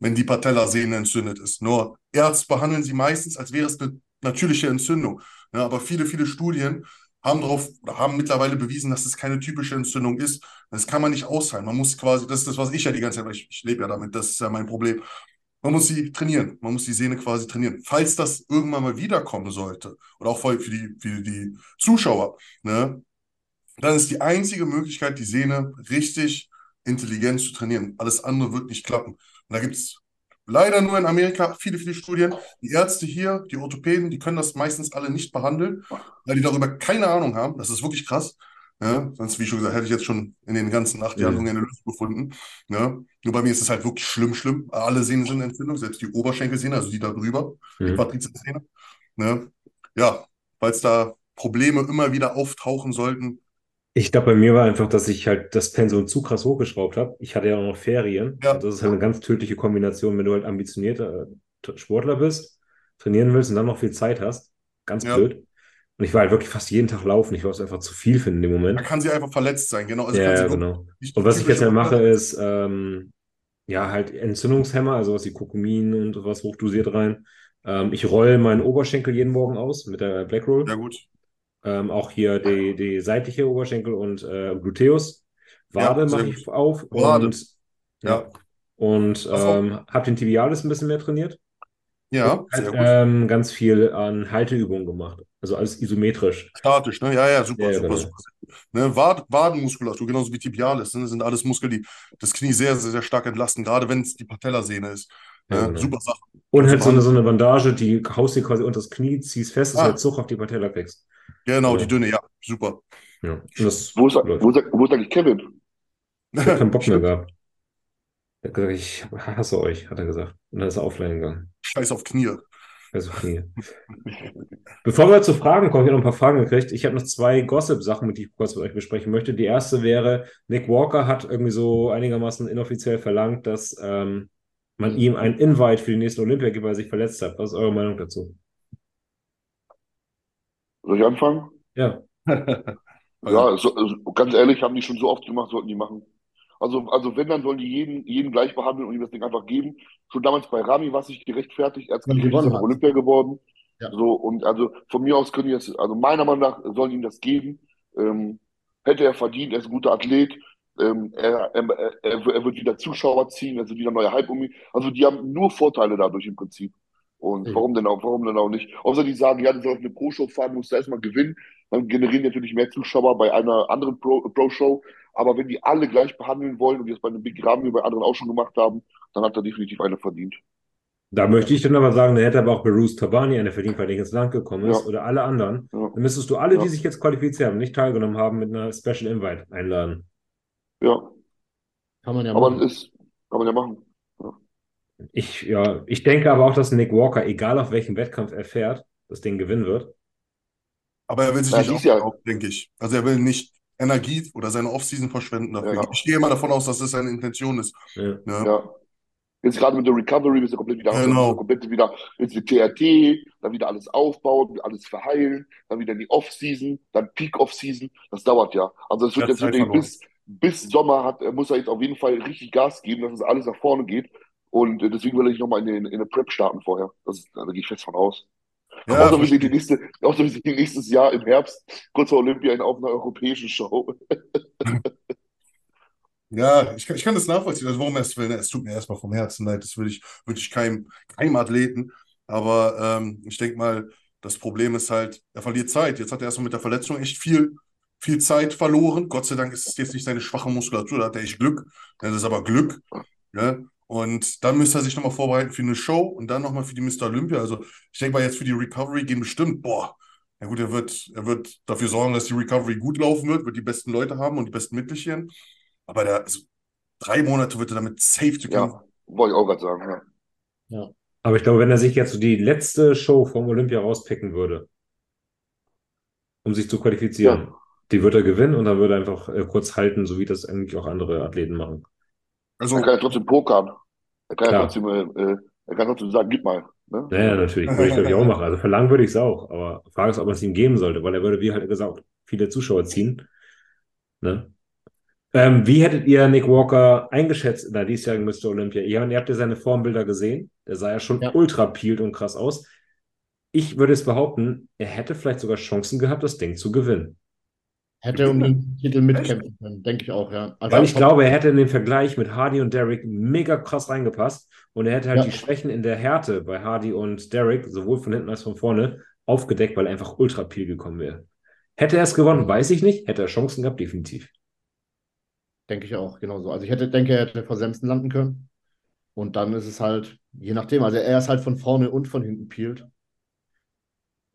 wenn die Patellasehne entzündet ist. Nur Ärzte behandeln sie meistens, als wäre es eine natürliche Entzündung. Ja, aber viele, viele Studien haben darauf, oder haben mittlerweile bewiesen, dass es keine typische Entzündung ist. Das kann man nicht ausheilen. Man muss quasi, das ist das, was ich ja die ganze Zeit, weil ich, ich lebe ja damit, das ist ja mein Problem. Man muss sie trainieren. Man muss die Sehne quasi trainieren. Falls das irgendwann mal wiederkommen sollte, oder auch für die, für die Zuschauer, ne, dann ist die einzige Möglichkeit, die Sehne richtig intelligent zu trainieren. Alles andere wird nicht klappen. Und da gibt es leider nur in Amerika viele, viele Studien. Die Ärzte hier, die Orthopäden, die können das meistens alle nicht behandeln, weil die darüber keine Ahnung haben. Das ist wirklich krass. Ja, sonst, wie schon gesagt, hätte ich jetzt schon in den ganzen acht Jahren irgendeine Lösung gefunden. Ne? Nur bei mir ist es halt wirklich schlimm, schlimm. Alle Sehnen sind Entzündung, selbst die Oberschenkelsehne, also die da drüber, die
Mhm.
Quadrizepssehne. Ne? Ja, falls da Probleme immer wieder auftauchen sollten.
Ich glaube, bei mir war einfach, dass ich halt das Pensum zu krass hochgeschraubt habe. Ich hatte ja auch noch Ferien.
Ja.
Und das ist halt eine ganz tödliche Kombination, wenn du halt ambitionierter äh, Sportler bist, trainieren willst und dann noch viel Zeit hast. Ganz
Ja.
blöd. Und ich war halt wirklich fast jeden Tag laufen. Ich war es einfach zu viel für in dem
Da
Moment.
kann sie einfach verletzt sein, genau. Also
Ja, ja, genau. Und was ich jetzt ja mache, ist ähm, ja halt Entzündungshemmer, also was wie Kurkumin und was hochdosiert rein. Ähm, ich roll meinen Oberschenkel jeden Morgen aus mit der Black Roll.
Ja, gut.
Ähm, auch hier die, die seitliche Oberschenkel und äh, Gluteus.
Ja,
Wade
sehr
mache ich auf
Wade.
und,
Ja,
und ähm, habe den Tibialis ein bisschen mehr trainiert.
ja, sehr
halt,
gut.
ähm, ganz viel an Halteübungen gemacht. Also alles isometrisch.
Statisch, ne? Ja, ja, super,
Ja, ja,
super,
genau.
super. Ne? Wad Wadenmuskulatur, genauso wie Tibialis, ne? sind alles Muskeln, die das Knie sehr, sehr, sehr stark entlasten, gerade wenn es die Patellasehne ist.
Ja,
Ne?
genau.
Super Sache.
Und halt so eine, so eine Bandage, die haust dir quasi unter das Knie, ziehst fest, dass
Ah.
du halt Zug auf die Patella kriegst.
Genau,
Ja.
die dünne, ja, super.
Ja.
Wo ist, wo ist, wo ist eigentlich Kevin?
Ich habe keinen Bock mehr gehabt. Er hat gesagt, ich hasse euch, hat er gesagt. Und dann ist er offline gegangen.
Scheiß auf Knie.
Also Knie. Bevor wir zu Fragen kommen, ich habe noch ein paar Fragen gekriegt. Ich habe noch zwei Gossip-Sachen, mit die ich kurz mit euch besprechen möchte. Die erste wäre, Nick Walker hat irgendwie so einigermaßen inoffiziell verlangt, dass ähm, man ihm ein Invite für die nächste Olympia gibt, weil er sich verletzt hat. Was ist eure Meinung dazu?
Soll ich anfangen?
Ja.
Ja, so, ganz ehrlich, haben die schon so oft gemacht, sollten die machen. Also, also wenn, dann sollen die jeden, jeden gleich behandeln und ihm das Ding einfach geben. Schon damals bei Rami war es nicht gerechtfertigt, er hat
gewonnen.
Olympia geworden.
Ja.
So, und also von mir aus können die das, also meiner Meinung nach sollen die ihm das geben. Ähm, hätte er verdient, er ist ein guter Athlet. Ähm, er, er, er, er wird wieder Zuschauer ziehen, also wieder neuer Hype um ihn. Also die haben nur Vorteile dadurch im Prinzip. Und
Mhm.
warum denn auch, warum denn auch nicht? Außer die sagen, ja, du sollst eine Pro-Show fahren, musst du erstmal gewinnen. Dann generieren die natürlich mehr Zuschauer bei einer anderen Pro- Pro-Show. Aber wenn die alle gleich behandeln wollen und die das bei einem Big Ramy bei anderen auch schon gemacht haben, dann hat er definitiv eine verdient.
Da möchte ich dann aber sagen, dann hätte aber auch Bruce Tabani eine verdient, weil der ins Land gekommen ist,
Ja.
oder alle anderen.
Ja.
Dann müsstest du alle, die
Ja.
sich jetzt qualifiziert haben, nicht teilgenommen haben, mit einer Special Invite einladen.
Ja,
Kann man ja
aber
machen.
das ist, kann man ja machen.
Ich, ja, ich denke aber auch, dass Nick Walker, egal auf welchem Wettkampf er fährt, das Ding gewinnen wird.
Aber er will sich
Ja,
nicht aufbauen, denke ich. Also er will nicht Energie oder seine Offseason verschwenden dafür.
Ja.
Ich gehe immer davon aus, dass das seine Intention ist.
Ja.
Ja. Jetzt gerade mit der Recovery bist du komplett wieder,
Genau.
komplett wieder ins TRT, dann wieder alles aufbauen, alles verheilen, dann wieder in die Off-Season, dann Peak-Off-Season. Das dauert ja. Also es wird jetzt
verloren.
bis, bis Sommer hat, er muss er jetzt auf jeden Fall richtig Gas geben, dass es alles nach vorne geht. Und äh, deswegen will ich nochmal in, den- in eine Prep starten vorher. Das da gehe ich fest von aus.
Ja,
außer, wir sehen die nächste, außer wir sehen nächstes Jahr im Herbst, kurz vor Olympia, in, auf einer europäischen Show.
Ja, ich kann, ich kann das nachvollziehen. Also warum er es will? Es tut mir erstmal vom Herzen leid. Das würde ich, würde ich keinem, keinem Athleten. Aber ähm, ich denke mal, das Problem ist halt, er verliert Zeit. Jetzt hat er erstmal mit der Verletzung echt viel, viel Zeit verloren. Gott sei Dank ist es jetzt nicht seine schwache Muskulatur, da hat er echt Glück. Das ist aber Glück. Ne? Und dann müsste er sich nochmal vorbereiten für eine Show und dann nochmal für die Mr. Olympia. Also ich denke mal, jetzt für die Recovery gehen bestimmt, boah, na gut, er wird, er wird dafür sorgen, dass die Recovery gut laufen wird, wird die besten Leute haben und die besten Mittelchen. Aber der, also, drei Monate wird er damit safe zu kämpfen.
Ja, wollte ich auch gerade sagen. Ja.
Aber ich glaube, wenn er sich jetzt so die letzte Show vom Olympia rauspicken würde, um sich zu qualifizieren, die wird er gewinnen und dann würde er einfach äh, kurz halten, so wie das eigentlich auch andere Athleten machen.
Also,
Er kann ja trotzdem pokern. Er kann ja trotzdem, äh, äh, er kann trotzdem sagen, gib mal. Ne?
Naja, natürlich, würde ich glaube ich auch machen. Also verlangen würde ich es auch, aber die Frage ist, ob man es ihm geben sollte, weil er würde, wie halt gesagt, viele Zuschauer ziehen. Ne? Ähm, wie hättet ihr Nick Walker eingeschätzt in der diesjährigen Mr. Olympia? Ihr, ihr habt ja seine Formbilder gesehen. Der sah ja schon
Ja.
ultra peeled und krass aus. Ich würde es behaupten, er hätte vielleicht sogar Chancen gehabt, das Ding zu gewinnen.
Hätte um den Titel mitkämpfen können, denke ich auch, ja. Also
Weil ich glaube, er hätte in den Vergleich mit Hardy und Derrick mega krass reingepasst und er hätte halt
Ja.
die Schwächen in der Härte bei Hardy und Derrick, sowohl von hinten als von vorne, aufgedeckt, weil er einfach ultra peel gekommen wäre. Hätte er es gewonnen, weiß ich nicht. Hätte er Chancen gehabt, definitiv.
Denke ich auch, genauso. Also ich hätte, denke, er hätte vor Samson landen können. Und dann ist es halt, je nachdem, also er ist halt von vorne und von hinten peeled.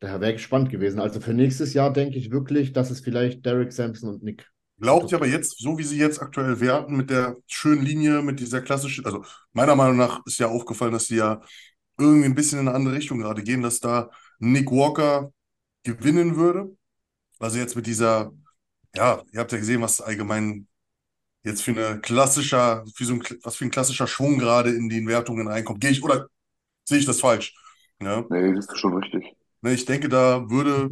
Daher wäre gespannt gewesen. Also für nächstes Jahr denke ich wirklich, dass es vielleicht Derek Sampson und Nick.
Glaubt ihr aber jetzt, so wie sie jetzt aktuell werten, mit der schönen Linie, mit dieser klassischen, also meiner Meinung nach ist ja aufgefallen, dass sie ja irgendwie ein bisschen in eine andere Richtung gerade gehen, dass da Nick Walker gewinnen würde. Also jetzt mit dieser, ja, ihr habt ja gesehen, was allgemein jetzt für eine klassischer, für so ein, was für ein klassischer Schwung gerade in den Wertungen reinkommt. Gehe ich oder sehe ich das falsch? Ja.
Nee, das ist schon richtig.
Ne, ich denke, da würde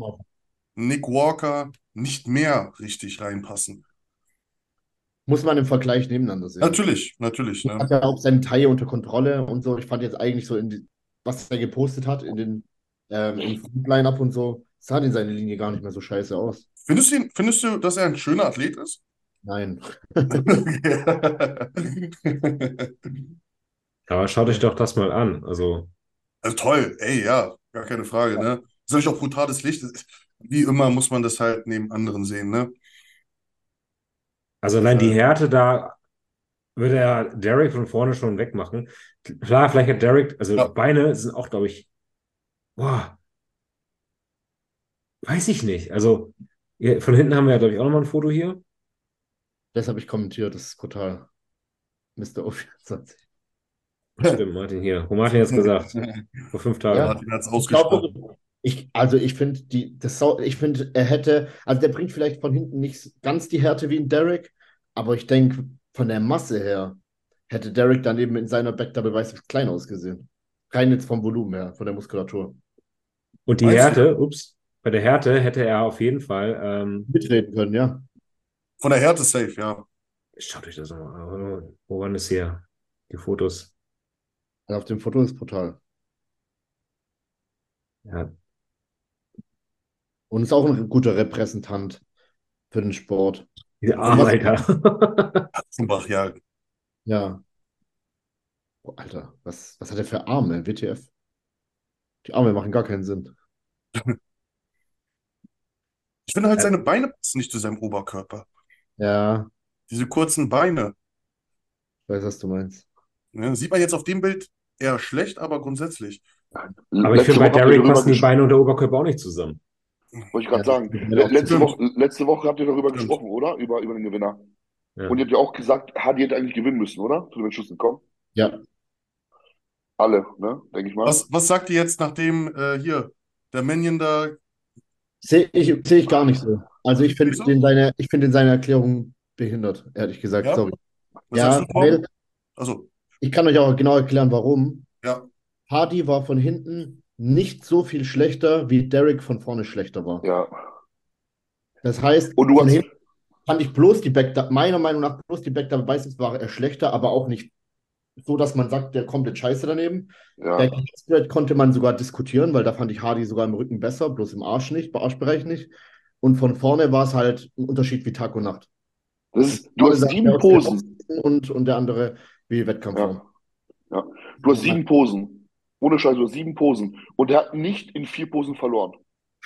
Nick Walker nicht mehr richtig reinpassen.
Muss man im Vergleich nebeneinander sehen.
Natürlich, natürlich.
Er
Ne?
hat ja auch seinen Teil unter Kontrolle und so. Ich fand jetzt eigentlich so, in die, was er gepostet hat, in den ähm, im Line-Up und so, sah in seine Linie gar nicht mehr so scheiße aus.
Findest du, findest du, dass er ein schöner Athlet ist?
Nein.
Aber schaut euch doch das mal an. Also,
Also toll, ey, ja, gar keine Frage, ne? Ist natürlich auch brutales Licht. Wie immer muss man das halt neben anderen sehen, ne?
also allein die Härte da würde er Derek von vorne schon wegmachen. Klar, vielleicht hat Derek, also
Ja.
Beine sind auch, glaube ich, boah, weiß ich nicht. Also von hinten haben wir ja, glaube ich, auch nochmal ein Foto hier.
Das habe ich kommentiert, das ist brutal. Mr. O24.
Stimmt, Martin hier. Wo Martin jetzt gesagt, vor fünf Tagen.
Ja.
Martin hat es ausgesprochen.
ich, also ich finde, die, das, Sau- ich finde, er hätte, also der bringt vielleicht von hinten nicht ganz die Härte wie ein Derek, aber ich denke, von der Masse her hätte Derek daneben in seiner Backdouble Biceps klein ausgesehen. Rein jetzt vom Volumen her, von der Muskulatur.
Und die
du?
Härte, ups, bei der Härte hätte er auf jeden Fall, ähm,
Mitreden können, ja.
Von der Härte safe, ja.
schaut euch das nochmal an. Wo waren das hier? Die Fotos.
Ja, Auf dem Foto ist brutal.
Ja,
Und ist auch ein guter Repräsentant für den Sport. was-
Alter.
Katzenbach, ja.
Ja. Oh, Alter, was, was hat er für Arme, WTF? Die Arme machen gar keinen Sinn.
Ich finde halt,
Ja.
seine Beine passen nicht zu seinem Oberkörper.
Ja,
Diese kurzen Beine.
ich weiß, was du meinst.
Ne? Sieht man jetzt auf dem Bild eher schlecht, aber grundsätzlich.
Aber ich finde, bei Derek passen die Beine und der Oberkörper auch nicht zusammen.
Wollte ich gerade
Ja,
sagen. Letzte. Woche, letzte Woche habt ihr darüber gesprochen, oder? Über, über den Gewinner.
Ja.
Und ihr habt ja auch gesagt, Hardy hätte eigentlich gewinnen müssen, oder? Zu den Entschluss gekommen.
Ja,
Alle, ne? Denke ich mal.
Was, was sagt ihr jetzt, nachdem äh, hier der Manion da.
sehe ich, seh ich gar nicht so. Also ich finde den seine, ich finde den seine Erklärung behindert, ehrlich gesagt.
Ja?
Sorry.
Was
Ja, weil
Also,
ich kann euch auch genau erklären, warum.
ja.
Hardy war von hinten nicht so viel schlechter, wie Derek von vorne schlechter war.
Ja.
Das heißt,
Und du
von
hast,
hinten fand ich bloß die Backdouble, meiner Meinung nach bloß die Backdouble Biceps war er schlechter, aber auch nicht so, dass man sagt, der komplett scheiße daneben.
ja.
Der Spread konnte man sogar diskutieren, weil da fand ich Hardy sogar im Rücken besser, bloß im Arsch nicht, im Arschbereich nicht. Und von vorne war es halt ein Unterschied wie Tag und Nacht.
Das ist, du hast sieben Posen.
Und, und der andere wie Wettkampfform.
Ja. Ja. Du hast sieben Posen. Ohne Scheiß, du hast sieben Posen. Und er hat nicht in vier Posen verloren.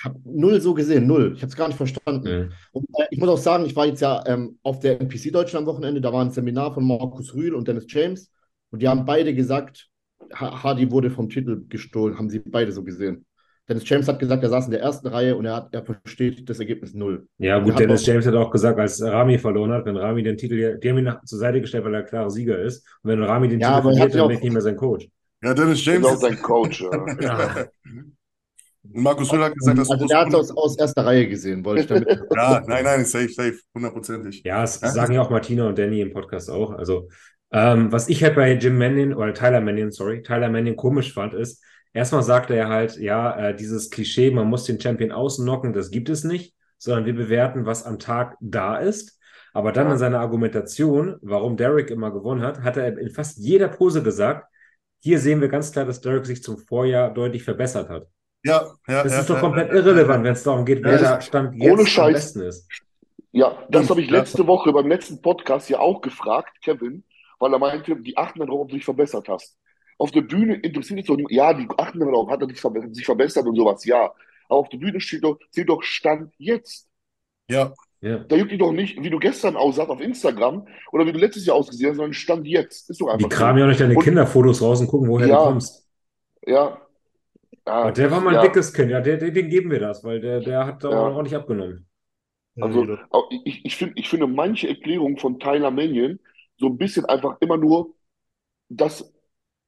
Hab null so gesehen, null. Ich habe es gar nicht verstanden.
Mhm.
Und äh, ich muss auch sagen, ich war jetzt ja ähm, auf der NPC Deutschland am Wochenende, da war ein Seminar von Markus Rühl und Dennis James und die haben beide gesagt, Ha- Hardy wurde vom Titel gestohlen, haben sie beide so gesehen. Dennis James hat gesagt, er saß in der ersten Reihe und er, hat, er versteht das Ergebnis null.
Ja, gut, Dennis
auch-
James hat auch gesagt, als Rami verloren hat, wenn Rami den Titel, die haben ihn nach, zur Seite gestellt, weil er klare Sieger ist. Und wenn Rami den
Ja,
Titel
er
verliert, dann bin ich nicht mehr sein Coach.
Ja, Dennis
Das ist
James.
auch sein Coach. Ja.
Ja.
Und Markus Rühl hat gesagt, dass
Also der hat es aus, aus erster Reihe gesehen, wollte ich damit.
Ja, nein, nein, safe, safe, hundertprozentig.
Ja, das
Ja.
sagen ja auch Martina und Danny im Podcast auch. Also, ähm, was ich halt bei Jim Mannion oder Tyler Mannion, sorry, Tyler Mannion komisch fand, ist, erstmal sagte er halt, ja, äh, dieses Klischee, man muss den Champion ausnocken, das gibt es nicht, sondern wir bewerten, was am Tag da ist. Aber dann
Ja.
in seiner Argumentation, warum Derek immer gewonnen hat, hat er in fast jeder Pose gesagt, hier sehen wir ganz klar, dass Derek sich zum Vorjahr deutlich verbessert hat.
Ja, ja,
Das
ja,
ist doch
ja,
komplett
ja, ja,
irrelevant, wenn es darum geht, wer da Stand
ohne
jetzt am
Scheiß.
besten ist.
Ja, das habe ich letzte Woche beim letzten Podcast ja auch gefragt, Kevin, weil er meinte, die achten darauf, ob du dich verbessert hast. Auf der Bühne interessiert es doch nicht, ja, die achten darauf, hat er dich verbe- sich verbessert und sowas, ja. Aber auf der Bühne steht doch, steht doch Stand jetzt.
Ja,
Ja.
Da juckt dich doch nicht, wie du gestern aussahst auf Instagram oder wie du letztes Jahr ausgesehen hast, sondern Stand jetzt. Ist doch
Die
einfach so.
kramen ja auch nicht deine
Und-
Kinderfotos raus und gucken, woher
Ja.
du kommst.
Ja, Ja,
Und der war mal ein
ja,
dickes Kind, ja, der, der, den geben wir das, weil der, der hat da
Ja.
auch nicht abgenommen.
Also ich, ich finde, ich finde manche Erklärungen von Tyler Mannion so ein bisschen einfach immer nur, dass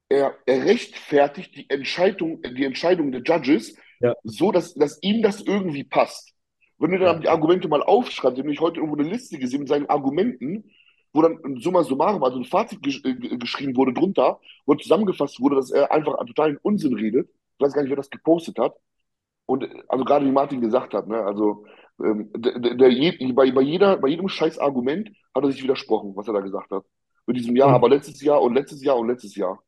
er, er rechtfertigt die Entscheidung, die Entscheidung der Judges
Ja.
so, dass, dass ihm das irgendwie passt. Wenn du dann die Argumente mal aufschreibst, habe ich heute irgendwo eine Liste gesehen mit seinen Argumenten, wo dann summa summarum, also ein Fazit gesch äh, geschrieben wurde drunter, wo zusammengefasst wurde, dass er einfach totalen Unsinn redet. Ich weiß gar nicht, wer das gepostet hat. Und äh, also gerade wie Martin gesagt hat, ne, also ähm, der, der, der bei, bei, jeder, bei jedem scheiß Argument hat er sich widersprochen, was er da gesagt hat. Mit diesem Jahr, aber letztes Jahr und letztes Jahr und letztes Jahr.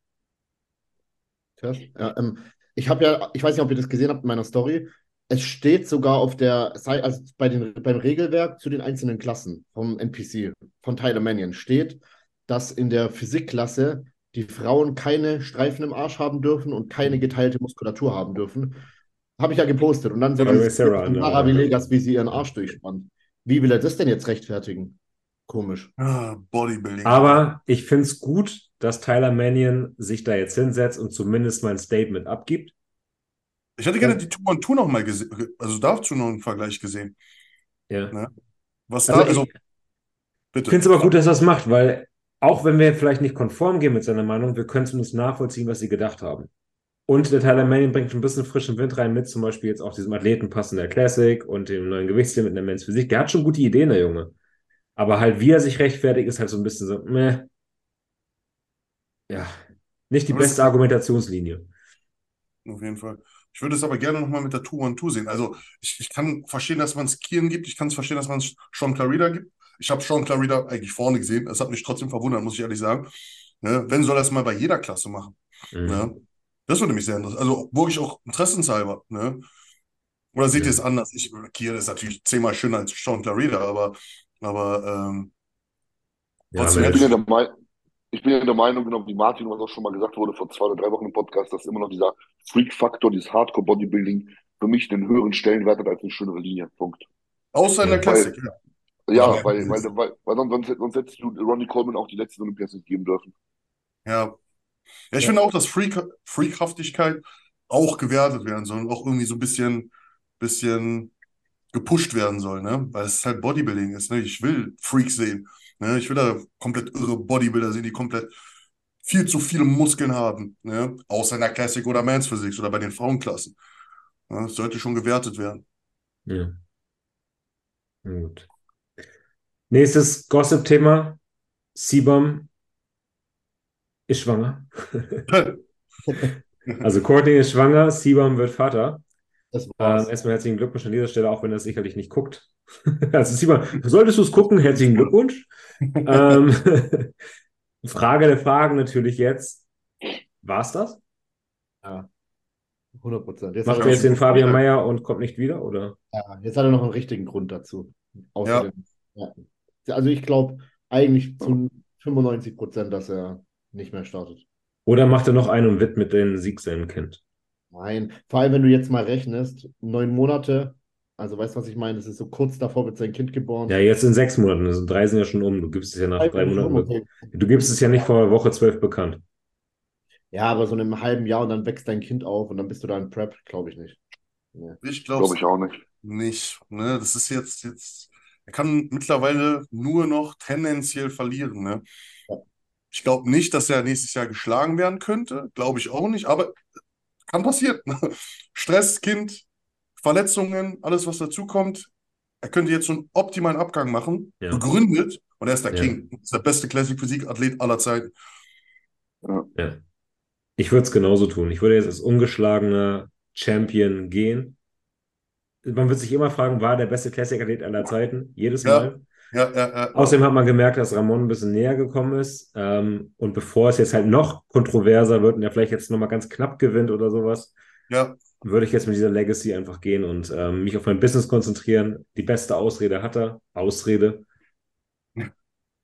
Krass. Ja, ähm, ich habe ja, ich weiß nicht, ob ihr das gesehen habt in meiner Story. Es steht sogar auf der Seite, also bei den, beim Regelwerk zu den einzelnen Klassen vom NPC, von Tyler Mannion, steht, dass in der Physikklasse die Frauen keine Streifen im Arsch haben dürfen und keine geteilte Muskulatur haben dürfen. Habe ich ja gepostet. Und dann so dieses
Sarah,
von
ne?
Mara Villegas, wie sie ihren Arsch durchspannt. Wie will er das denn jetzt rechtfertigen? Komisch.
Ah, Bodybuilding.
Aber ich finde es gut, dass Tyler Mannion sich da jetzt hinsetzt und zumindest mal ein Statement abgibt.
Ich hätte gerne die Two on Two noch mal gesehen, also dazu noch einen Vergleich gesehen.
Ja.
Ne? Was
Also
da, also
ich finde es aber gut, dass er das macht, weil auch wenn wir vielleicht nicht konform gehen mit seiner Meinung, wir können zumindest nachvollziehen, was sie gedacht haben. Und der Tyler Mannion bringt schon ein bisschen frischen Wind rein mit, zum Beispiel jetzt auch diesem Athletenpass in der Classic und dem neuen Gewichtslimit in der Men's Physik. Der hat schon gute Ideen, der Junge. Aber halt, wie er sich rechtfertigt, ist halt so ein bisschen so, meh. Ja, nicht die
Aber es-
beste Argumentationslinie.
Auf jeden Fall. Ich würde es aber gerne nochmal mit der Two-on-Two sehen. Also ich, ich kann verstehen, dass man es Kieren gibt. Ich kann es verstehen, dass man es Sean Clarida gibt. Ich habe Sean Clarida eigentlich vorne gesehen. Das hat mich trotzdem verwundert, muss ich ehrlich sagen. Ne? Wenn soll er es mal bei jeder Klasse machen?
Mhm.
Ne? Das würde mich sehr interessieren. Also wirklich auch interessenshalber. Ne? Oder seht ihr
Ja.
es anders? Ich, Kieren ist natürlich zehnmal schöner als Sean Clarida, aber, aber ähm,
Ja,
Trotzdem
Ich bin ja der, ich bin ja der Meinung, genau wie Martin, was auch schon mal gesagt wurde vor zwei oder drei Wochen im Podcast, dass immer noch dieser Freak-Faktor, dieses Hardcore-Bodybuilding für mich den höheren Stellenwert hat als eine schönere Linie. Punkt.
außer in der. Klassik. Ja.
Ja, weil, weil, weil, weil sonst, sonst, hättest du Ronnie Coleman auch die letzten Olympias nicht geben dürfen.
Ja, ja ich finde auch, dass Freak, Freakhaftigkeit auch gewertet werden soll und auch irgendwie so ein bisschen, bisschen gepusht werden soll, ne? Weil es halt Bodybuilding ist, ne? Ich will Freaks sehen, ne? Ich will da komplett irre Bodybuilder sehen, die komplett viel zu viele Muskeln haben, ne? Außer in der Classic oder Men's Physics oder bei den Frauenklassen. Ja, das sollte schon gewertet werden.
Ja. Gut. Nächstes Gossip-Thema. Sibam ist schwanger. Also Courtney ist schwanger, Sibam wird Vater.
Das war's.
Ähm, erstmal herzlichen Glückwunsch an dieser Stelle, auch wenn er es sicherlich nicht guckt. Also Sibam, solltest du es gucken? Herzlichen Glückwunsch. ähm, Frage der Fragen natürlich jetzt. War es das?
Ja. 100 Prozent.
Macht er jetzt den Fabian Meyer und kommt nicht wieder? Oder?
ja, jetzt hat er noch einen richtigen Grund dazu.
Ja.
dem, ja. Also ich glaube eigentlich zu 95 Prozent, dass er nicht mehr startet.
Oder macht er noch einen und widmet den Sieg seinem Kind?
Nein, vor allem wenn du jetzt mal rechnest, neun Monate, also weißt du, was ich meine? Das ist so kurz davor wird sein Kind geboren.
Ja, jetzt in sechs Monaten. Also drei sind ja schon um. Du gibst es ja nach drei Monaten.
Okay.
Du gibst es ja nicht vor Woche zwölf bekannt.
Ja, aber so in einem halben Jahr und dann wächst dein Kind auf und dann bist du da in Prep, glaube ich nicht.
Ich
Glaube
glaube
ich auch nicht.
nicht, ne? Das ist jetzt, jetzt, er kann mittlerweile nur noch tendenziell verlieren, ne?
Ja.
Ich glaube nicht, dass er nächstes Jahr geschlagen werden könnte, glaube ich auch nicht, aber kann passieren. Stress, Kind, Verletzungen, alles, was dazukommt. Er könnte jetzt so einen optimalen Abgang machen,
Ja.
begründet, und er ist der
Ja.
King. Er ist der beste Classic Physik-Athlet aller Zeiten.
Ja. Ich würde es genauso tun. Ich würde jetzt als ungeschlagener Champion gehen. Man wird sich immer fragen, war der beste Classic-Athlet aller Zeiten? Jedes
Ja.
Mal.
Ja, ja, ja.
Außerdem hat man gemerkt, dass Ramon ein bisschen näher gekommen ist. Ähm, und bevor es jetzt halt noch kontroverser wird und er vielleicht jetzt nochmal ganz knapp gewinnt oder sowas,
Ja,
würde ich jetzt mit dieser Legacy einfach gehen und ähm, mich auf mein Business konzentrieren. Die beste Ausrede hat er. Ausrede.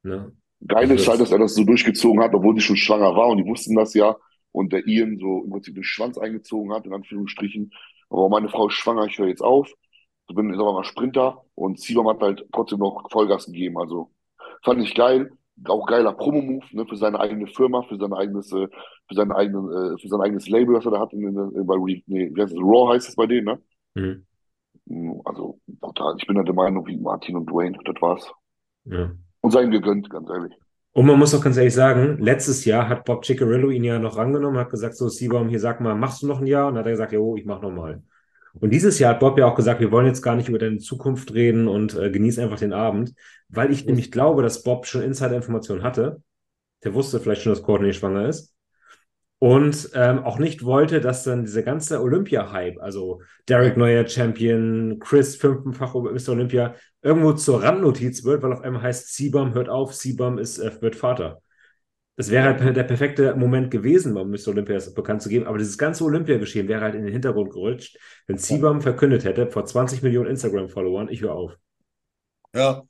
Ne?
Geil ist
Also
halt,
das-
dass er das so durchgezogen hat, obwohl sie schon schwanger war und die wussten das ja. Und der Ian so im Prinzip den Schwanz eingezogen hat, in Anführungsstrichen. Aber meine Frau ist schwanger, ich höre jetzt auf. Ich bin aber mal Sprinter und Sibam hat halt trotzdem noch Vollgas gegeben. Also fand ich geil. auch geiler Promo-Move, ne, für seine eigene Firma, für sein eigenes, äh, für seinen eigenen, äh, für sein eigenes Label, was er da hat, in, in, bei Re- nee, wie heißt es, Raw heißt es bei denen, ne?
Mhm.
Mm, Also. Ich bin halt der Meinung, wie Martin und Dwayne, das war's.
Ja.
Und sei ihm gegönnt, ganz ehrlich.
Und man muss auch ganz ehrlich sagen, letztes Jahr hat Bob Ciccarello ihn ja noch rangenommen, hat gesagt, so, Seabaum, hier sag mal, machst du noch ein Jahr? Und hat er gesagt, jo, ich mach noch mal. Und dieses Jahr hat Bob ja auch gesagt, wir wollen jetzt gar nicht über deine Zukunft reden und äh, genieß einfach den Abend, weil ich nämlich glaube, dass Bob schon Insider-Informationen hatte. Der wusste vielleicht schon, dass Courtney schwanger ist. Und ähm, auch nicht wollte, dass dann dieser ganze Olympia-Hype, also Derek Neuer Champion, Chris fünftenfach Mr. Olympia, irgendwo zur Randnotiz wird, weil auf einmal heißt, Seabum hört auf, Seabum ist, äh, wird Vater. Das wäre halt der perfekte Moment gewesen, um Mr. Olympia das bekannt zu geben, aber dieses ganze Olympia-Geschehen wäre halt in den Hintergrund gerutscht, wenn Seabum verkündet hätte, vor 20 Millionen Instagram-Followern, ich höre auf.
Ja,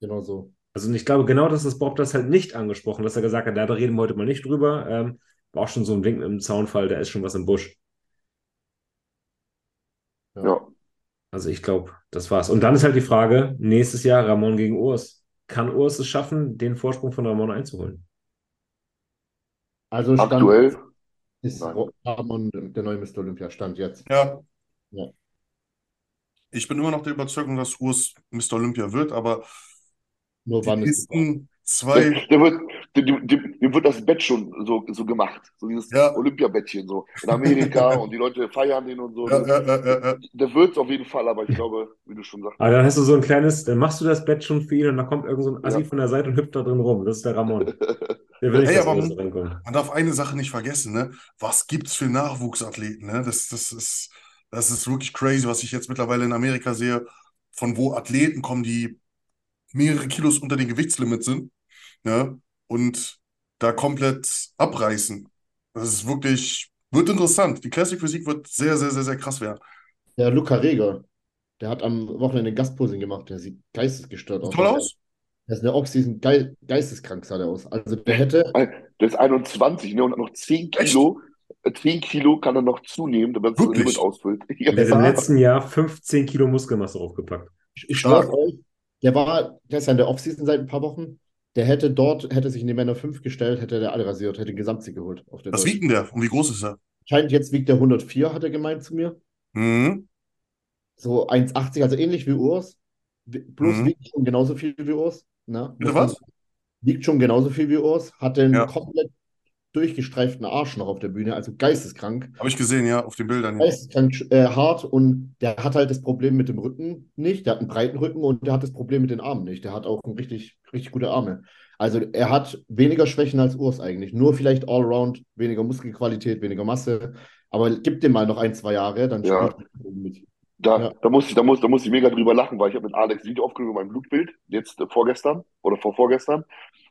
Genau so.
Also und ich glaube, genau das ist Bob das halt nicht angesprochen, dass er gesagt hat, ja, da reden wir heute mal nicht drüber. Ähm, war auch schon so ein Wink mit dem Zaunfall, da ist schon was im Busch.
Ja.
Also ich glaube, das war's. Und dann ist halt die Frage, nächstes Jahr Ramon gegen Urs. Kann Urs es schaffen, den Vorsprung von Ramon einzuholen?
Also Stand
Aktuell,
ist. Ramon der neue Mr. Olympia Stand jetzt.
ja.
Ja.
Ich bin immer noch der Überzeugung, dass Urs Mr. Olympia wird, aber
Nur
die
wann ist
nächsten zwei,
der, der wird, dem, dem, dem wird das Bett schon so, so gemacht. So dieses
Ja.
Olympiabettchen so. In Amerika und die Leute feiern den und so.
ja, ja, ja, ja, ja.
Der wird es auf jeden Fall, aber ich glaube, wie du schon sagst.
Aber dann hast du so ein kleines, dann machst du das Bett schon für ihn und dann kommt irgend so ein Assi
Ja.
von der Seite und hüpft da drin rum. Das ist der Ramon.
Hey,
reinkommt.
Man darf eine Sache nicht vergessen, ne? Was gibt's für Nachwuchsathleten, ne? Das, das ist, das ist wirklich crazy, was ich jetzt mittlerweile in Amerika sehe, von wo Athleten kommen, die mehrere Kilos unter den Gewichtslimit sind, ne? Und da komplett abreißen. Das ist wirklich, wird interessant. Die Classic Physik wird sehr, sehr, sehr, sehr krass werden.
Der Luca Reger, der hat am Wochenende Gastposing gemacht. Der sieht geistesgestört aus.
Toll aus?
Der ist eine Oxy, geil, geisteskrank sah der aus. Also der hätte,
Der ist 21 ne, und hat noch 10 Kilo. Äh, 10 Kilo kann er noch zunehmen, damit er das
Wirklich?
Limit ausfüllt. Ja.
Der hat im letzten Jahr 15 Kilo Muskelmasse draufgepackt.
ich, ich
Stark.
schwöre euch, der war, der ist ja in der Offseason seit ein paar Wochen. Der hätte dort, hätte sich in die Männer 5 gestellt, hätte der alle rasiert, hätte den Gesamtsieg geholt. Auf
Was wiegt denn der? Und wie groß ist er?
Scheint jetzt wiegt der 104, hat er gemeint zu mir.
Mhm.
So 1,80, also ähnlich wie Urs. Bloß
Mhm.
wiegt schon genauso viel wie Urs. Ne?
Bitte was?
Wiegt schon genauso viel wie Urs. Hat den
Ja.
komplett durchgestreiften Arsch noch auf der Bühne, also geisteskrank.
Habe ich gesehen, ja, auf den Bildern. Ja.
Geisteskrank äh, hart und der hat halt das Problem mit dem Rücken nicht. Der hat einen breiten Rücken und der hat das Problem mit den Armen nicht. Der hat auch ein richtig, richtig gute Arme. Also er hat weniger Schwächen als Urs eigentlich. Nur vielleicht Allround, weniger Muskelqualität, weniger Masse. Aber gib dem mal noch ein, zwei Jahre, dann
Ja.
spielt er mit.
Da,
Ja.
da muss ich, da muss, da muss ich mega drüber lachen, weil ich habe mit Alex ein Video aufgenommen über mein Blutbild, jetzt äh, vorgestern oder vor vorgestern.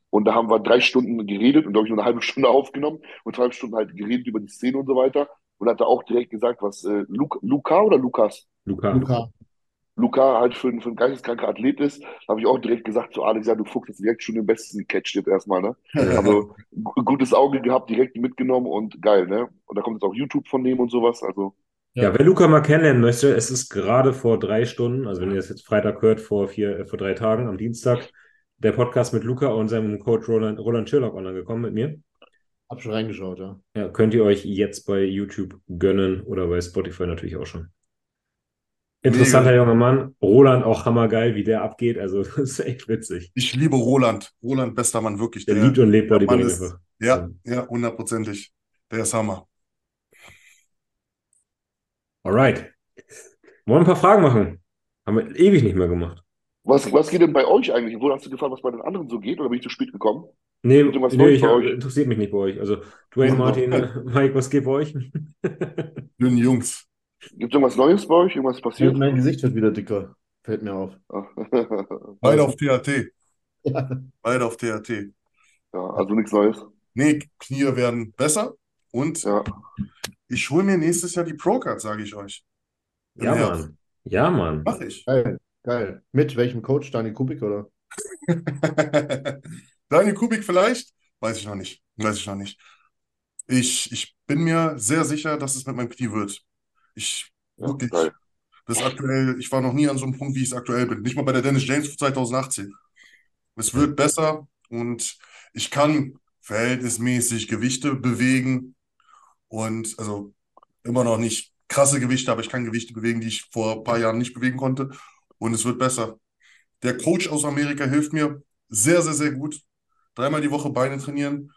Und da haben wir drei Stunden geredet und glaube ich nur eine halbe Stunde aufgenommen und zweieinhalb Stunden halt geredet über die Szene und so weiter. Und hat da auch direkt gesagt, was äh, Luca, Luca oder Lukas?
Luca.
Luca,
Luca halt für, ein- für ein geisteskranker Athlet ist, habe ich auch direkt gesagt zu Alex, ja, du Fuchs, hast direkt schon den besten gecatcht jetzt erstmal, ne? Also gu- gutes Auge gehabt, direkt mitgenommen und geil, ne? Und da kommt jetzt auch YouTube von dem und sowas, also
Ja, wer Luca mal kennenlernen möchte, es ist gerade vor drei Stunden, also wenn ihr das jetzt Freitag hört, vor vier, äh, vor drei Tagen, am Dienstag, der Podcast mit Luca und seinem Coach Roland, Roland Sherlock online gekommen mit mir.
hab schon reingeschaut, ja.
Ja, könnt ihr euch jetzt bei YouTube gönnen oder bei Spotify natürlich auch schon. Interessanter
Mega.
junger Mann. Roland auch hammergeil, wie der abgeht. Also, das ist echt witzig.
Ich liebe Roland. Roland, bester Mann, wirklich.
Der liebt und lebt
der Mann
Bodybuilding
ja, ja, hundertprozentig. Der ist Hammer.
Alright. Wollen wir ein paar Fragen machen? Haben wir ewig nicht mehr gemacht.
was, was geht denn bei euch eigentlich? Wo hast du gefragt, was bei den anderen so geht oder bin ich zu spät gekommen?
Nee, nee ich, interessiert mich nicht bei euch. Also, Dwayne, Martin, Mike, was geht bei euch?
Dünnen Jungs.
Gibt es irgendwas Neues bei euch? Irgendwas passiert?
Mein Gesicht wird wieder dicker. Fällt mir auf.
Beide auf THT.
Ja.
Beide auf THT.
ja, also nichts Neues.
Nee, Knie werden besser. Und
Ja.
Ich hole mir nächstes Jahr die Pro-Card, sage ich euch. Im
Ja,
Herbst.
Mann. Ja, Mann.
Mach ich.
Geil, geil. Mit welchem Coach? Daniel Kubik, oder?
Daniel Kubik vielleicht? Weiß ich noch nicht. Weiß ich noch nicht. Ich, ich bin mir sehr sicher, dass es mit meinem Knie wird. Ich,
Ja,
wirklich.
geil.
Das aktuell, ich war noch nie an so einem Punkt, wie ich es aktuell bin. Nicht mal bei der Dennis James 2018. Es wird besser und ich kann verhältnismäßig Gewichte bewegen und also immer noch nicht krasse Gewichte, aber ich kann Gewichte bewegen, die ich vor ein paar Jahren nicht bewegen konnte und es wird besser. Der Coach aus Amerika hilft mir sehr, sehr, sehr gut. Dreimal die Woche Beine trainieren.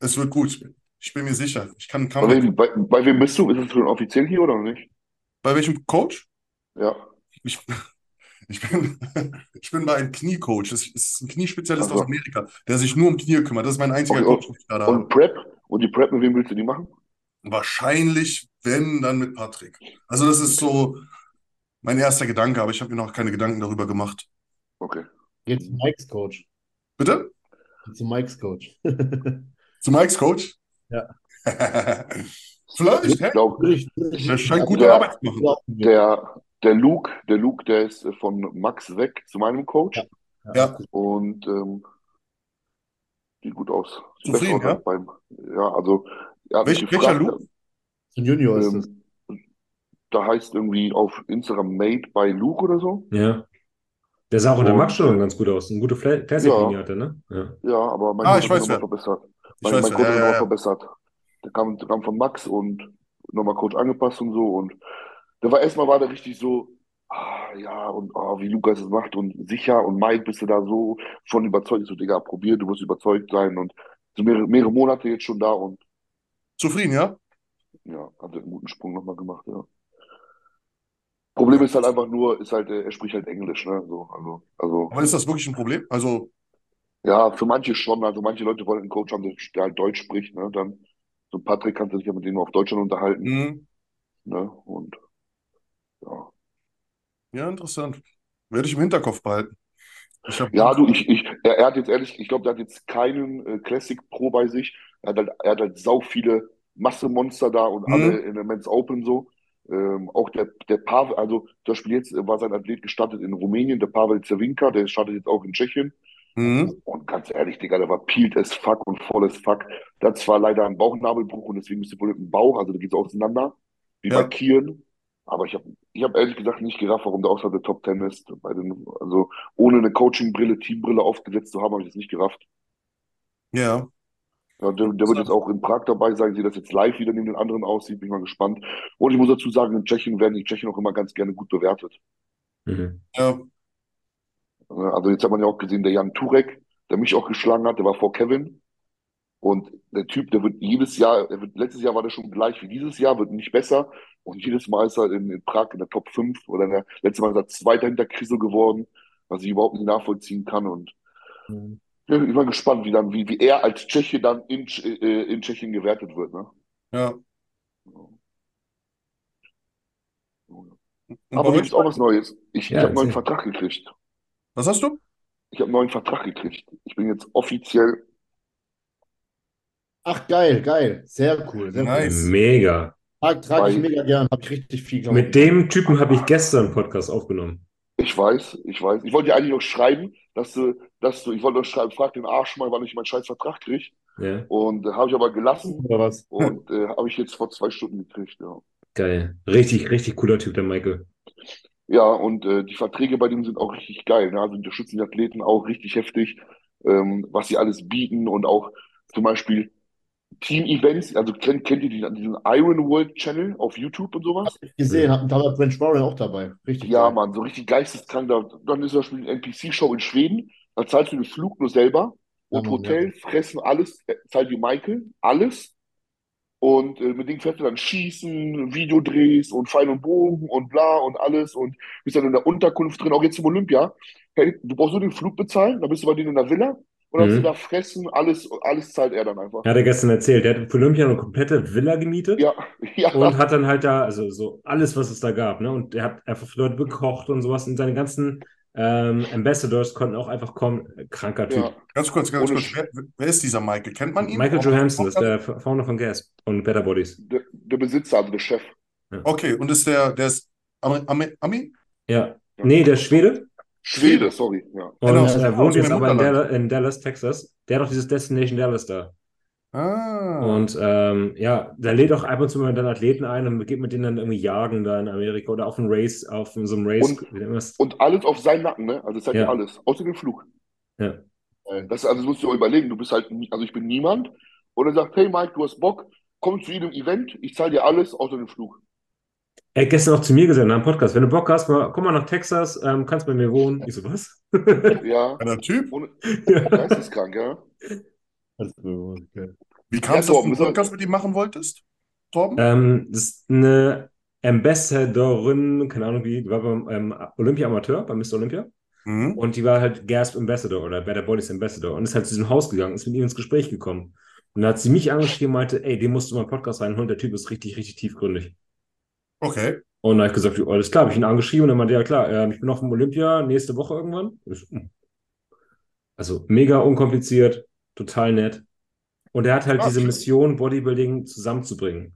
Es wird gut. Ich bin mir sicher. Ich kann
Bei wem, bei, bei wem bist du? Ist es schon offiziell hier oder nicht?
Bei welchem Coach?
Ja.
Ich, ich bin, ich bin bei einem Kniecoach. Das ist ein Kniespezialist
Ach so.
aus Amerika, der sich nur um Knie kümmert. Das ist mein einziger
Und-
Coach, den ich gerade habe.
Und Prep? Und die Prep, mit wem willst du die machen?
Wahrscheinlich, wenn, dann mit Patrick. Also das ist so mein erster Gedanke, aber ich habe mir noch keine Gedanken darüber gemacht.
Okay.
Geht zu Mikes Coach.
Bitte?
Geht zu Mikes Coach.
Zu Mikes Coach?
Ja.
Vielleicht,
Ich
hä?
glaube,
Der scheint gute
Der-
Arbeit zu machen.
der, der Luke, der Luke, der ist von Max weg zu meinem Coach.
Ja.
Ja.
Und ähm, sieht gut aus. Aus als beim, ja, also
Welch- welcher Luke?
Ein Junior ist es.
ähm, da heißt irgendwie auf Instagram Made by Luke oder so.
Ja. Der sah auch unter
Und-
Max schon ganz gut aus. Eine gute Classic-Linie
Ja.
hat er, ne? Ja.
Ja, aber mein
Ah,
Coach
ich
hat nochmal verbessert.
Ich
Mein, mein
ja,
Coach
ja,
hat
ja, ja.
verbessert. Der kam, der kam von Max und nochmal Coach angepasst und so. Und der war erstmal war der richtig so, ah, ja, und ah, wie Lukas es macht und sicher und Mike bist du da so von überzeugt. So, Digga, probier, du musst überzeugt sein. Und so mehrere, mehrere Monate jetzt schon da und
Zufrieden, ja?
ja, hat einen guten Sprung nochmal gemacht, ja. Problem ist halt einfach nur, ist halt, äh, er spricht halt Englisch, ne? So, also, also,
Aber ist das wirklich ein Problem? Also,
ja, für manche schon. Also manche Leute wollen einen Coach haben, der, halt Deutsch spricht, ne? Dann, so Patrick kannst du dich ja mit dem auf Deutschland unterhalten,
mh,
ne? Und, ja.
Ja, interessant. Werde ich im Hinterkopf behalten.
Ja, du, ich, ich, er, er hat jetzt ehrlich, ich glaube, der hat jetzt keinen äh, Classic Pro bei sich. Er hat halt, er hat halt sau viele Massemonster da und
Mhm.
alle in der Men's Open so. Ähm, auch der, der Pavel, also zum Beispiel jetzt war sein Athlet gestartet in Rumänien, der Pavel Cervinka, der startet jetzt auch in Tschechien.
Mhm.
Und ganz ehrlich, Digga, der war peeled as fuck und voll as fuck. Hat zwar leider einen Bauchnabelbruch und deswegen ist die wohl mit dem Bauch, also da geht's auseinander, wie
Ja.
bei Kieren. Aber ich habe ich hab ehrlich gesagt nicht gerafft, warum der außerhalb der Top Ten ist. Bei den, also ohne eine Coaching-Brille, Teambrille aufgesetzt zu haben, habe ich das nicht gerafft.
Ja.
Ja, der, der wird jetzt auch in Prag dabei sein, wie das jetzt live wieder neben den anderen aussieht, bin ich mal gespannt. Und ich muss dazu sagen, in Tschechien werden die Tschechen auch immer ganz gerne gut bewertet.
Mhm.
Ja.
Also jetzt hat man ja auch gesehen, der Jan Turek, der mich auch geschlagen hat, der war vor Kevin. Und der Typ, der wird jedes Jahr, der wird, letztes Jahr war der schon gleich wie dieses Jahr, wird nicht besser. Und jedes Mal ist er in, in Prag in der Top 5 oder in der, letztes Mal ist er Zweiter hinter Kriso geworden, was ich überhaupt nicht nachvollziehen kann. Und
Mhm.
ja, ich bin mal gespannt, wie dann, wie, wie er als Tscheche dann in, äh, in Tschechien gewertet wird, ne?
Ja.
Aber jetzt
euch?
auch was Neues. Ich,
Ja,
ich habe einen neuen. Vertrag gekriegt.
Was hast du?
Ich habe einen neuen Vertrag gekriegt. Ich bin jetzt offiziell,
Ach, geil, geil. Sehr cool. Sehr
Nice.
Mega.
cool. Trag, trage ich mega gern. Habe ich richtig viel glaub
Mit dem Typen habe ich gestern einen Podcast aufgenommen.
ich weiß, ich weiß. Ich wollte dir eigentlich noch schreiben, dass du, dass du, ich wollte noch schreiben, frag den Arsch mal, wann ich meinen scheiß Vertrag kriege.
Ja,
Und äh, habe ich aber gelassen
Oder was?
und äh, habe ich jetzt vor zwei Stunden gekriegt, ja.
geil. Richtig, richtig cooler Typ, der Michael.
Ja, und äh, die Verträge bei dem sind auch richtig geil. Ne? Also unterstützen die Athleten auch richtig heftig, ähm, was sie alles bieten und auch zum Beispiel Team-Events. Also kennt, kennt ihr die, diesen Iron World Channel auf YouTube und sowas?
Hab ich gesehen. Da war Brent Warren auch dabei. Richtig
Ja,
geil.
Mann, so richtig geisteskrank. Da, dann ist zum Beispiel eine NPC-Show in Schweden. Da zahlst du den Flug nur selber und
Ja,
Hotel, Fressen, alles, äh, zahlt die Michael, alles. Und äh, mit denen fährst du dann Schießen, Videodrehs und Pfeil und Bogen und bla und alles und bist dann in der Unterkunft drin, auch jetzt im Olympia. Hey, du brauchst nur den Flug bezahlen, dann bist du bei denen in der Villa und dann
Mhm.
du da Fressen, alles, alles zahlt er dann einfach.
Hat er gestern erzählt. Der hat für Olympia eine komplette Villa gemietet
Ja, ja,
und hat dann halt da, also so alles, was es da gab, ne? Und er hat einfach für Leute bekocht und sowas. Und seine ganzen ähm, Ambassadors konnten auch einfach kommen. Kranker Typ.
ja.
Ganz kurz, ganz
Ohne
kurz. Wer, wer ist dieser Michael? Kennt man ihn?
Michael Johansson ist der Founder von Gas und Better Bodies.
Der, der Besitzer, also der Chef.
Okay, und ist der, der ist Ami? Ami, Ami?
Ja. Nee, der ist Schwede.
Schwede, sorry, ja.
Und
Genau,
er
aus
wohnt
dem
jetzt aber in. Dallas, in Dallas, Texas. Der hat auch dieses Destination Dallas da.
Ah.
Und ähm, ja, der lädt auch ab und zu mal dann Athleten ein und geht mit denen dann irgendwie jagen da in Amerika oder auf einem Race, auf so einem Race.
Und-? Und alles auf seinen Nacken, ne? Also es hat
Ja.
alles, außer dem Flug.
Ja.
Das, also das musst du dir überlegen, du bist halt, also ich bin niemand und er sagt, hey Mike, du hast Bock, komm zu jedem Event, ich zahle dir alles außer den Flug.
Er hat gestern auch zu mir gesagt in einem Podcast, wenn du Bock hast, mal, komm mal nach Texas, ähm, kannst bei mir wohnen. Ich so, was?
Ja,
Einer Typ?
ohne, geisteskrank, ja.
Also, okay.
Wie kam
Ja,
es, dass du einen Podcast mit ihm machen wolltest? Torben?
ähm, das ist eine Ambassadorin, keine Ahnung wie, die war beim ähm, Olympia Amateur, bei Mr. Olympia.
Mhm.
Und die war halt Gasp Ambassador oder Better Bodies Ambassador und ist halt zu diesem Haus gegangen, ist mit ihm ins Gespräch gekommen. Und da hat sie mich angeschrieben und meinte, ey, den musst du mal einen Podcast reinholen, der Typ ist richtig, richtig tiefgründig.
Okay.
Und dann habe ich gesagt, ja, alles klar, habe ich ihn angeschrieben und er meinte, ja klar, ähm, ich bin auf dem Olympia nächste Woche irgendwann. Hm. Also mega unkompliziert, total nett. Und er hat halt
Ah,
diese. Mission, Bodybuilding zusammenzubringen.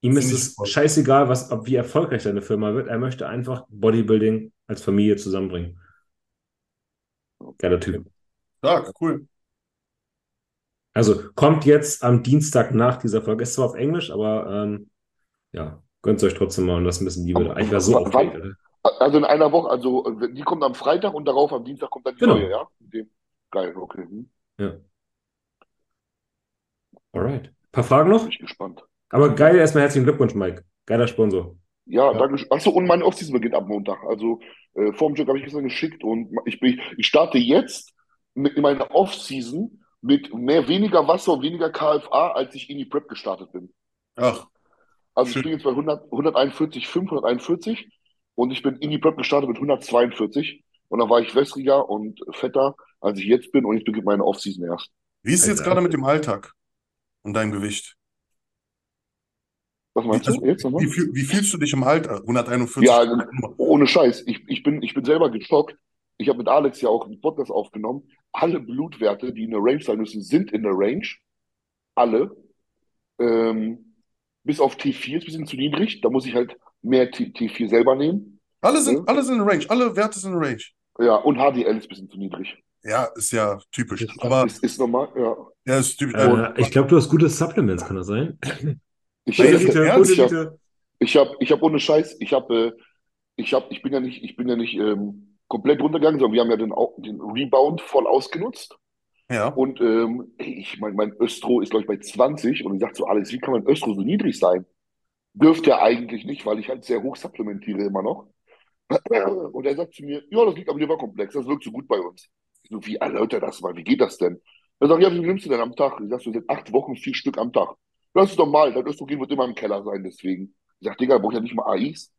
Ihm ist es scheißegal, was, ob wie erfolgreich seine Firma wird. Er möchte einfach Bodybuilding als Familie zusammenbringen. Geiler Typ.
Stark, cool.
Also kommt jetzt am Dienstag nach dieser Folge. Ist zwar auf Englisch, aber ähm, ja, gönnt euch trotzdem mal und lasst ein bisschen Liebe da. Ich war so
Wann-
aufgeregt.
Also in einer Woche, also die kommt am Freitag und darauf am Dienstag kommt dann die
Genau.
neue, ja? Geil, okay. Hm.
Ja. Alright. Paar Fragen noch?
Bin ich gespannt.
Aber geil, erstmal herzlichen Glückwunsch, Mike. Geiler Sponsor.
Ja,
Ja.
danke. schön. Achso, und meine Offseason beginnt ab Montag. Also äh, vorm Job habe ich gestern geschickt und ich bin, ich starte jetzt mit in meiner Offseason mit mehr weniger Wasser und weniger KFA, als ich in die Prep gestartet bin.
Ach,
Also ich bin jetzt bei 100, 141, 541 und ich bin in die Prep gestartet mit 142 und dann war ich wässriger und fetter, als ich jetzt bin und jetzt beginnt meine Offseason erst.
wie ist es jetzt gerade mit dem Alltag und deinem Gewicht?
Was meinst
Also,
du jetzt nochmal?
Wie, wie fühlst du dich im Alter? 141?
Ja, ohne Scheiß. Ich, ich bin, ich bin selber geschockt. Ich habe mit Alex ja auch einen Podcast aufgenommen. Alle Blutwerte, die in der Range sein müssen, sind in der Range. Alle. Ähm, bis auf T4 ist ein bisschen zu niedrig. Da muss ich halt mehr T T4 selber nehmen.
Alle sind,
Ja.
alle sind in Range, alle Werte sind in Range.
Ja, und HDL ist ein bisschen zu niedrig.
Ja, ist ja typisch.
Ist-
Aber
Ist, ist normal, ja.
ja, ist typisch.
Äh, ich glaube, du hast gute Supplements, kann das sein?
Ich, ich, ich, habe ich hab, ich hab ohne Scheiß, ich habe, äh, ich hab, ich bin ja nicht, ich bin ja nicht ähm, komplett runtergegangen, sondern wir haben ja den, den Rebound voll ausgenutzt.
Ja.
Und ähm, ich mein, mein Östro ist, glaube ich, bei 20 und ich sage so, Alex, wie kann mein Östro so niedrig sein? Dürfte er eigentlich nicht, weil ich halt sehr hoch supplementiere immer noch. Und er sagt zu mir, ja, das liegt am Leberkomplex, das wirkt so gut bei uns. Ich so, wie erläutert das mal, wie geht das denn? Er sagt, ja, wie nimmst du denn am Tag? Ich sag so, seit acht Wochen vier Stück am Tag. Das ist normal, dein Östrogen wird immer im Keller sein, deswegen. Ich sag, Digga, braucht ja nicht mal AIs.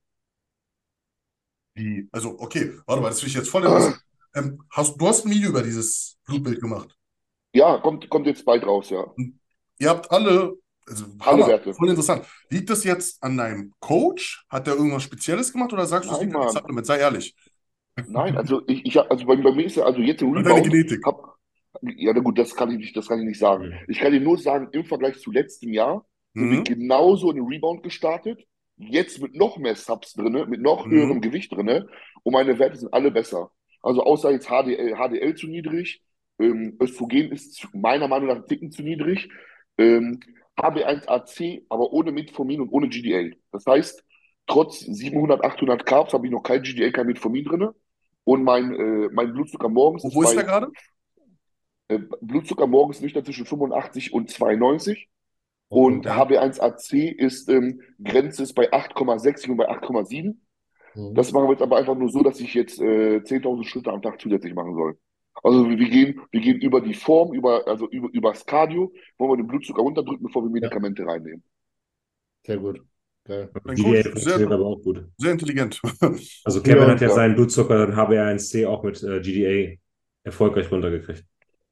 Die, also, okay, warte mal, das finde ich jetzt voll. Ähm, hast, du hast ein Video über dieses Blutbild gemacht.
Ja, kommt, kommt jetzt bald raus, ja.
Ihr habt alle, also
Alle
Hammer,
Werte.
voll interessant. Liegt das jetzt an deinem Coach? Hat der irgendwas Spezielles gemacht oder sagst du, es
Nein,
liegt? Sei ehrlich.
Nein, also ich, ich also bei, bei mir ist ja, also jetzt im
Und deine
Rebound,
Genetik.
hab, ja, na gut, das kann ich nicht, das kann ich nicht sagen.
Mhm.
Ich kann dir nur sagen, im Vergleich zu letztem Jahr sind wir
Mhm.
genauso in den Rebound gestartet. Jetzt mit noch mehr Subs drinne, mit noch
Mhm.
höherem Gewicht drinne. Und meine Werte sind alle besser. Also außer jetzt HDL, HDL zu niedrig. Ähm, Östrogen ist meiner Meinung nach ein Ticken zu niedrig. Ähm, HB1AC, aber ohne Metformin und ohne GDA. Das heißt, trotz 700, 800 Carbs habe ich noch kein GDA, kein Metformin drinne. Und mein, äh, mein Blutzucker morgens
Wo, wo ist
bei,
der gerade?
äh, Blutzucker morgens liegt da zwischen 85 und 92. Und
Okay.
HB1AC ist, ähm, Grenze ist bei 8,6 und bei 8,7.
Mhm.
Das machen wir jetzt aber einfach nur so, dass ich jetzt äh, 10.000 Schritte am Tag zusätzlich machen soll. Also wir gehen, wir gehen über die Form, über, also über, über das Cardio, wollen wir den Blutzucker runterdrücken, bevor wir Medikamente reinnehmen.
Sehr gut. Geil.
Coach,
funktioniert
sehr,
aber auch gut.
sehr intelligent.
Also Kevin
Ja,
hat ja
ja.
seinen Blutzucker, den HbA1c auch mit äh, GDA erfolgreich runtergekriegt.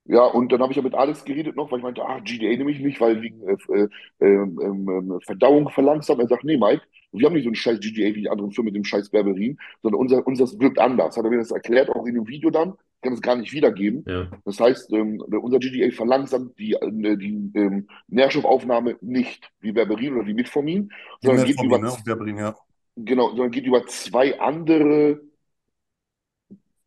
Ja, und dann habe ich ja mit Alex geredet noch, weil ich meinte, ah, GDA nehme ich nicht, weil wegen äh, äh, ähm, ähm, Verdauung verlangsamt. Er sagt, nee, Mike, wir haben nicht so einen scheiß GDA wie die anderen Firmen mit dem scheiß Berberin, sondern unser, unseres wirkt anders. Hat er mir das erklärt, auch in dem Video dann. Ich kann es gar nicht wiedergeben.
Ja.
Das heißt, ähm, unser GDA verlangsamt die, äh, die ähm, Nährstoffaufnahme nicht wie Berberin oder wie Metformin,
Die
sondern geht über,
ne? Und Berberin, ja.
genau, sondern geht über zwei andere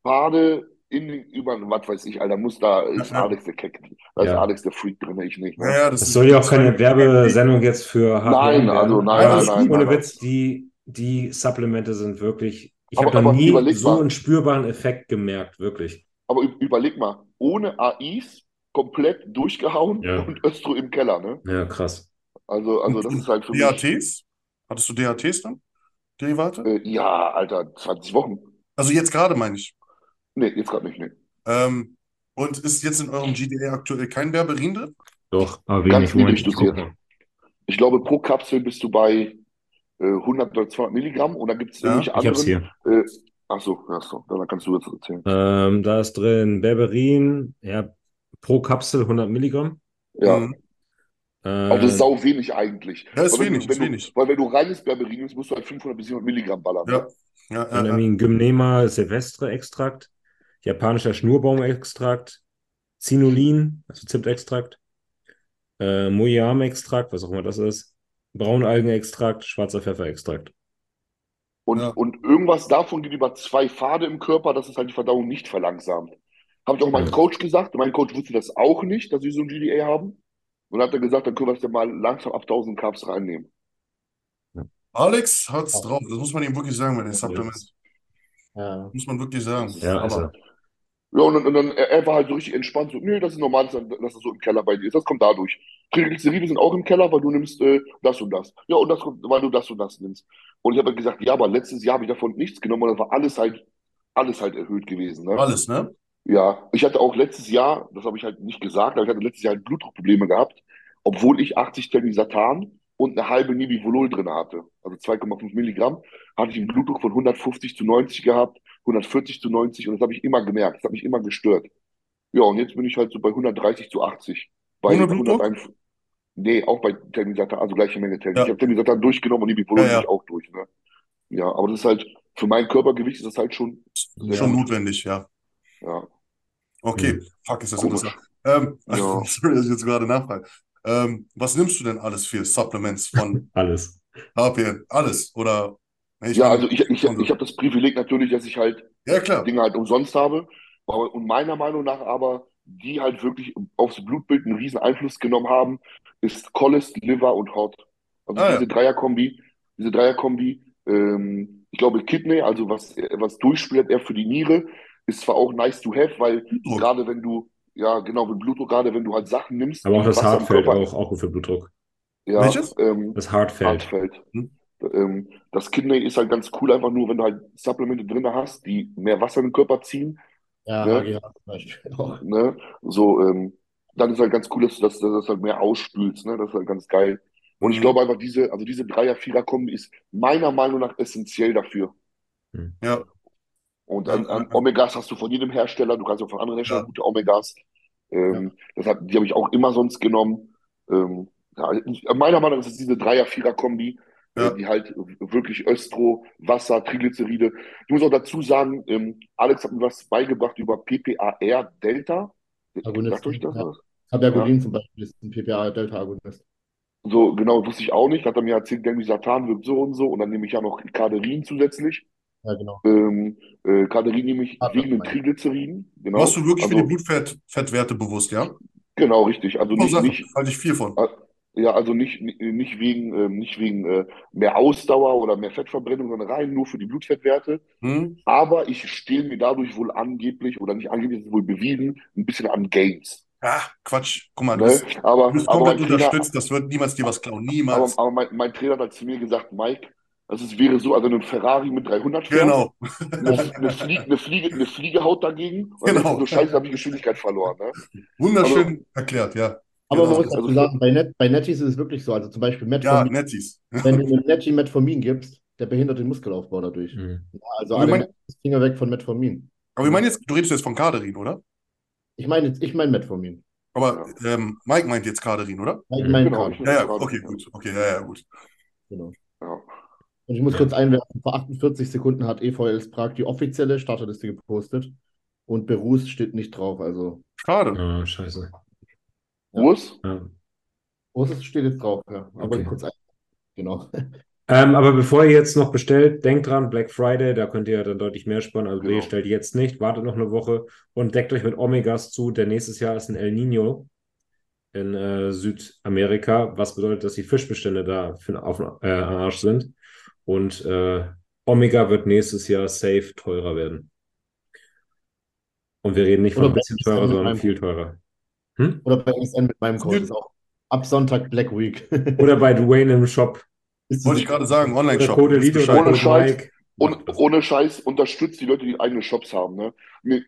Pfade in, über, was weiß ich, Alter, muss da, ist
Ja.
Alex der Keck, da ist
Ja.
Alex der Freak drin, ich nicht. Ne?
Naja, das
Das soll ja auch keine Werbesendung jetzt für HPM
Nein,
werden.
also nein,
Aber
nein, nein,
ohne
nein,
Witz, die, die Supplemente sind wirklich. Ich habe noch nie so
mal.
einen spürbaren Effekt gemerkt, wirklich.
aber überleg mal, ohne AIs komplett durchgehauen
Ja.
und Östro im Keller, ne?
Ja, krass.
Also, also das ist halt für mich,
DHTs? Hattest du DHTs dann? Derivate?
äh, ja, Alter, 20 Wochen.
Also jetzt gerade meine ich.
Nee, jetzt gerade nicht, nee.
Ähm, und ist jetzt in eurem GDA aktuell kein Berberin drin?
Doch, aber
Ganz
wenig. Ich guck
dosiert. Ich glaube, pro Kapsel bist du bei äh, 100 oder 200 Milligramm und dann gibt es
Ja,
irgendwelche
Ich hab's
anderen.
hier.
Äh, ach so, ja, so, dann kannst du jetzt erzählen.
Ähm, da ist drin Berberin, ja, pro Kapsel 100 Milligramm.
Ja,
Mhm.
aber das ist sau wenig eigentlich.
Ja, ist wenig,
du,
ist
du,
wenig.
Weil wenn du reines Berberin nimmst, musst du halt 500 bis 700 Milligramm ballern.
Ja.
ne?
Ja,
Dann
ja,
irgendwie ein Gymnema Silvestre-Extrakt, japanischer Schnurbaum-Extrakt, Zinulin, also Zimtextrakt, äh, Muyame-Extrakt, was auch immer das ist, Braunalgenextrakt, schwarzer Pfefferextrakt.
Und,
Ja.
und irgendwas davon geht über zwei Pfade im Körper, dass es halt die Verdauung nicht verlangsamt. Habe ich auch meinem
Ja.
Coach gesagt. Mein Coach wusste das auch nicht, dass sie so ein GDA haben. Und hat er gesagt, dann können wir es ja mal langsam ab 1000 Carbs reinnehmen.
Alex hat's drauf. Das muss man ihm wirklich sagen bei den Supplements.
Ja.
Muss man wirklich sagen.
Ja, er.
Ja, und, dann- und dann, er, er war halt so richtig entspannt, so, nö, das ist normal, dass dass das so im Keller bei dir ist, das kommt dadurch. Triglyceride sind auch im Keller, weil du nimmst äh, das und das. Ja, und das kommt, weil du das und das nimmst. Und ich habe halt gesagt, ja, aber letztes Jahr habe ich davon nichts genommen und das war alles halt, alles halt erhöht gewesen, ne?
alles, ne?
Ja, ich hatte auch letztes Jahr, das habe ich halt nicht gesagt, aber ich hatte letztes Jahr halt Blutdruckprobleme gehabt, obwohl ich 80 Telmisartan und eine halbe Nibivolol drin hatte. Also 2,5 Milligramm, hatte ich einen Blutdruck von 150 zu 90 gehabt, 140 zu 90 und das habe ich immer gemerkt, das hat mich immer gestört. Ja, und jetzt bin ich halt so bei 130 zu 80. Bei
Ohne Blutdruck?
101 nee, auch bei Telmisartan, also gleiche Menge Telmis.
Ja.
Ich habe Telmisartan durchgenommen und Nibivolol
Ja, ja.
bin ich auch durch, ne? Ja, aber das ist halt, für mein Körpergewicht ist das halt schon,
Ja.
Schon notwendig, ja.
ja.
Okay,
Mhm.
fuck, ist das
Komisch.
interessant. Ähm,
Ja.
sorry, dass ich jetzt gerade nachfrage. Ähm, was nimmst du denn alles für Supplements von
Alles.
HPN? Alles? Oder? Ich
Ja,
meine-
also ich, ich, ich habe das Privileg natürlich, dass ich halt
Ja, klar.
Dinge halt umsonst habe. Aber, und meiner Meinung nach aber, die halt wirklich aufs Blutbild einen riesen Einfluss genommen haben, ist Collis, Liver und Hot. Also
Ah, ja.
diese Dreierkombi, diese Dreierkombi, ähm, ich glaube Kidney, also was, was durchspielt er für die Niere, ist zwar auch nice to have, weil
Blutdruck.
gerade wenn du, ja genau, mit Blutdruck, gerade wenn du halt Sachen nimmst,
Aber auch das Hartfeld auch, auch gut für Blutdruck.
ja,
Welches?
ähm,
Das Hartfeld.
Hartfeld.
Hm.
Ähm, das Kidney ist halt ganz cool, einfach nur, wenn du halt Supplemente drin hast, die mehr Wasser in den Körper ziehen.
Ja,
Ja.
HGH zum Beispiel auch.
Ne? So, ähm, dann ist halt ganz cool, dass du das, dass das halt mehr ausspülst. Ne? Das ist halt ganz geil. Und ich
Mhm.
glaube einfach, diese, also diese Dreier-Vierer-Kombi ist meiner Meinung nach essentiell dafür.
Ja.
Und
Ja,
an, an
ja, ja.
Omegas hast du von jedem Hersteller, du kannst auch von anderen Herstellern
Ja.
gute Omegas. Ähm, das hat, die habe ich auch immer sonst genommen. Ähm, ja, meiner Meinung nach ist es diese Dreier-Vierer-Kombi,
Ja.
die halt wirklich Östro, Wasser, Triglyceride. Ich muss auch dazu sagen, ähm, Alex hat mir was beigebracht über PPAR Delta.
Agonisten,
Sagt euch das
ja.
was?
Cabergolin zum Beispiel ist ein PPA-Delta-Agonist.
So, genau, wusste ich auch nicht. Hat er mir erzählt, Delmisartan wirkt so und so. Und dann nehme ich ja noch Kaderin zusätzlich.
Ja, genau.
Ähm, äh, Kaderin nehme ich
Ah,
wegen den Triglyceriden. Genau.
Warst du wirklich für
also,
die Blutfettwerte bewusst, ja?
Genau, richtig. Also nicht,
Sache.
nicht,
Halte ich viel von.
Ja, also nicht, nicht wegen, ähm, nicht wegen äh, mehr Ausdauer oder mehr Fettverbrennung, sondern rein nur für die Blutfettwerte.
Hm?
Aber ich stehle mir dadurch wohl angeblich, oder nicht angeblich, es ist wohl bewiesen, ein bisschen an Gains.
Ah, Quatsch. Guck mal,
Ne?
das,
Aber,
du bist
aber mein
komplett
Trainer,
unterstützt. Das wird niemals dir was klauen.
aber,
Niemals.
aber mein, mein Trainer hat zu mir gesagt, Mike, also es wäre so, also ein Ferrari mit 300 fährt,
Genau.
eine, eine, Fliege, eine, Fliege, eine Fliege haut dagegen und
Genau.
du so, scheiße, habe ich Geschwindigkeit verloren. Ne?
Wunderschön erklärt, ja.
Aber
Genau.
man muss dazu
Also-
sagen, bei, Net, bei Nettis ist es wirklich so. Also zum Beispiel
Ja,
Metformin,
Nettis.
wenn du einem Netti Metformin gibst, der behindert den Muskelaufbau dadurch.
Mhm.
Also alle
mein-
Finger weg von Metformin.
Aber ich meine jetzt, du redest jetzt von Kaderin, oder?
Ich meine jetzt, ich meine Metformin.
Aber ähm, Mike meint jetzt Kaderin, oder?
Ich
Mhm.
meine
Genau,
Kader.
ich-
Ja, ja,
Kaderin,
okay,
ja.
gut. Okay, ja, ja, gut.
Genau.
Ja.
Und ich muss
Ja.
kurz einwerfen, vor 48 Sekunden hat EVLs Prag die offizielle Starterliste gepostet und Berus steht nicht drauf. Also
Schade.
Ah, scheiße.
Urs?
Ja.
Berus steht jetzt drauf, ja. Aber
Okay.
kurz ein. Genau.
Ähm, aber bevor ihr jetzt noch bestellt, denkt dran, Black Friday, da könnt ihr dann deutlich mehr sparen. Also
Genau.
ihr stellt jetzt nicht, wartet noch eine Woche und deckt euch mit Omegas zu, denn nächstes Jahr ist ein El Nino in äh, Südamerika, was bedeutet, dass die Fischbestände da für, auf äh, Arsch sind. Und äh, Omega wird nächstes Jahr safe teurer werden. Und wir reden nicht von
Oder
ein bisschen teurer, sondern viel teurer. Hm?
Oder bei SN mit meinem Code. Ist auch ab Sonntag Black Week.
Oder bei Dwayne im Shop.
Wollte ich gerade sagen, Online-Shop.
Ohne Scheiß. Ohne Scheiß unterstützt die Leute, die eigene Shops haben. Ne?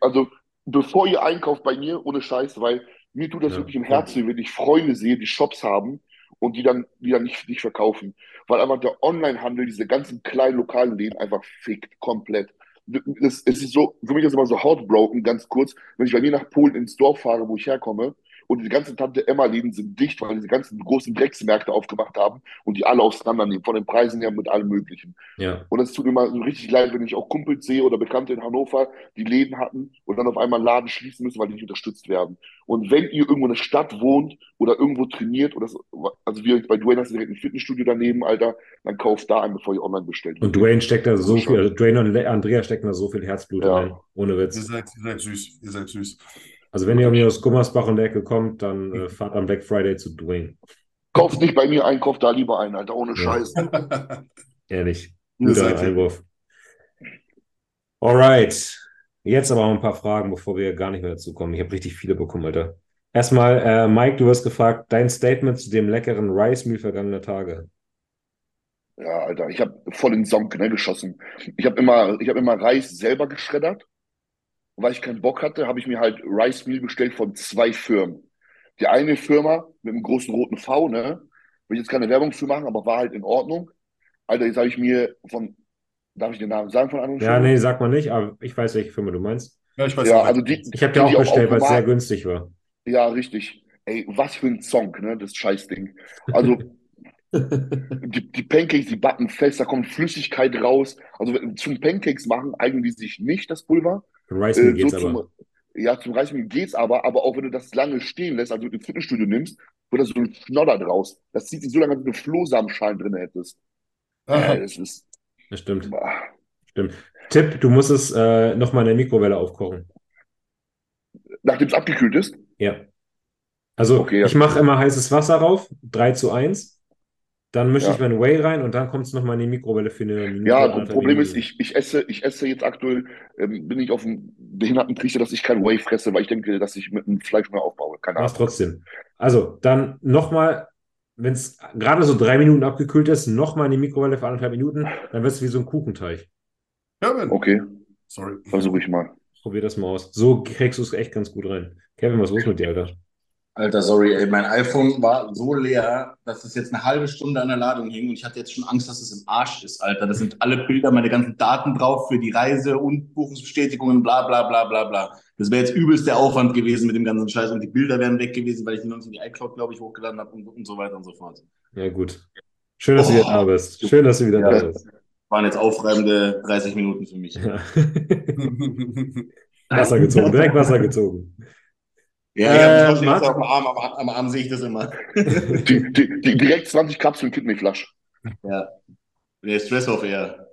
Also bevor ihr einkauft bei mir, ohne Scheiß, weil mir tut das
Ja,
wirklich im. Herzen, wenn ich Freunde sehe, die Shops haben und die dann, die dann nicht, nicht verkaufen. Weil einfach der Onlinehandel diese ganzen kleinen lokalen Läden einfach fickt komplett. Das, es ist so, für mich ist es immer so heartbroken, ganz kurz, wenn ich bei mir nach Polen ins Dorf fahre, wo ich herkomme, und die ganzen Tante-Emma-Läden sind dicht, weil diese ganzen großen Drecksmärkte aufgemacht haben und die alle auseinandernehmen, von den Preisen her mit allem Möglichen.
Ja.
Und es tut mir immer so richtig leid, wenn ich auch Kumpels sehe oder Bekannte in Hannover, die Läden hatten und dann auf einmal einen Laden schließen müssen, weil die nicht unterstützt werden. Und wenn ihr irgendwo in der Stadt wohnt oder irgendwo trainiert, oder so, also wir bei Dwayne hast du direkt ein Fitnessstudio daneben, Alter, dann kauft da ein, bevor ihr online bestellt.
Und Dwayne steckt da so viel, Dwayne und Andrea stecken da so viel Herzblut
Ja.
rein. Ohne
Ihr
Witz.
seid, ihr seid süß. Ihr seid süß.
Also wenn ihr irgendwie aus Gummersbach und der Ecke kommt, dann äh, fahrt am Black Friday zu Dwayne.
Kauft nicht bei mir ein, kauft da lieber ein, Alter, ohne
Ja.
Scheiß.
Ehrlich.
Ihr
Guter. Einwurf. Alright. Jetzt aber auch ein paar Fragen, bevor wir gar nicht mehr dazu kommen. Ich habe richtig viele bekommen, Alter. Erstmal, äh, Mike, du hast gefragt, dein Statement zu dem leckeren Rice Meal vergangener Tage.
Ja, Alter, ich habe voll in den Song ne, geschossen. Ich habe immer, ich habe immer Reis selber geschreddert. Und weil ich keinen Bock hatte, habe ich mir halt Rice Meal bestellt von zwei Firmen. Die eine Firma mit einem großen roten V, ne? Will ich jetzt keine Werbung für machen, aber war halt in Ordnung. Alter, jetzt habe ich mir von, darf ich den Namen sagen von anderen
Ja,
Firmen?
nee, sag mal nicht, aber ich weiß, welche Firma du meinst.
Ja, ich weiß
Ja, also die,
Ich habe
die
dir auch bestellt, weil es sehr günstig war.
Ja, richtig. Ey, was für ein Song, ne? Das Scheißding. Also, die, die Pancakes, die backen fest, da kommt Flüssigkeit raus. Also zum Pancakes machen eignen die sich nicht, das Pulver.
Für Rice Meal
Äh,
geht's
so
aber.
zum, ja, zum Reismehl geht's aber, aber auch wenn du das lange stehen lässt, also im Fitnessstudio nimmst, wird da so ein Schnodder draus. Das zieht sich so lange, als wenn du Flohsamenschalen drin hättest.
Aha.
Äh, das ist,
Das stimmt.
boah.
Stimmt. Tipp, du musst es äh, nochmal in der Mikrowelle aufkochen.
nachdem es abgekühlt ist,
Ja. Also
Okay, ja.
ich mache immer heißes Wasser rauf, 3 zu 1. Dann mische
Ja.
ich mein Whey rein und dann kommt es nochmal in die Mikrowelle für eine Minute.
Ja, das Problem ist, ich, ich esse, ich esse jetzt aktuell, ähm, bin ich auf dem behinderten Trichter, dass ich kein Whey fresse, weil ich denke, dass ich mit dem Fleisch mehr aufbaue. Keine
Mach's
Ahnung.
trotzdem. Also, dann nochmal, wenn es gerade so drei Minuten abgekühlt ist, nochmal in die Mikrowelle für anderthalb Minuten, dann wird es wie so ein Kuchenteig.
Kevin.
Okay,
Sorry.
versuche ich mal.
Probier das mal aus. So kriegst du es echt ganz gut rein. Kevin, was ist los mit dir, Alter?
Alter, sorry, ey, mein iPhone war so leer, dass es jetzt eine halbe Stunde an der Ladung hing und ich hatte jetzt schon Angst, dass es im Arsch ist, Alter. Das sind alle Bilder, meine ganzen Daten drauf für die Reise und Buchungsbestätigungen, bla bla bla bla bla. Das wäre jetzt übelst der Aufwand gewesen mit dem ganzen Scheiß und die Bilder wären weg gewesen, weil ich die noch nicht in die iCloud, glaube ich, hochgeladen habe und, und so weiter und so fort.
Ja, gut. Schön, dass du wieder
Oh.
da bist. Schön, dass du wieder
Ja.
da bist.
Waren jetzt aufreibende 30 Minuten für mich.
Ja. Wasser gezogen, direkt Wasser gezogen.
Ja,
Äh,
ja, ich
Martin?
am Arm, am, am Arm sehe ich das immer.
Die, die, die, direkt 20 Kapseln Kidneyflasch.
ja. Der Stress auf eher.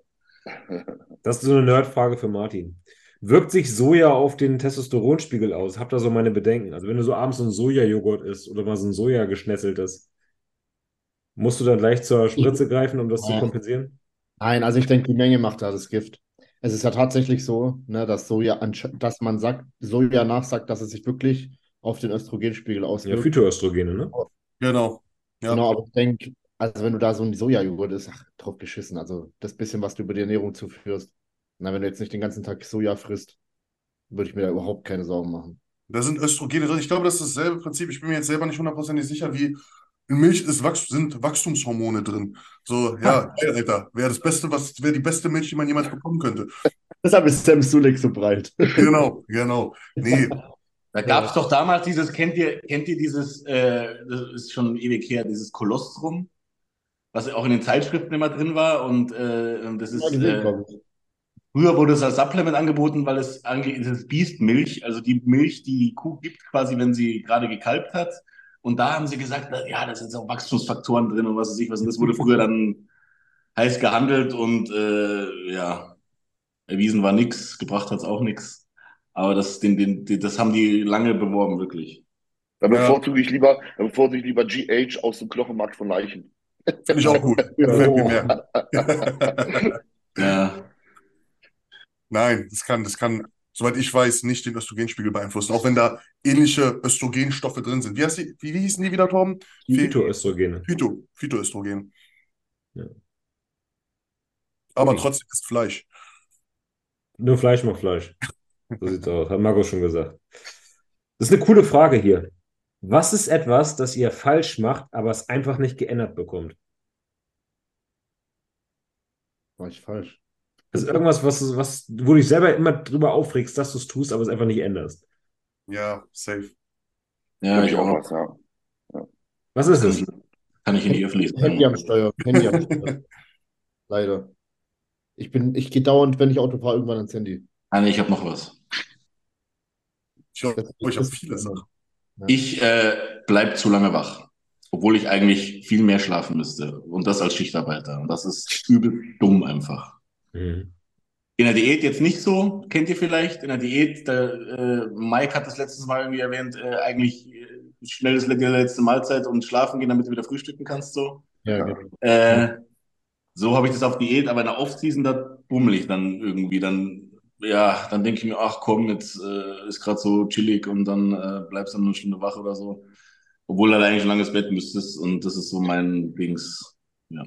Das ist so eine Nerdfrage für Martin. Wirkt sich Soja auf den Testosteronspiegel aus? Habt da so meine Bedenken. Also wenn du so abends so ein Sojajoghurt isst oder mal so ein Soja geschnetzeltes, musst du dann gleich zur Spritze greifen, um das zu
Ja.
kompensieren?
Nein, also ich denke, die Menge macht da das Gift. Es ist ja tatsächlich so, ne, dass Soja, dass man sagt, Soja nachsagt, dass es sich wirklich auf den Östrogenspiegel
Ja,
auswirkt.
Phytoöstrogene, ne?
Genau. Ja.
Genau, aber ich denke, also wenn du da so ein Sojajoghurt isst, ach, drauf geschissen. Also das bisschen, was du über die Ernährung zuführst. Na, wenn du jetzt nicht den ganzen Tag Soja frisst, würde ich mir da überhaupt keine Sorgen machen.
Da sind Östrogene drin. Ich glaube, das ist dasselbe Prinzip. Ich bin mir jetzt selber nicht hundertprozentig sicher, wie in Milch ist Wachs sind Wachstumshormone drin. So, ja, Alter. Wäre das Beste, was, wäre die beste Milch, die man jemals bekommen könnte.
Deshalb ist Sam Sulek so breit.
Genau, genau. Nee,
Da gab es doch damals dieses, kennt ihr, kennt ihr dieses, äh, das ist schon ewig her, dieses Kolostrum, was auch in den Zeitschriften immer drin war und äh, das ist, äh, früher wurde es als Supplement angeboten, weil es eigentlich das ist Biestmilch, also die Milch, die die Kuh gibt, quasi, wenn sie gerade gekalbt hat. Und da haben sie gesagt, ja, da sind auch Wachstumsfaktoren drin und was weiß ich was. Und das wurde früher dann heiß gehandelt und äh, ja, erwiesen war nix, gebracht hat's auch nix. Aber das, den, den, das haben die lange beworben, wirklich.
Da bevorzuge ich lieber, da bevorzuge ich lieber GH aus dem Knochenmark von Leichen.
finde ich auch gut. Gefällt mir mehr.
Ja.
Nein, das kann, das kann soweit ich weiß, nicht den Östrogenspiegel beeinflussen, auch wenn da ähnliche Östrogenstoffe drin sind. Wie, heißt die, wie, wie hießen die wieder, Torben?
Phytoöstrogene.
Phyto, Phytoöstrogen.
Ja.
Aber
Okay.
trotzdem ist Fleisch.
Nur Fleisch macht Fleisch. So sieht's aus. Hat Marco schon gesagt. Das ist eine coole Frage hier. Was ist etwas, das ihr falsch macht, aber es einfach nicht geändert bekommt?
War ich falsch.
Also irgendwas, was, was, wo du dich selber immer drüber aufregst, dass du es tust, aber es einfach nicht änderst.
Ja, safe.
Ja,
Hab
ich auch.
was, ja.
Was ist es?
ich, kann ich in die öffentliche
Handy am Steuer. Handy am Steuer. Leider. Ich bin, ich gehe dauernd, wenn ich Auto fahre, irgendwann ans Handy.
Ah, nee, ich habe noch was.
Ich ich habe viele Sachen.
Ich äh, bleib zu lange wach, obwohl ich eigentlich viel mehr schlafen müsste. Und das als Schichtarbeiter. Und das ist übel dumm einfach.
Mhm.
In der Diät jetzt nicht so, kennt ihr vielleicht. In der Diät, der, äh, Mike hat das letztes Mal irgendwie erwähnt, äh, eigentlich äh, schnell ist die letzte Mahlzeit und schlafen gehen, damit du wieder frühstücken kannst. So,
Ja, genau.
äh, so habe ich das auf Diät, aber in der Off-Season, da bummel ich dann irgendwie. Dann, ja, dann denke ich mir, ach komm, jetzt äh, ist gerade so chillig und dann äh, bleibst du dann eine Stunde wach oder so. Obwohl du halt eigentlich ein langes Bett müsstest und das ist so mein Dings. Ja.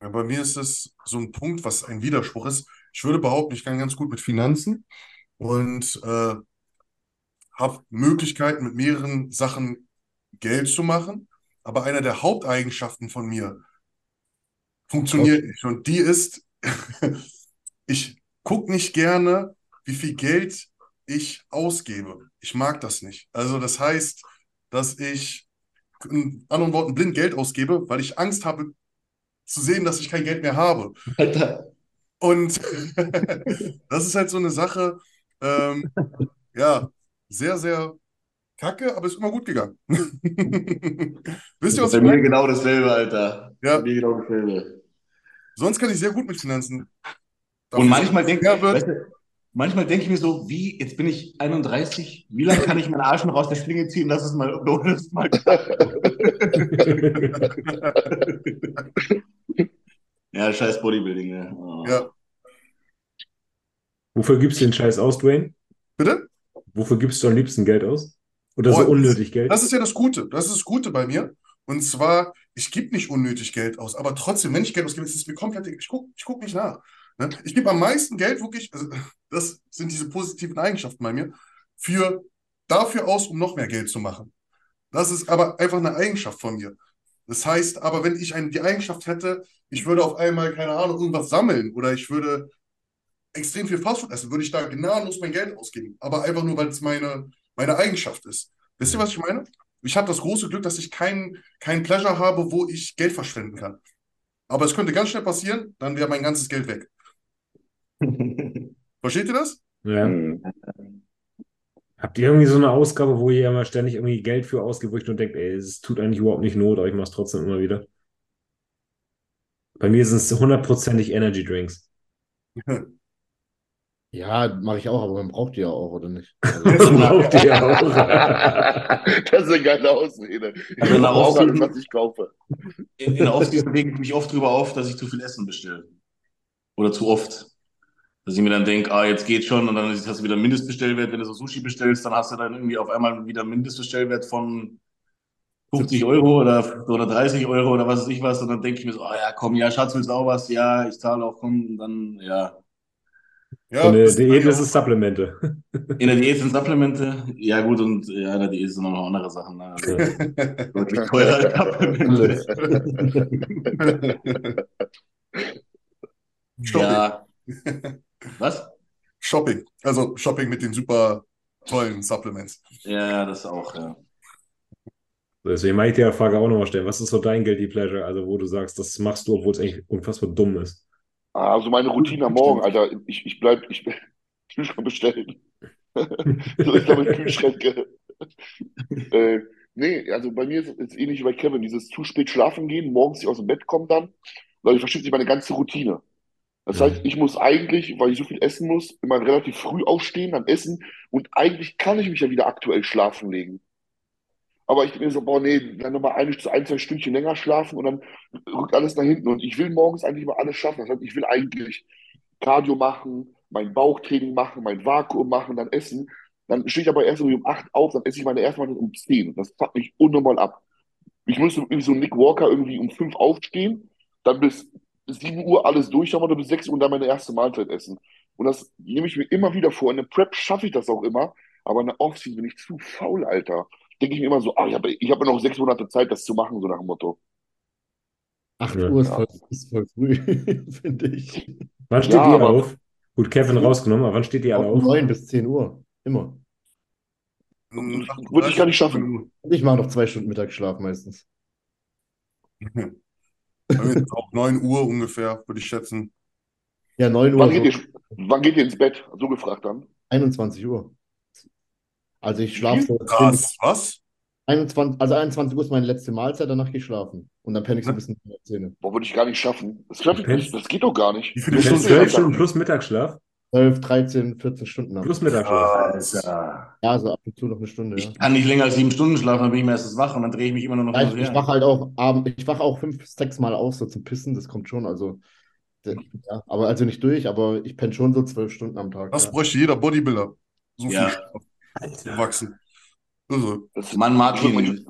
Ja, bei mir ist es so ein Punkt, was ein Widerspruch ist. Ich würde behaupten, ich kann ganz gut mit Finanzen und äh, habe Möglichkeiten, mit mehreren Sachen Geld zu machen. Aber einer der Haupteigenschaften von mir funktioniert nicht. Und die ist, ich gucke nicht gerne, wie viel Geld ich ausgebe. Ich mag das nicht. Also das heißt, dass ich in anderen Worten blind Geld ausgebe, weil ich Angst habe zu sehen, dass ich kein Geld mehr habe.
Alter.
Und das ist halt so eine Sache, ähm, ja, sehr, sehr kacke, aber ist immer gut gegangen. Wisst ihr, was
Bei mir genau dasselbe, Alter.
Ja.
Bei mir genau dasselbe.
Sonst kann ich sehr gut mit Finanzen.
Und manchmal denke
Ja, wird-
weißt du, manchmal denke ich mir so, wie, jetzt bin ich 31, wie lange kann ich meinen Arsch noch aus der Schlinge ziehen, dass es mal, dass es mal Ja, scheiß Bodybuilding, ne? Oh.
Ja,
Wofür gibst du den Scheiß aus, Dwayne?
bitte?
Wofür gibst du am liebsten Geld aus? Oder so
Boah,
unnötig Geld?
Das ist ja das Gute. Das ist das Gute bei mir. Und zwar, ich gebe nicht unnötig Geld aus, aber trotzdem, wenn ich Geld ausgebe, ist es mir komplett, ich gucke ich guck nicht nach. Ne? Ich gebe am meisten Geld wirklich, also, das sind diese positiven Eigenschaften bei mir, für dafür aus, um noch mehr Geld zu machen. Das ist aber einfach eine Eigenschaft von mir. Das heißt aber, wenn ich ein, die Eigenschaft hätte, ich würde auf einmal, keine Ahnung, irgendwas sammeln oder ich würde extrem viel Fastfood essen, würde ich da gnadenlos mein Geld ausgeben. Aber einfach nur, weil es meine, meine Eigenschaft ist. Wisst ihr, was ich meine? Ich habe das große Glück, dass ich kein, kein Pleasure habe, wo ich Geld verschwenden kann. Aber es könnte ganz schnell passieren, dann wäre mein ganzes Geld weg. Versteht ihr das?
Ja.
Hm.
Habt ihr irgendwie so eine Ausgabe, wo ihr immer ständig irgendwie Geld für ausgibt, wo ich nur denke, ey, es tut eigentlich überhaupt nicht Not, aber ich mache es trotzdem immer wieder? Bei mir sind es hundertprozentig Energy Drinks.
Ja, mache ich auch, aber man braucht die ja auch, oder nicht?
Das
Also,
braucht ihr auch.
Das ist eine geile Ausrede. Ich
Also nach
brauche alles, was ich kaufe.
In, in der Off-Season rege ich mich oft drüber auf, dass ich zu viel Essen bestelle. Oder zu oft. Dass ich mir dann denke, ah, jetzt geht schon und dann hast du wieder Mindestbestellwert. Wenn du so Sushi bestellst, dann hast du dann irgendwie auf einmal wieder einen Mindestbestellwert von 50 Euro oder, oder 30 Euro oder was weiß ich was. Und dann denke ich mir so, ah ja, komm, ja, Schatz, willst du auch was? Ja, ich zahle auch, komm, und dann, ja.
Ja,
So eine Diät ist es Supplemente.
In der Diät sind Supplemente. Ja, gut, und ja, in der Diät sind noch andere Sachen. Ne? Also, deutlich teurer als Supplemente. Ja. Was?
Shopping. Also Shopping mit den super tollen Supplements.
Ja, das auch, ja.
Deswegen mache ich dir die Frage auch nochmal stellen. Was ist so dein Guilty Pleasure? Also, wo du sagst, das machst du, obwohl es eigentlich unfassbar dumm ist.
Also meine Routine am Morgen, Alter, ich, ich bleib, ich, Kühlschrank bestellen. So, ich glaube, Kühlschränke. äh, nee, also bei mir ist es ähnlich wie bei Kevin, dieses zu spät schlafen gehen, morgens nicht aus dem Bett kommen dann, weil ich verschiebt sich meine ganze Routine. Das heißt, ich muss eigentlich, weil ich so viel essen muss, immer relativ früh aufstehen, dann essen und eigentlich kann ich mich ja wieder aktuell schlafen legen. Aber ich denke mir so, boah, nee, dann nochmal ein, ein, zwei Stündchen länger schlafen und dann rückt alles nach hinten. Und ich will morgens eigentlich mal alles schaffen. Das heißt, ich will eigentlich Cardio machen, mein Bauchtraining machen, mein Vakuum machen, dann essen. Dann stehe ich aber erst um 8 auf, dann esse ich meine erste Mahlzeit um 10. Das fuckt mich unnormal ab. Ich müsste irgendwie so Nick Walker irgendwie um 5 aufstehen, dann bis 7 Uhr alles durch haben oder bis 6 Uhr und dann meine erste Mahlzeit essen. Und das nehme ich mir immer wieder vor. In der Prep schaffe ich das auch immer, aber in der Offseason bin ich zu faul, Alter. Denke ich mir immer so, ah, ich habe ich hab ja noch sechs Monate Zeit, das zu machen, so nach dem Motto.
8
Ja.
Uhr ist voll, ist voll früh, finde ich.
Wann steht
Ja,
ihr
aber-
auf? Gut, Kevin rausgenommen, aber wann steht ihr alle auf?
9 bis 10 Uhr. Immer.
Würde ich gar nicht schaffen.
Ich mache noch zwei Stunden Mittagsschlaf meistens.
Ist auch 9 Uhr ungefähr, würde ich schätzen.
Ja, 9 Uhr,
Wann
so
geht, ihr, wann geht ihr ins Bett? So gefragt dann.
21 Uhr. Also ich schlafe so 10 bis
Krass, was?
21, also 21 Uhr ist meine letzte Mahlzeit, danach gehe ich schlafen. Und dann penne ich so ein bisschen in die Zähne.
Boah, würde ich gar nicht schaffen. Das, ich, das, das geht doch gar nicht.
Wie viele Stunden?
zwölf
ja-
Stunden plus Mittagsschlaf?
12, 13, 14 Stunden am
Plus Mittagsschlaf.
Alter.
Ja, so ab und zu noch eine Stunde, ja.
Ich kann nicht länger als sieben Stunden schlafen, dann bin ich meistens wach und dann drehe ich mich immer nur noch
Ja,
hin
ich, ich wache halt auch abend, ich wache auch fünf, sechs Mal auf, so zum Pissen, das kommt schon, also ja, aber also nicht durch, aber ich penne schon so zwölf Stunden am Tag.
Das
ja.
bräuchte jeder Bodybuilder. So
Ja.
viel Schlaf. Wachsen.
Das,
Mann, Martin,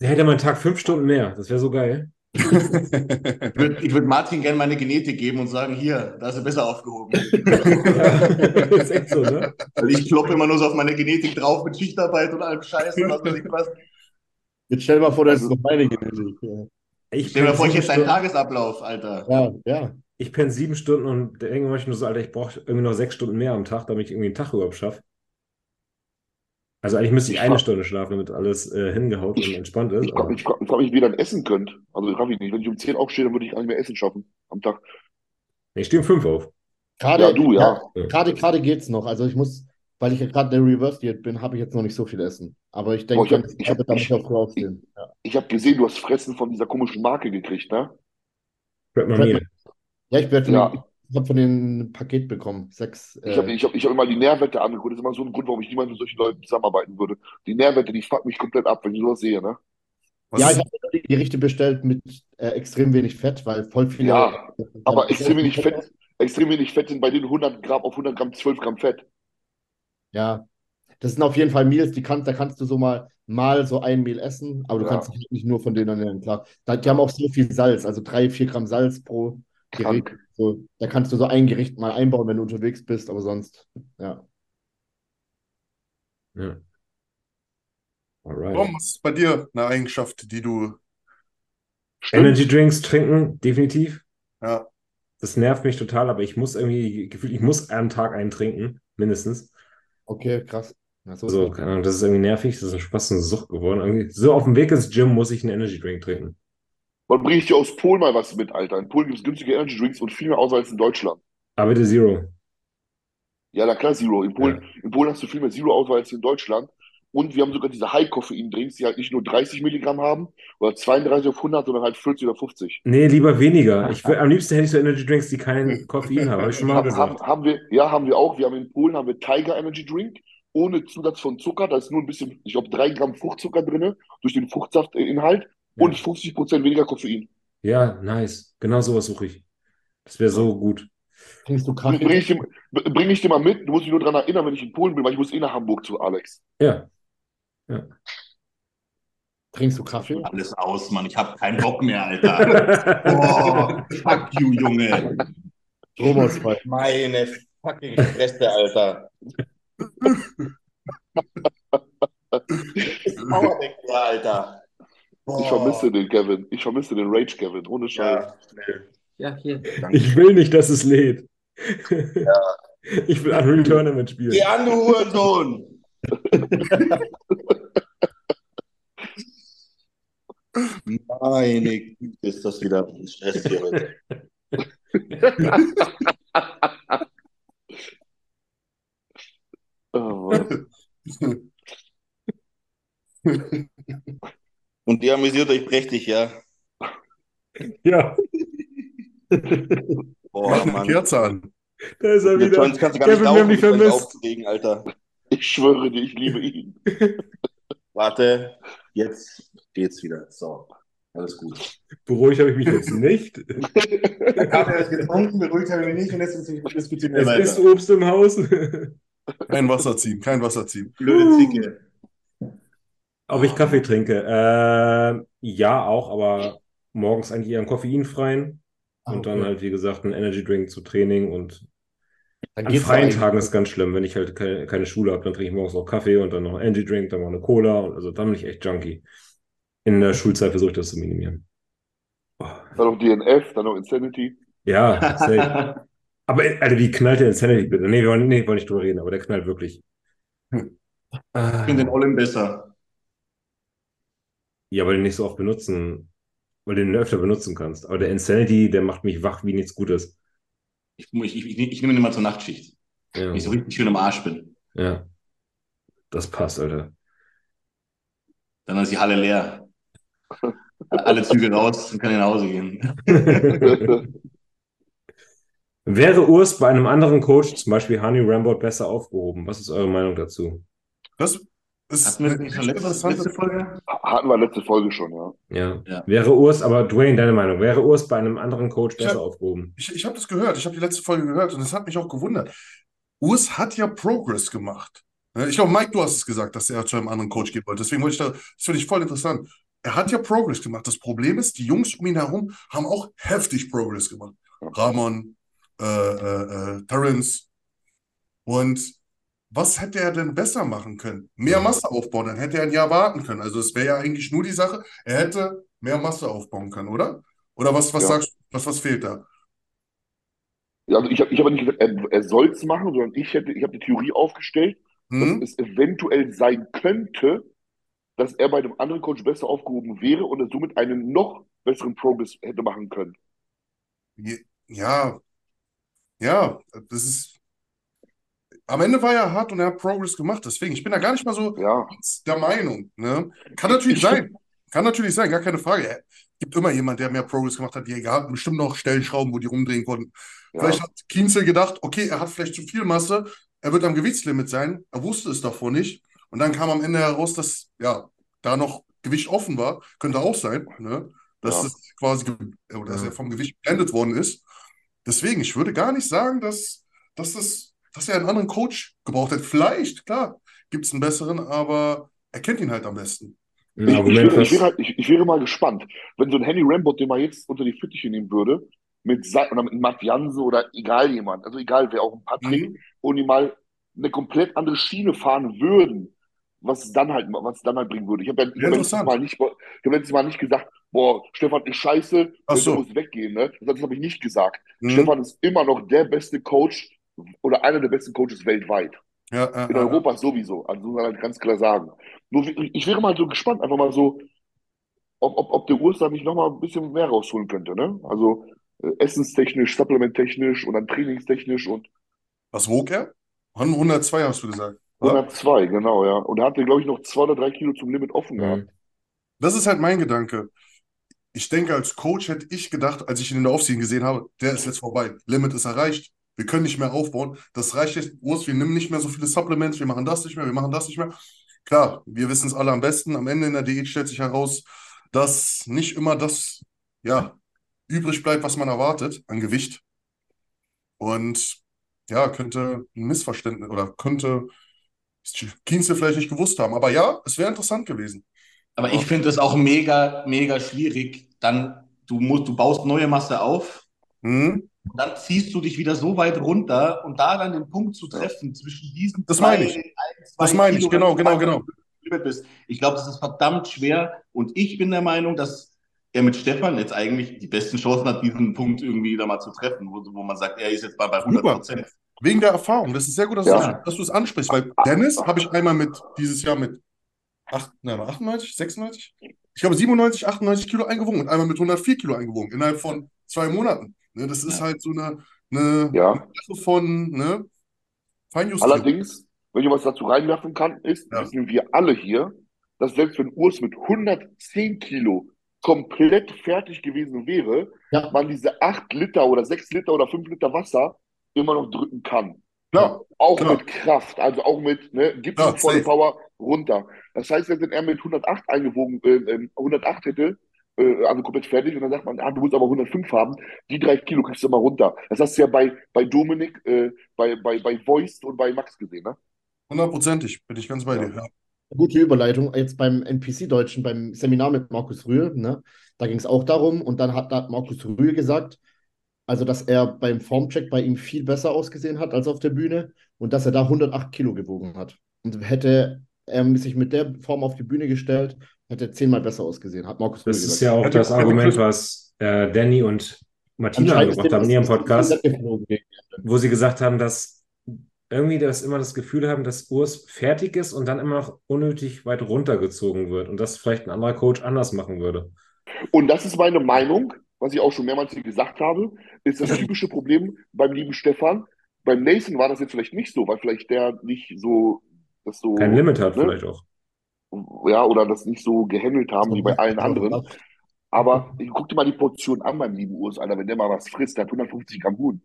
Der hätte meinen Tag fünf Stunden mehr. Das wäre so geil.
Ich würde würd Martin gerne meine Genetik geben und sagen, hier, da ist er besser aufgehoben.
ist echt so, ne?
Weil ich kloppe immer nur so auf meine Genetik drauf mit Schichtarbeit und allem Scheiß und was weiß ich was.
Jetzt stell dir mal vor, das ist
Also-
noch meine Genetik. Ja,
Ich
Stell dir mal vor, ich hätte deinen Tagesablauf, Alter.
ja. ja.
Ich penne sieben Stunden und ich nur so, Alter, ich brauche irgendwie noch sechs Stunden mehr am Tag, damit ich irgendwie einen Tag überhaupt schaffe. Also eigentlich müsste ich
Ich
eine Stunde schlafen, damit alles äh, hingehaut und entspannt ist.
ich frage
Aber
mich, ich frag mich, wie ihr dann essen könnt. Also ich nicht. Wenn ich um 10 aufstehe, dann würde ich gar nicht mehr essen schaffen am Tag.
Nee, ich stehe um fünf auf.
Gerade,
Ja, du, ja.
Gerade, gerade geht's noch. Also ich muss, weil ich ja gerade in der Reverse Diät bin, habe ich jetzt noch nicht so viel Essen. Aber ich denke,
Boah, ich hab-
wenn es
ich hab- ich-
ich. Ja.
Ich habe gesehen, du hast Fressen von dieser komischen Marke gekriegt, ne?
Mamil.
Ja, ich werde
Ja.
Ich habe von denen ein Paket bekommen. Sechs.
Ich habe
Äh,
ich hab, ich hab immer die Nährwerte angeguckt. Das ist immer so ein Grund, warum ich niemals mit solchen Leuten zusammenarbeiten würde. Die Nährwerte, die fucken mich komplett ab, wenn ich sowas sehe, ne?
Was
ja, ich habe die Gerichte bestellt mit äh, extrem wenig Fett, weil voll viele.
Ja, Aber extrem wenig Fett, extrem wenig Fett sind bei denen 100 Gramm auf 100 Gramm 12 Gramm Fett.
Ja, das sind auf jeden Fall Meals, die kannst, da kannst du so mal, mal so ein Meal essen, aber du
Ja.
kannst dich halt nicht nur von denen ernähren, klar. Da, die haben auch so viel Salz, also drei, vier Gramm Salz pro Gericht. So, da kannst du so ein Gericht mal einbauen, wenn du unterwegs bist, aber sonst, ja.
Ja. Alright.
Warum ist bei dir eine Eigenschaft, die du.
Stimmt.
Energy Drinks trinken, definitiv.
Ja,
Das nervt mich total, aber ich muss irgendwie, gefühlt, ich muss am Tag einen trinken, mindestens.
Okay, krass. Ja, so
So, keine Ahnung, das ist irgendwie nervig, das ist fast eine Sucht geworden. Irgendwie. So auf dem Weg ins Gym muss ich einen Energy Drink trinken.
Wann bringe ich dir aus Polen mal was mit, Alter? In Polen gibt es günstige Energy Drinks und viel mehr Auswahl als in Deutschland.
Aber bitte Zero.
Ja, na klar, Zero. In Polen, in Polen hast du viel mehr Zero-Auswahl als in Deutschland. Und wir haben sogar diese High-Koffein-Drinks, die halt nicht nur 30 Milligramm haben oder 32 auf 100, sondern halt 40 oder 50.
Nee, lieber weniger. Ich will, am liebsten hätte ich so Energy Drinks, die kein Koffein haben, habe ich schon mal
Haben, haben,
gesagt.
haben wir, ja, haben wir auch. Wir haben in Polen haben wir Tiger Energy Drink ohne Zusatz von Zucker. Da ist nur ein bisschen, ich glaube, drei Gramm Fruchtzucker drin durch den Fruchtsaftinhalt und
Ja.
50 Prozent weniger Koffein.
Ja, nice. Genau sowas suche ich. Das wäre so gut.
Trinkst du
Bring
Kaffee?
ich, dir, bring ich dir mal mit. Du musst mich nur daran erinnern, wenn ich in Polen bin, weil ich muss eh nach Hamburg zu Alex.
Ja.
Trinkst du Kaffee?
Alles aus, Mann. Ich hab keinen Bock mehr, Alter. Boah, fuck you, Junge.
Stromausfall.
Meine fucking Fresse, Alter. Powerbank, ja, Alter.
Ich vermisse den Kevin. Ich vermisse den Rage Kevin. Ohne Scheiß.
Ja, ja hier. Danke.
Ich will nicht, dass es lädt. Ich will Unreal Tournament spielen.
Geh an, du Hurensohn. Meine Güte, ist das wieder ein Stress hier heute.
Oh, Mann.
Und ihr amüsiert euch prächtig, ja?
Ja,
Boah, Mann.
Kerze an.
da ist er wieder.
kannst du gar nicht
Kevin, haben
laufen,
vermisst.
aufzuregen, Alter.
Ich schwöre dir, ich liebe ihn.
Warte, jetzt geht's wieder. So. Alles gut.
Beruhigt habe ich mich jetzt nicht.
Der Kaffee ist getrunken, beruhigt habe ich mich nicht und jetzt diskutieren wir
Es
weiter.
ist Obst im Haus.
Kein Wasser ziehen, kein Wasser ziehen.
Blöde Zicke.
Ob ich Kaffee trinke? Äh, ja, auch, aber morgens eigentlich eher einen koffeinfreien.
Ah,
Und dann halt, wie gesagt, einen Energy Drink zu Training. Und
Dann
an freien. Tagen ist ganz schlimm. Wenn ich halt keine, keine Schule habe, dann trinke ich morgens auch Kaffee und dann noch einen Energy Drink, dann noch eine Cola. Und also dann bin ich echt Junkie. In der Schulzeit versuche ich das zu minimieren. Oh,
Dann noch DNF, dann noch Insanity.
ja, safe. Aber, Alter, wie knallt der Insanity bitte? Nee, wir wollen, nee, wollen nicht drüber reden, aber der knallt wirklich.
Ich finde den Olin besser.
Ja, weil du nicht so oft benutzen, weil du ihn öfter benutzen kannst. Aber der Insanity, der macht mich wach wie nichts Gutes.
Ich, ich, ich, ich nehme ihn immer zur Nachtschicht,
Ja,
wenn ich so richtig schön am Arsch bin.
ja. Das passt, Alter.
Dann ist die Halle leer. Alle Züge raus und kann ich nach Hause gehen.
Wäre Urs bei einem anderen Coach, zum Beispiel Honey Rambot, besser aufgehoben? Was ist eure Meinung dazu?
Ist
Hatten wir nicht schon letzte, letzte Folge?
Hatten wir letzte Folge schon, ja.
Ja.
Ja.
Wäre Urs, aber Dwayne, deine Meinung, wäre Urs bei einem anderen Coach
Ich
besser
hab-
aufgehoben?
Ich, ich habe das gehört, ich habe die letzte Folge gehört und es hat mich auch gewundert. Urs hat ja Progress gemacht. Ich glaube, Mike, du hast es gesagt, dass er zu einem anderen Coach gehen wollte. Deswegen wollte ich da, das finde ich voll interessant. Er hat ja Progress gemacht. Das Problem ist, die Jungs um ihn herum haben auch heftig Progress gemacht. Ramon, äh, äh, äh, Terrence. Und was hätte er denn besser machen können? Mehr Masse aufbauen, dann hätte er ein Jahr warten können. Also es wäre ja eigentlich nur die Sache, er hätte mehr Masse aufbauen können, oder? Oder was, was
Ja.
sagst du, was, was fehlt da?
Ja, Also ich habe ich hab nicht gesagt, er, er soll es machen, sondern ich hätte, ich habe die Theorie aufgestellt,
Hm?
dass es eventuell sein könnte, dass er bei einem anderen Coach besser aufgehoben wäre und er somit einen noch besseren Progress hätte machen können.
Ja, ja, das ist. Am Ende war er hart und er hat Progress gemacht. Deswegen, ich bin da gar nicht mal so
Ja,
der Meinung. Ne? Kann natürlich
Ich-
sein. Kann natürlich sein, gar keine Frage. Es gibt immer jemand, der mehr Progress gemacht hat. Die haben bestimmt noch Stellschrauben, wo die rumdrehen konnten.
ja,
Vielleicht hat Kienzel gedacht, okay, er hat vielleicht zu viel Masse, er wird am Gewichtslimit sein. Er wusste es davor nicht. Und dann kam am Ende heraus, dass ja da noch Gewicht offen war. Könnte auch sein, ne? Dass
Ja.
es quasi oder dass er vom Gewicht geblendet worden ist. Deswegen, ich würde gar nicht sagen, dass, dass, das, dass er einen anderen Coach gebraucht hat. Vielleicht, klar, gibt es einen besseren, aber er kennt ihn halt am besten.
Ich, ich, wäre, ich, wäre, halt- ich, ich wäre mal gespannt, wenn so ein Henny Rambot, den man jetzt unter die Fittiche nehmen würde, mit, Sa- oder mit Matt Jansen oder egal jemand, also egal wer, auch ein Patrick,
Mhm.
und die mal eine komplett andere Schiene fahren würden, was es dann halt, was es dann halt bringen würde. Ich habe ja,
Ja,
hab letztes. Mal nicht, ich habe letztes Mal nicht gesagt, boah, Stefan ist scheiße,
Ach so.
muss weggehen, ne? Das habe ich nicht gesagt.
Mhm.
Stefan ist immer noch der beste Coach oder einer der besten Coaches weltweit.
Ja, ja,
In. Europa sowieso, also muss man halt ganz klar sagen. Nur ich, wäre mal so gespannt, einfach mal so, ob, ob, ob der Urs da nicht nochmal ein bisschen mehr rausholen könnte, ne? Also äh, essenstechnisch, supplementtechnisch und dann trainingstechnisch und
Was wog er? 102 hast du gesagt. oder?
102, genau, ja. Und er hatte, glaube ich, noch zwei oder drei Kilo zum Limit offen gehabt.
Mhm.
Das ist halt mein Gedanke. Ich denke, als Coach hätte ich gedacht, als ich ihn in der Offseason gesehen habe, der ist jetzt vorbei. Limit ist erreicht. Wir können nicht mehr aufbauen. Das reicht jetzt. Urs, wir nehmen nicht mehr so viele Supplements. Wir machen das nicht mehr. Wir machen das nicht mehr. Klar, wir wissen es alle am besten. Am Ende in der Diät stellt sich heraus, dass nicht immer das, ja, übrig bleibt, was man erwartet an Gewicht. Und ja, könnte ein Missverständnis oder könnte Kienze vielleicht nicht gewusst haben. Aber ja, es wäre interessant gewesen.
Aber ich finde es auch mega, mega schwierig. Dann, du musst, du baust neue Masse auf,
Hm?
Und dann ziehst du dich wieder so weit runter und da dann den Punkt zu treffen zwischen diesen
Das
zwei,
meine ich.
ein,
Das meine ich, genau, genau, genau.
bist. Ich glaube, das ist verdammt schwer. Und ich bin der Meinung, dass er mit Stefan jetzt eigentlich die besten Chancen hat, diesen Punkt irgendwie wieder mal zu treffen, wo, wo man sagt, er ist jetzt mal bei 100 Prozent.
Wegen der Erfahrung. Das ist sehr gut, dass,
Ja.
du, es ansprichst, weil Dennis habe ich einmal mit dieses Jahr mit acht, nein, 98, 96? Ich glaube 97, 98 Kilo eingewogen und einmal mit 104 Kilo eingewogen innerhalb von zwei Monaten. Ne, das ist
Ja.
halt so eine, eine
Ja.
Sache von ne, Feinjustierung.
Allerdings, wenn ich was dazu reinwerfen kann, ist,
Ja.
wissen wir alle hier, dass selbst wenn Urs mit 110 Kilo komplett fertig gewesen wäre,
Ja.
man diese 8 Liter oder 6 Liter oder 5 Liter Wasser immer noch drücken kann.
Klar,
Auch
Klar.
mit Kraft, also auch mit, ne, gibt
Ja,
ihm volle
safe.
Power runter. Das heißt, wenn er mit 108 eingewogen, äh, ähm, 108 hätte, äh, also komplett fertig und dann sagt man, ah, du musst aber 105 haben, die drei Kilo kriegst du immer runter. Das hast du ja bei, bei Dominik, äh, bei, bei, bei Voiced und bei Max gesehen, ne?
Hundertprozentig, bin ich ganz bei dir. Ja.
Gute Überleitung. Jetzt beim NPC-Deutschen, beim Seminar mit Markus Rühl, ne? Da ging es auch darum und dann hat, hat Markus Rühl gesagt, also dass er beim Formcheck bei ihm viel besser ausgesehen hat als auf der Bühne und dass er da 108 Kilo gewogen hat. Und hätte er sich mit der Form auf die Bühne gestellt, hätte er zehnmal besser ausgesehen, hat Markus
Das ist ja auch
Hätte-
das
hätte
Argument, was äh, Danny und Martina
dem
haben in ihrem Podcast, wo sie gesagt haben, dass irgendwie das immer das Gefühl haben, dass Urs fertig ist und dann immer noch unnötig weit runtergezogen wird und das vielleicht ein anderer Coach anders machen würde.
Und das ist meine Meinung, was ich auch schon mehrmals gesagt habe, ist das typische Problem beim lieben Stefan. Beim Nathan war das jetzt vielleicht nicht so, weil vielleicht der nicht so, das so,
Kein Limit hat
ne?
vielleicht auch.
Ja, oder das nicht so gehandelt haben wie bei allen anderen.
Ja,
Aber guck dir mal die Portion an beim lieben Urs, Alter, wenn der mal was frisst, der hat 150 Gramm Huhn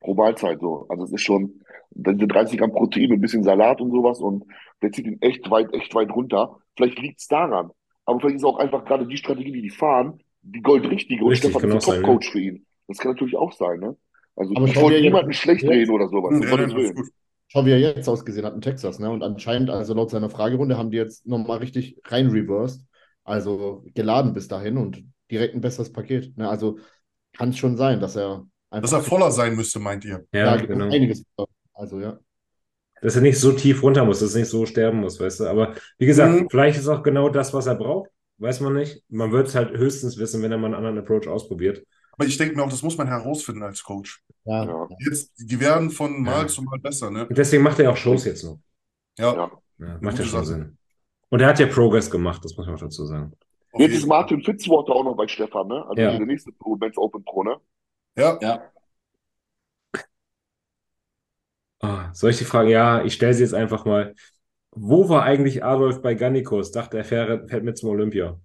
pro Mahlzeit so. Also es ist schon, dann sind 30 Gramm Protein mit ein bisschen Salat und sowas und der zieht ihn echt weit, echt weit runter. Vielleicht liegt es daran. Aber vielleicht ist auch einfach gerade die Strategie, die die fahren, die goldrichtige und
Richtig,
Stefan ist der
sein,
Top-Coach für ihn. Das kann natürlich auch sein, ne? Also
Aber
ich wollte niemanden schlecht reden oder sowas, um
ja,
Schau, wie er jetzt ausgesehen hat in Texas, ne? Und anscheinend, also laut seiner Fragerunde, haben die jetzt nochmal richtig rein reversed. Also geladen bis dahin und direkt ein besseres Paket. Ne? Also kann es schon sein, dass er einfach
Dass er voller sein müsste, meint ihr?
Ja,
ja,
genau.
einiges. Also ja.
Dass er nicht so tief runter muss, dass er nicht so sterben muss, weißt du. Aber wie gesagt,
Mhm.
vielleicht ist auch genau das, was er braucht. Weiß man nicht. Man wird es halt höchstens wissen, wenn er mal einen anderen Approach ausprobiert.
Aber ich denke mir auch, das muss man herausfinden als Coach.
Ja.
Ja.
Jetzt, die werden von Mal
Ja.
zu Mal besser, ne?
Und deswegen macht er auch Shows jetzt noch.
Ja,
Ja.
Macht ja schon. Sinn. Und er hat ja Progress gemacht, das muss man auch dazu sagen.
auf
Jetzt ist Martin Fitzwater auch noch bei Stefan, ne? Also
Ja.
der nächste Pro, Men's Open Pro, ne?
Ja,
Ja.
Ah, soll ich die Frage? Ja, ich stelle sie jetzt einfach mal. Wo war eigentlich Adolf bei Gannikos? Dachte, er fährt, fährt mit zum Olympia.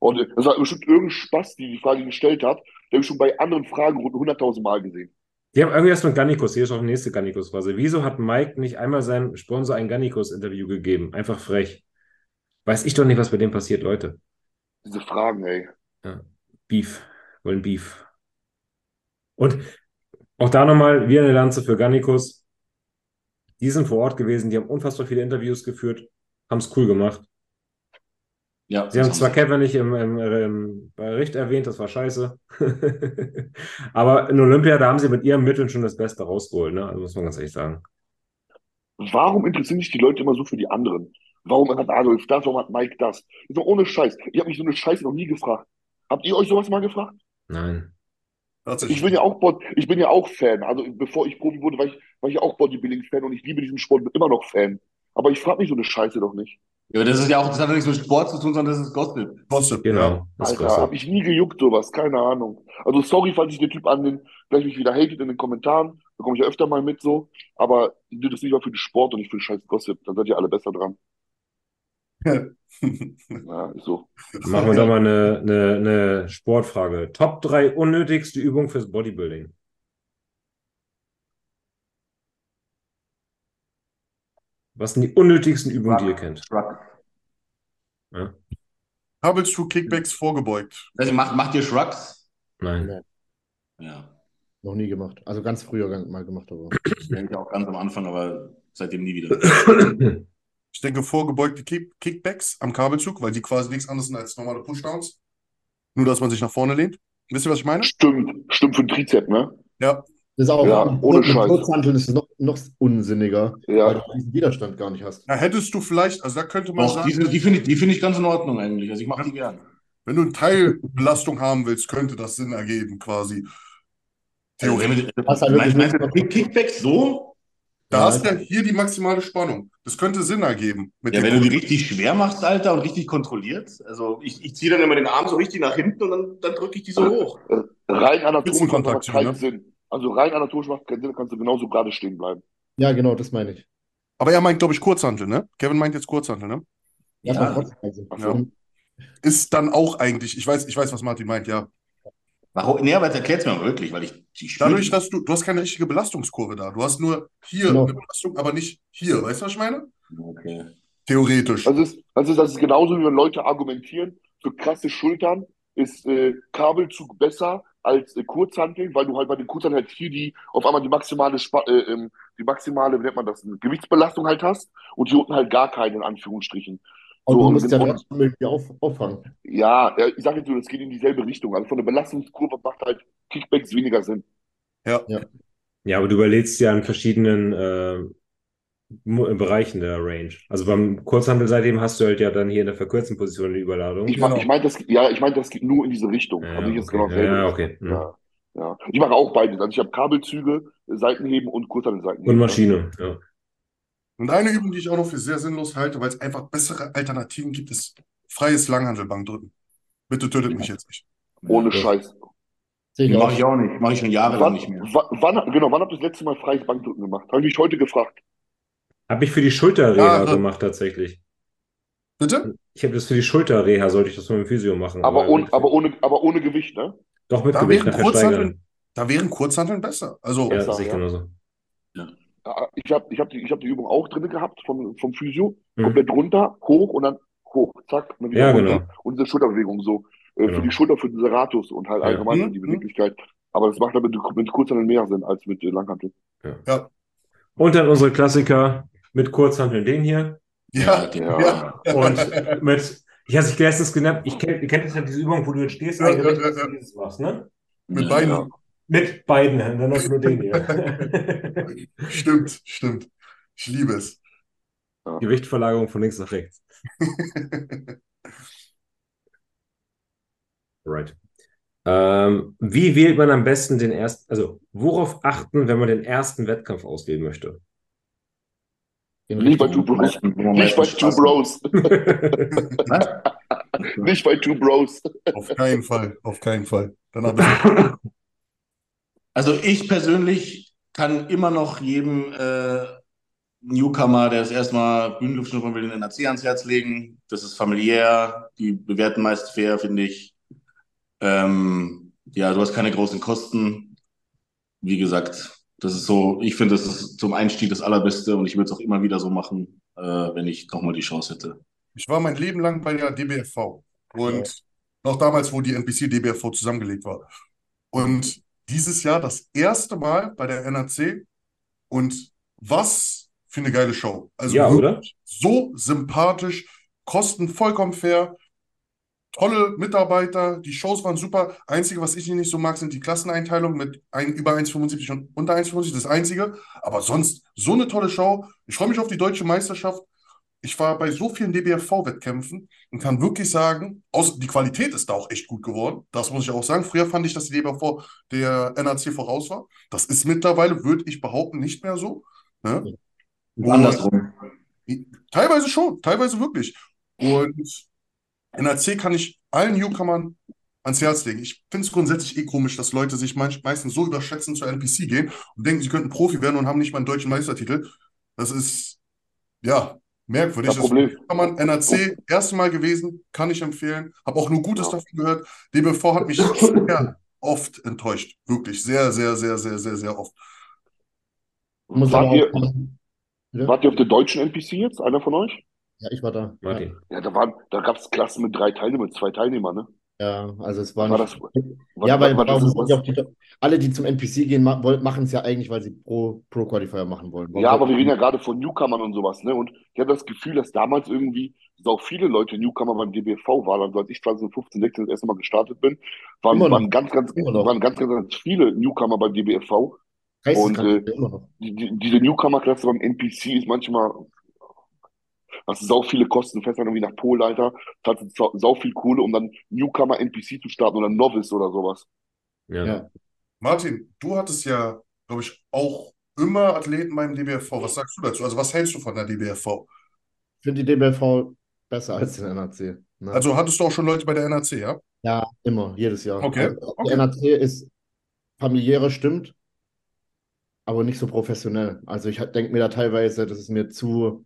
Und das war bestimmt irgendein Spaß, die die Frage gestellt hat. Habe ich schon bei anderen Fragerunden 100.000 Mal gesehen.
Die haben irgendwie erst mit Gannikos. Hier ist auch die nächste Gannikos-Phase. Wieso hat Mike nicht einmal seinem Sponsor ein Gannikos-Interview gegeben? Einfach frech. Weiß ich doch nicht, was bei dem passiert, Leute.
Diese Fragen, ey.
Beef. Wollen Beef. Und auch da nochmal wieder eine Lanze für Gannikos. Die sind vor Ort gewesen, die haben unfassbar viele Interviews geführt, haben es cool gemacht.
Ja,
Sie haben zwar. Kevin nicht im, im, im Bericht erwähnt, das war scheiße. Aber in Olympia, da haben sie mit ihren Mitteln schon das Beste rausgeholt, ne? Also muss man ganz ehrlich sagen.
Warum interessieren sich die Leute immer so für die anderen? Warum hat Adolf das? Warum hat Mike das? Ist doch ohne Scheiß. Ich habe mich so eine Scheiße noch nie gefragt. Habt ihr euch sowas mal gefragt?
Nein.
Ich bin ja auch, ich bin ja auch Fan. Also bevor ich Profi wurde, war ich, war ich auch Bodybuilding-Fan und ich liebe diesen Sport, bin immer noch Fan. Aber ich frage mich so eine Scheiße doch nicht.
Ja, aber das ist ja auch, das hat ja nichts mit Sport zu tun, sondern das ist Gossip.
Gossip,
Genau.
ja.
Das
Alter,
kostet.
habe ich nie gejuckt sowas, keine Ahnung. Also sorry, falls ich den Typ an den, gleich mich wieder hatet in den Kommentaren, bekomme ich ja öfter mal mit so, aber ich tue das nicht mal für den Sport und nicht für den scheiß Gossip, dann seid ihr alle besser dran. Ja, ist so.
Machen wir doch mal eine, eine, eine Sportfrage. Top 3 unnötigste Übungen fürs Bodybuilding. Was sind die unnötigsten Übungen, die ihr kennt?
Shrug.
Kabelst du Kickbacks vorgebeugt?
Also macht, macht ihr Shrugs?
Nein.
Ja.
Noch nie gemacht. Also ganz früher mal gemacht, aber.
Denke ich auch ganz am Anfang, aber seitdem nie wieder.
Ich denke, vorgebeugte Kick Kickbacks am Kabelzug, weil die quasi nichts anderes sind als normale Pushdowns. Nur, dass man sich nach vorne lehnt. Wisst ihr, was ich meine?
Stimmt, stimmt für den Trizep, ne?
Ja,
Das ist auch
Ja, ohne
mit
Scheiß.
Kurzhanteln ist es noch, noch unsinniger, weil
Ja,
du diesen Widerstand gar nicht hast.
da hättest du vielleicht, also da könnte man
Doch,
sagen,
die, sind- die finde ich, die finde ich ganz in Ordnung eigentlich. Also ich mache die gern.
wenn du eine Teilbelastung haben willst, könnte das Sinn ergeben, quasi.
Also,
Theoretisch.
Halt
meinst, meinst du Kickbacks so?
Da
Ja,
hast du ja hier die maximale Spannung. Das könnte Sinn ergeben. Mit
Ja, wenn du die richtig schwer machst, Alter, und richtig kontrolliert. Also ich, ich ziehe dann immer den Arm so richtig nach hinten und dann, dann drücke ich die so hoch.
rein anatomisch macht keinen
ne?
Sinn. Also rein anatomisch macht keinen Sinn, da kannst du genauso gerade stehen bleiben.
Ja, genau, das meine ich.
Aber er meint, glaube ich, Kurzhantel, ne? Kevin meint jetzt Kurzhantel, ne?
Ja,
Ja.
Und
Ist dann auch eigentlich, ich weiß, ich weiß, was Martin meint, ja.
Warum? Nee, aber jetzt erklärt es mir wirklich, weil ich die spüre
Dadurch, dass du, du hast keine richtige Belastungskurve da. Du hast nur hier
Genau.
eine Belastung, aber nicht hier. Weißt du, was ich meine?
Okay.
Theoretisch.
Das ist, das ist, das ist genauso, wie wenn Leute argumentieren, für krasse Schultern ist äh, Kabelzug besser als äh, Kurzhanteln, weil du halt bei den Kurzhanteln halt hier die auf einmal die maximale Spa äh, ähm, die maximale, wie nennt man das, Gewichtsbelastung halt hast und hier unten halt gar keine in Anführungsstrichen.
Und
So,
du
und
musst ja irgendwie auf, auffangen.
Ja, ja, ich sage jetzt nur, das geht in dieselbe Richtung. Also von der Belastungskurve macht halt Kickbacks weniger Sinn.
Ja.
Ja, aber du überlegst ja an verschiedenen äh, Bereichen der Range. Also beim Kurzhandel seitdem hast du halt ja dann hier in der verkürzten Position die Überladung.
Ich, meine,
Genau.
ich meine, das, ja, ich meine, das geht nur in diese Richtung.
Ja,
also jetzt
okay.
genau dasselbe.
Ja, okay. Hm.
Ja, ja. Ich mache auch beides. Also ich habe Kabelzüge, Seitenheben und Kurzhantel-Seitenheben.
Und Maschine, ja.
Und eine Übung, die ich auch noch für sehr sinnlos halte, weil es einfach bessere Alternativen gibt, ist freies Langhandelbankdrücken. Bitte tötet mich jetzt nicht.
Ohne Scheiß.
Sehe ich
Mache
auch.
ich auch nicht. Mache ich schon jahrelang
Wann,
nicht mehr.
wa- wann, genau, wann habt ihr das letzte Mal freies Bankdrücken gemacht? Habe ich mich heute gefragt.
Habe ich für die Schulterreha
Ja,
gemacht tatsächlich.
Bitte?
Ich habe das für die Schulterreha, sollte ich das mit dem Physio machen.
Aber,
im
ohne, aber, ohne, aber ohne Gewicht, ne?
Doch mit
Da
Gewicht
wären
nachher steigern.
Kurzhanteln, da wären Kurzhanteln besser. Also,
Ja,
Besser,
sehe ich
ja.
genauso.
Ja, Ich habe ich hab die, ich hab die Übung auch drin gehabt vom, vom Physio.
Mhm.
Komplett runter, hoch und dann hoch, zack, und dann wieder
Ja,
runter.
genau.
Und diese Schulterbewegung so. Äh,
Genau.
Für die Schulter, für den Serratus und halt
Ja.
allgemein
Mhm,
die
mhm.
Beweglichkeit. Aber das macht dann mit, Kurzhanteln mehr Sinn als mit äh, Langhanteln.
ja.
Und dann unsere Klassiker mit Kurzhanteln, den hier.
Ja,
Ja.
ja.
Und mit, ich habe es letztens genannt, ich kenne ihr kennt das ja diese Übung, wo du jetzt stehst,
Ja,
Gewicht,
ja, ja.
dieses machst, ne?
Mit
Ja.
beiden.
Ja.
Mit beiden Händen, dann hast du nur den hier.
Stimmt, stimmt. Ich liebe es.
Gewichtverlagerung von links nach rechts. Right. Ähm, wie wählt man am besten den ersten, also worauf achten, wenn man den ersten Wettkampf auswählen möchte?
Nicht bei
richtigen-
Two Bros. Nicht bei Two Bros. Nicht bei Two Bros.
Auf keinen Fall, auf keinen Fall. Ich
Also ich persönlich kann immer noch jedem äh, Newcomer, der das erstmal Bühnenluft schnuppern will, den NAC ans Herz legen. Das ist familiär, die bewerten meist fair, finde ich. Ähm, ja, du hast keine großen Kosten. Wie gesagt, das ist so, ich finde, das ist zum Einstieg das Allerbeste und ich würde es auch immer wieder so machen, äh, wenn ich nochmal die Chance hätte.
Ich war mein Leben lang bei der DBFV und noch damals, wo die NPC DBFV zusammengelegt war. Und dieses Jahr das erste Mal bei der NAC und was für eine geile Show. Also
Ja,
so sympathisch, Kosten vollkommen fair, tolle Mitarbeiter, die Shows waren super. Einzige, was ich nicht so mag, sind die Klasseneinteilungen mit ein, über 1,75 und unter 1,75, das Einzige. Aber sonst so eine tolle Show. Ich freue mich auf die deutsche Meisterschaft. Ich war bei so vielen DBFV-Wettkämpfen und kann wirklich sagen, aus, die Qualität ist da auch echt gut geworden. Das muss ich auch sagen. Früher fand ich, dass die DBFV der NAC voraus war. Das ist mittlerweile, würde ich behaupten, nicht mehr so. Ne?
Andersrum.
teilweise schon, teilweise wirklich. Und NAC kann ich allen Newcomern ans Herz legen. Ich finde es grundsätzlich eh komisch, dass Leute sich meistens so überschätzen zur NPC gehen und denken, sie könnten Profi werden und haben nicht mal einen deutschen Meistertitel. Das ist, ja, merkwürdig.
Das Problem.
Kann man NAC, erste Mal gewesen, kann ich empfehlen. Habe auch nur Gutes
Ja.
davon gehört. DBV hat mich sehr oft enttäuscht. Wirklich, sehr, sehr, sehr, sehr, sehr, sehr oft.
Muss
Wart ihr,
Bitte?
wart ihr auf der deutschen NPC jetzt? Einer von euch?
Ja, ich war da.
Martin.
Ja, da waren, da gab es Klassen mit drei Teilnehmern, zwei Teilnehmern, ne?
Ja, also es war
War
nicht.
das, was,
Ja, weil warum
was,
sind die alle, die zum NPC gehen, machen es ja eigentlich, weil sie Pro, Pro Qualifier machen wollen.
Ja, aber wir reden ja gerade von Newcomern und sowas, ne? Und ich habe das Gefühl, dass damals irgendwie so viele Leute Newcomer beim DBFV waren. Also als ich 2015, 16 das erste Mal gestartet bin, waren,
Immer noch.
waren ganz, ganz,
Immer noch.
waren ganz, ganz, ganz viele Newcomer beim DBFV.
Geisteskrank
Und,
noch.
Die, die, diese Newcomer-Klasse beim NPC ist manchmal, hast du sau viele Kosten, fährst dann irgendwie nach Polleiter, zahlst du sau, sau viel Kohle, um dann Newcomer-NPC zu starten oder Novice oder sowas.
Ja.
Ja.
Martin, du hattest ja, glaube ich, auch immer Athleten beim DBFV. Was sagst du dazu? Also, was hältst du von der DBFV?
Ich finde die DBFV besser als den NAC. Ne?
Also, hattest du auch schon Leute bei der NAC, ja?
ja, immer, jedes Jahr.
Okay,
Also,
okay.
Der NAC ist familiärer, stimmt, aber nicht so professionell. Also ich denke mir da teilweise, das ist mir zu,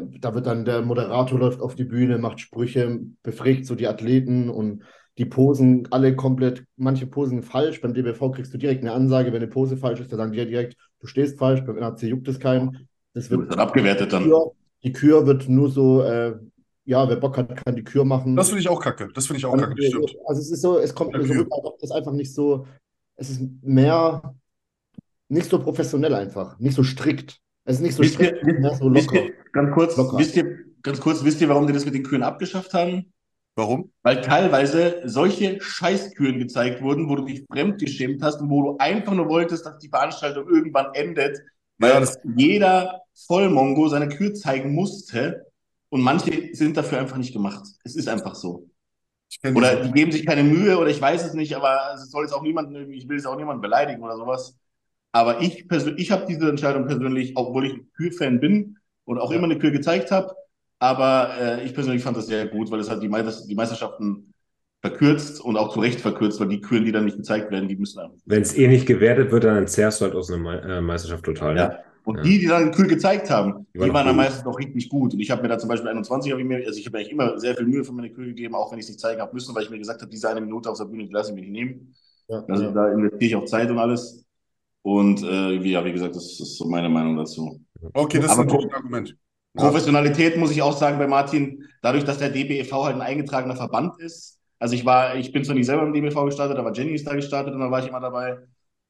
da wird dann der Moderator läuft auf die Bühne, macht Sprüche, befragt so die Athleten und die Posen alle komplett, manche Posen falsch. Beim DBV kriegst du direkt eine Ansage, wenn eine Pose falsch ist, dann sagen die ja direkt, du stehst falsch. Beim NAC juckt es keinen. Das wird
dann abgewertet dann.
Kür, die Kür wird nur so äh, ja, wer Bock hat, kann die Kür machen.
Das finde ich auch kacke. Das finde ich auch
Und,
kacke, das stimmt.
Also es ist so, es kommt mir so rüber, das einfach nicht so, es ist mehr, nicht so professionell einfach, nicht so strikt. Es ist nicht so
Wisst ihr,
strikt, mehr so
wisst
locker.
ihr, ganz kurz,
Locker.
wisst ihr, ganz kurz, wisst ihr, warum die das mit den Kühen abgeschafft haben?
Warum?
Weil teilweise solche Scheißkühen gezeigt wurden, wo du dich fremdgeschämt hast und wo du einfach nur wolltest, dass die Veranstaltung irgendwann endet, weil
Ja, das-
jeder Vollmongo seine Kühe zeigen musste und manche sind dafür einfach nicht gemacht. Es ist einfach so. Oder die geben sich keine Mühe oder ich weiß es nicht, aber es soll jetzt auch niemanden, ich will jetzt auch niemanden beleidigen oder sowas. Aber ich persönlich, ich habe diese Entscheidung persönlich, obwohl ich ein Kühe-Fan bin und auch
Ja.
immer eine Kühe gezeigt habe, aber äh, ich persönlich fand das sehr gut, weil es hat die, Meister, die Meisterschaften verkürzt und auch zu Recht verkürzt, weil die Kühe, die dann nicht gezeigt werden, die müssen einfach.
Wenn es eh nicht gewertet wird, dann entzerrst du halt aus einer Me äh, Meisterschaft total.
Ja.
Ne?
Und
Ja.
die, die dann Kühe gezeigt haben,
Die
die
waren
dann meistens auch richtig gut. Und ich habe mir da zum Beispiel 21, habe ich mir, also ich habe eigentlich immer sehr viel Mühe für meine Kühe gegeben, auch wenn ich es nicht zeigen habe müssen, weil ich mir gesagt habe, diese eine Minute auf der Bühne, die lasse ich mir nicht nehmen.
Ja,
Also
ja.
da investiere ich auch Zeit und alles. Und äh, wie, ja, wie gesagt, das ist so meine Meinung dazu.
Okay, das ist
Aber
natürlich ein Argument. Ja.
Professionalität muss ich auch sagen bei Martin, dadurch, dass der DBEV halt ein eingetragener Verband ist. Also ich war, ich bin zwar nicht selber im DBV gestartet, aber Jenny ist da gestartet und da war ich immer dabei.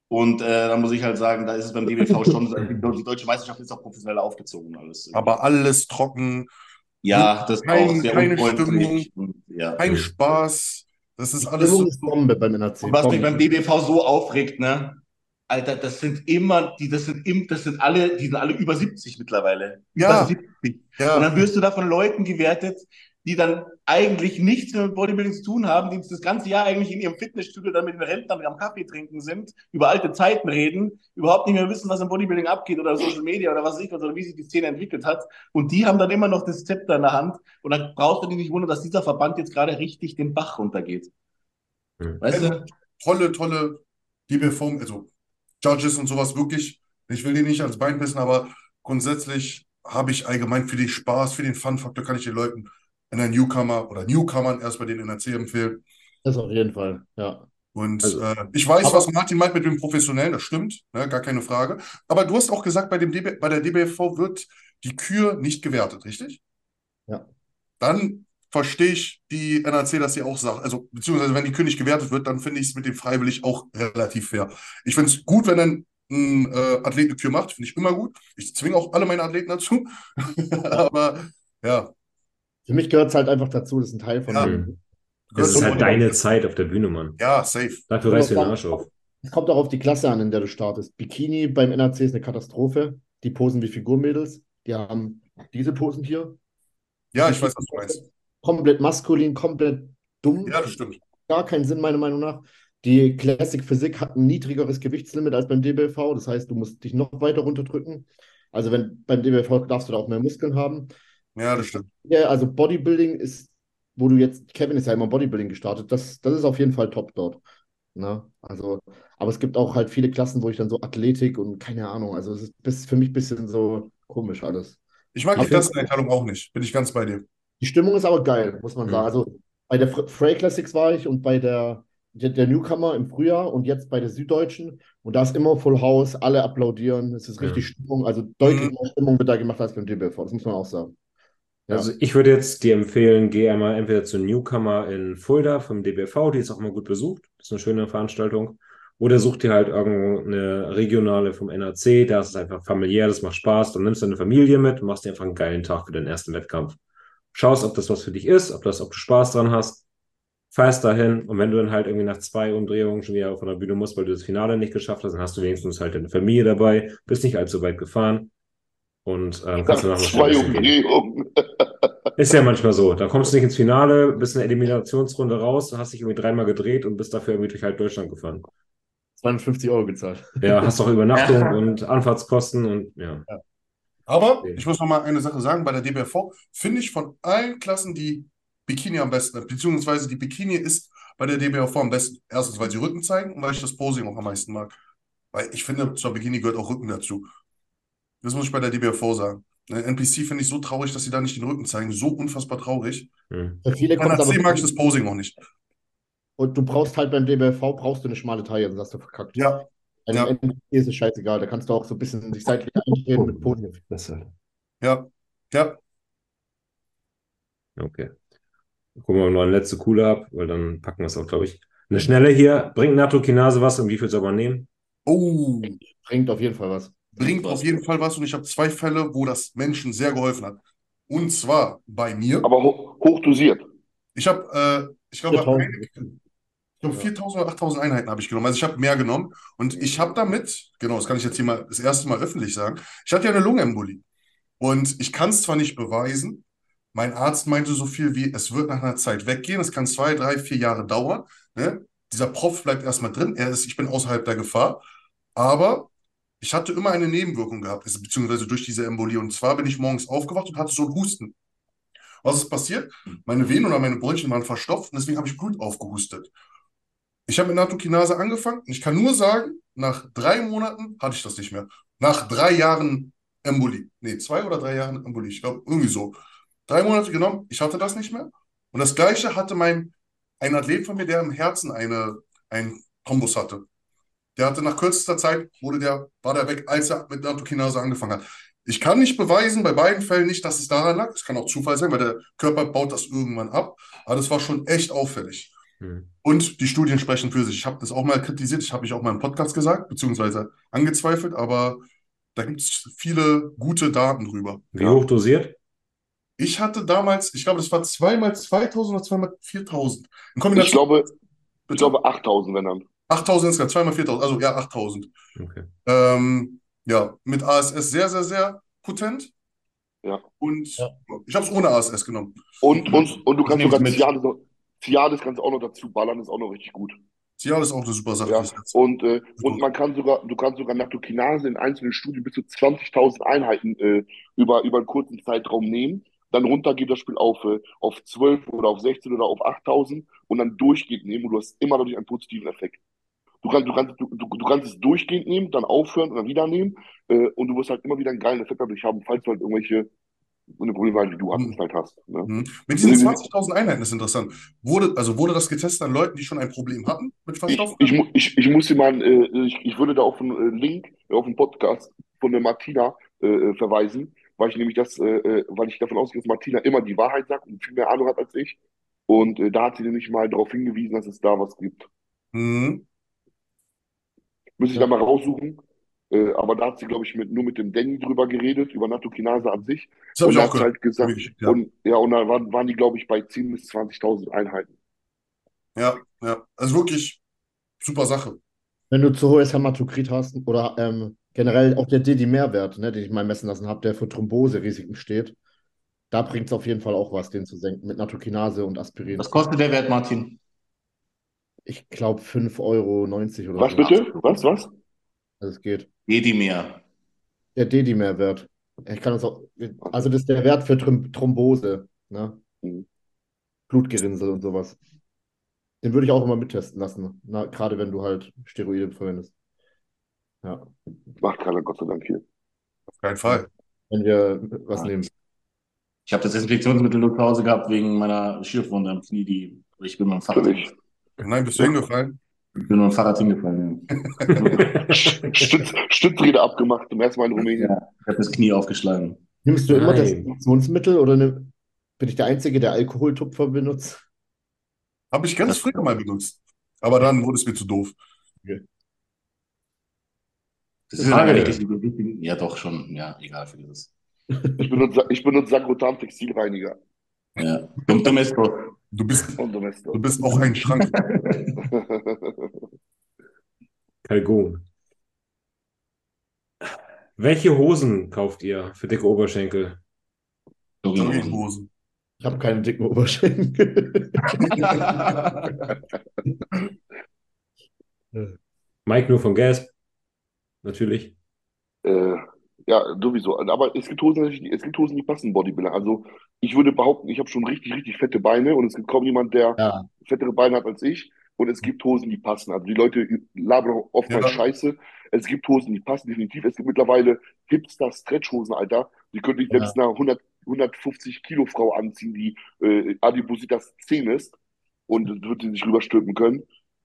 Und äh, da muss ich halt sagen, da ist es beim DBV schon, die, die deutsche Meisterschaft ist auch professionell aufgezogen und alles.
Aber alles trocken,
ja, das ist
kein-
auch sehr
keine
unfreundlich. Und, ja.
kein. Spaß. Das ist alles
Stimmung
so.
ist Bombe beim NRC.
Und was mich
Bombe.
beim DBV so aufregt, ne? Alter, das sind immer, die, das sind im, das sind alle, die sind alle über 70 mittlerweile.
Ja.
Über 70. Und
Ja,
dann wirst du da von Leuten gewertet, die dann eigentlich nichts mehr mit Bodybuilding zu tun haben, die das ganze Jahr eigentlich in ihrem Fitnessstudio dann mit den Rentnern am Kaffee trinken sind, über alte Zeiten reden, überhaupt nicht mehr wissen, was im Bodybuilding abgeht oder Social Media oder was weiß ich was oder wie sich die Szene entwickelt hat. Und die haben dann immer noch das Zepter in der Hand. Und dann brauchst du dich nicht wundern, dass dieser Verband jetzt gerade richtig den Bach runtergeht.
Mhm.
Weißt
Also,
du?
tolle, tolle DBV, also Judges und sowas wirklich. Ich will die nicht als Bein pissen, aber grundsätzlich habe ich allgemein für den Spaß, für den Fun-Faktor kann ich den Leuten in der Newcomer oder Newcomern erst bei den NRC empfehlen.
Das auf jeden Fall, ja.
Und
Also-
äh, ich weiß, was Martin meint mit dem Professionellen, das stimmt, ne, gar keine Frage. Aber du hast auch gesagt, bei dem DB, bei der DBFV wird die Kür nicht gewertet, richtig?
Ja.
Dann verstehe ich die NRC, dass sie auch sagt, also beziehungsweise wenn die nicht gewertet wird, dann finde ich es mit dem Freiwillig auch relativ fair. Ich finde es gut, wenn ein, ein äh, Athlet eine Kür macht, finde ich immer gut. Ich zwinge auch alle meine Athleten dazu. Aber ja,
Für mich gehört es halt einfach dazu, das ist ein Teil von
Ja.
dem.
Das ist halt deine Zeit auf der Bühne, Mann.
ja, safe.
Dafür reißt du den Arsch auf.
Es kommt auch auf die Klasse an, in der du startest. Bikini beim NRC ist eine Katastrophe. Die posen wie Figurmädels. Die haben diese Posen hier.
Ja, ich weiß, was du meinst.
Komplett maskulin, komplett dumm.
Ja, das stimmt.
Gar keinen Sinn, meiner Meinung nach. Die Classic Physik hat ein niedrigeres Gewichtslimit als beim DBFV. Das heißt, du musst dich noch weiter runterdrücken. Also wenn beim DBFV darfst du da auch mehr Muskeln haben.
Ja, das stimmt.
Ja, also Bodybuilding ist, wo du jetzt, Kevin ist ja immer Bodybuilding gestartet, das, das ist auf jeden Fall top dort. Ne? Also, aber es gibt auch halt viele Klassen, wo ich dann so Athletik und keine Ahnung, also es ist für mich ein bisschen so komisch alles.
Ich mag die
Aber-
Klasseneinteilung auch nicht. Bin ich ganz bei dir.
Die Stimmung ist aber geil, muss man
Mhm.
sagen. Also bei der Fr- Frey Classics war ich und bei der, der, der Newcomer im Frühjahr und jetzt bei der Süddeutschen und da ist immer Full House, alle applaudieren, es ist richtig Stimmung, also deutlich
Mhm.
mehr Stimmung wird da gemacht als beim DBFV, das muss man auch sagen. Ja.
Also ich würde jetzt dir empfehlen, geh einmal entweder zu Newcomer in Fulda vom DBV, die ist auch mal gut besucht, ist eine schöne Veranstaltung. Oder such dir halt irgendeine regionale vom NRC, da ist es einfach familiär, das macht Spaß, dann nimmst du deine Familie mit und machst dir einfach einen geilen Tag für den ersten Wettkampf. Schaust, ob das was für dich ist, ob das, ob du Spaß dran hast, feierst dahin und wenn du dann halt irgendwie nach zwei Umdrehungen schon wieder von der Bühne musst, weil du das Finale nicht geschafft hast, dann hast du wenigstens halt deine Familie dabei, bist nicht allzu weit gefahren und ähm, kannst danach noch
Zwei. Umdrehungen.
Ist ja manchmal so. Dann kommst du nicht ins Finale, bist in der Eliminationsrunde raus, hast dich irgendwie dreimal gedreht und bist dafür irgendwie durch halb Deutschland gefahren.
250 Euro gezahlt.
Ja, hast auch Übernachtung und Anfahrtskosten und ja.
Aber
Okay.
ich muss noch mal eine Sache sagen, bei der DBFV finde ich von allen Klassen die Bikini am besten, beziehungsweise die Bikini ist bei der DBFV am besten. Erstens, weil sie Rücken zeigen und weil ich das Posing auch am meisten mag. Weil ich finde, zur Bikini gehört auch Rücken dazu. Das muss ich bei der DBFV sagen. NPC finde ich so traurig, dass sie da nicht den Rücken zeigen. So unfassbar traurig.
Hm.
Für viele
Bei
kommt aber
mag ich das Posing auch nicht.
und du brauchst halt beim DBFV brauchst du eine schmale Taille, sonst hast du verkackt.
Ja,
Bei
Ja.
NPC ist es scheißegal, da kannst du auch so ein bisschen sich seitlich einstellen mit Podium.
Besser.
ja, ja.
Okay. Gucken wir mal noch eine letzte Coole ab, weil dann packen wir es auch, glaube ich. Eine schnelle hier. Bringt Nattokinase was und wie viel soll man nehmen?
Oh,
Bringt auf jeden Fall was.
bringt auf jeden Fall was und ich habe zwei Fälle, wo das Menschen sehr geholfen hat. Und zwar bei mir.
Aber ho hochdosiert.
Ich habe, äh, ich glaube,
4000.
ich glaube 4000 oder 8000 Einheiten habe ich genommen. Also ich habe mehr genommen und ich habe damit, genau, das kann ich jetzt hier mal das erste Mal öffentlich sagen, ich hatte ja eine Lungenembolie und ich kann es zwar nicht beweisen, mein Arzt meinte so viel wie, es wird nach einer Zeit weggehen, es kann zwei, drei, vier Jahre dauern, ne? Dieser Propf bleibt erstmal drin, er ist, ich bin außerhalb der Gefahr, aber ich hatte immer eine Nebenwirkung gehabt, beziehungsweise durch diese Embolie und zwar bin ich morgens aufgewacht und hatte so einen Husten. Was ist passiert? Meine Venen oder meine Bronchien waren verstopft und deswegen habe ich Blut aufgehustet. Ich habe mit Nattokinase angefangen und ich kann nur sagen, nach drei Monaten hatte ich das nicht mehr. Nach drei Jahren Embolie. Nee, zwei oder drei Jahren Embolie. Ich glaube, irgendwie so. Drei Monate genommen, ich hatte das nicht mehr. Und das Gleiche hatte mein, ein Athlet von mir, der im Herzen eine, einen Thrombus hatte. Der hatte nach kürzester Zeit, wurde der, war der weg, als er mit Nattokinase angefangen hat. Ich kann nicht beweisen, bei beiden Fällen nicht, dass es daran lag. Es kann auch Zufall sein, weil der Körper baut das irgendwann ab. Aber das war schon echt auffällig.
Hm.
Und die Studien sprechen für sich. Ich habe das auch mal kritisiert, ich habe ich auch mal im Podcast gesagt, beziehungsweise angezweifelt, aber da gibt es viele gute Daten drüber.
Wie
Ja.
hoch dosiert?
Ich hatte damals, ich glaube, das war zweimal 2000 oder zweimal 4000. In
Ich glaube, ich glaube 8000, wenn dann.
8000 insgesamt, zweimal 4000, also ja, 8000.
Okay.
Ähm, ja, mit ASS sehr, sehr, sehr potent.
Ja.
Und
Ja.
ich habe es ohne ASS genommen.
Und, und, und du kannst sogar
mit.
Cialis kannst du auch noch dazu ballern, ist auch noch richtig gut.
Cialis ist auch eine super Sache
Ja, und, äh, und man kann sogar, du kannst sogar Nattokinase in einzelnen Studien bis zu 20.000 Einheiten äh, über, über einen kurzen Zeitraum nehmen. Dann runter geht das Spiel auf, äh, auf 12 oder auf 16 oder auf 8.000 und dann durchgehend nehmen und du hast immer dadurch einen positiven Effekt. Du kannst, du kannst, du, du, du kannst es durchgehend nehmen, dann aufhören und dann wieder nehmen äh, und du wirst halt immer wieder einen geilen Effekt dadurch haben, falls du halt irgendwelche eine Probleme halt, wie du
Mhm.
halt hast. Ne?
Mhm. Mit diesen 20.000 Einheiten ist interessant. Wurde, also wurde das getestet an Leuten, die schon ein Problem hatten mit
Ich,
Verstopfung?
ich, mu- ich, ich muss dir mal, äh, ich, ich würde da auf einen äh, Link, äh, auf einen Podcast von der Martina äh, äh, verweisen, weil ich nämlich das, äh, weil ich davon ausgehe, dass Martina immer die Wahrheit sagt und viel mehr Ahnung hat als ich. Und da hat sie nämlich mal darauf hingewiesen, dass es da was gibt.
Mhm.
Muss ich
Ja.
da mal raussuchen. Äh, aber da hat sie, glaube ich, mit, nur mit dem Danny drüber geredet, über Nattokinase an sich.
Das habe
Und
ich auch
hat halt gesagt,
ich ja.
und ja, und da waren, waren die, glaube ich, bei 10.000 bis 20.000 Einheiten.
Ja, ja. Also wirklich super Sache.
Wenn du zu hohes Hämatokrit hast oder ähm, generell auch der DD-Mehrwert, ne, den ich mal messen lassen habe, der für Thromboserisiken steht, da bringt es auf jeden Fall auch was, den zu senken mit Nattokinase und Aspirin.
Was kostet der Wert, Martin?
Ich glaube 5,90 Euro oder
Was
so.
bitte? Was, was?
Also es geht.
Edimer.
Der DD-Mehrwert. Ich kann das auch, also das ist der Wert für Throm Thrombose, ne?
Mhm.
Blutgerinnsel und sowas. Den würde ich auch immer mittesten lassen, na, gerade wenn du halt Steroide verwendest. Ja,
Macht keiner, Gott sei Dank hier.
Auf keinen Fall.
wenn wir was
Ja.
nehmen.
Ich habe das Desinfektionsmittel nur zu Hause gehabt wegen meiner Schürfwunde am Knie. Die, ich bin dem Fahrrad.
Nein, bist du hingefallen?
Ich bin mit dem Fahrrad hingefallen. Ja.
Stütz, Stützräder abgemacht, zum ersten Mal in Rumänien.
Ja, ich habe das Knie aufgeschlagen.
Nimmst du immer
Nein.
Desinfektionsmittel oder ne, bin ich der Einzige, der Alkoholtupfer benutzt?
Habe ich ganz früher mal benutzt. Aber dann wurde es mir zu doof.
Das ist
Frage.
ja richtig. Ja, doch schon. Ja, egal für dieses.
Ich benutze, ich benutze Sagrotan Textilreiniger
Ja. Dom- Domesto.
Du bist,
und Domesto.
du bist auch ein Schrank.
Kalgon. Welche Hosen kauft ihr für dicke Oberschenkel?
Jogginghosen.
Ich habe keine dicken Oberschenkel.
Mike nur von Gasp. Natürlich.
Äh, ja, sowieso. Aber es gibt Hosen, es gibt Hosen, die passen Bodybuilder. Also ich würde behaupten, ich habe schon richtig, richtig fette Beine und es gibt kaum jemand, der
Ja,
fettere Beine hat als ich. Und es gibt Hosen, die passen. Also die Leute labern oftmals
Ja.
Scheiße. Es gibt Hosen, die passen definitiv. Es gibt mittlerweile Hipster-Stretch-Hosen, Alter. Die könnte ich
Ja.
selbst einer 100, 150 Kilo Frau anziehen, die äh, Adipositas 10 ist und das wird sie sich rüberstülpen können.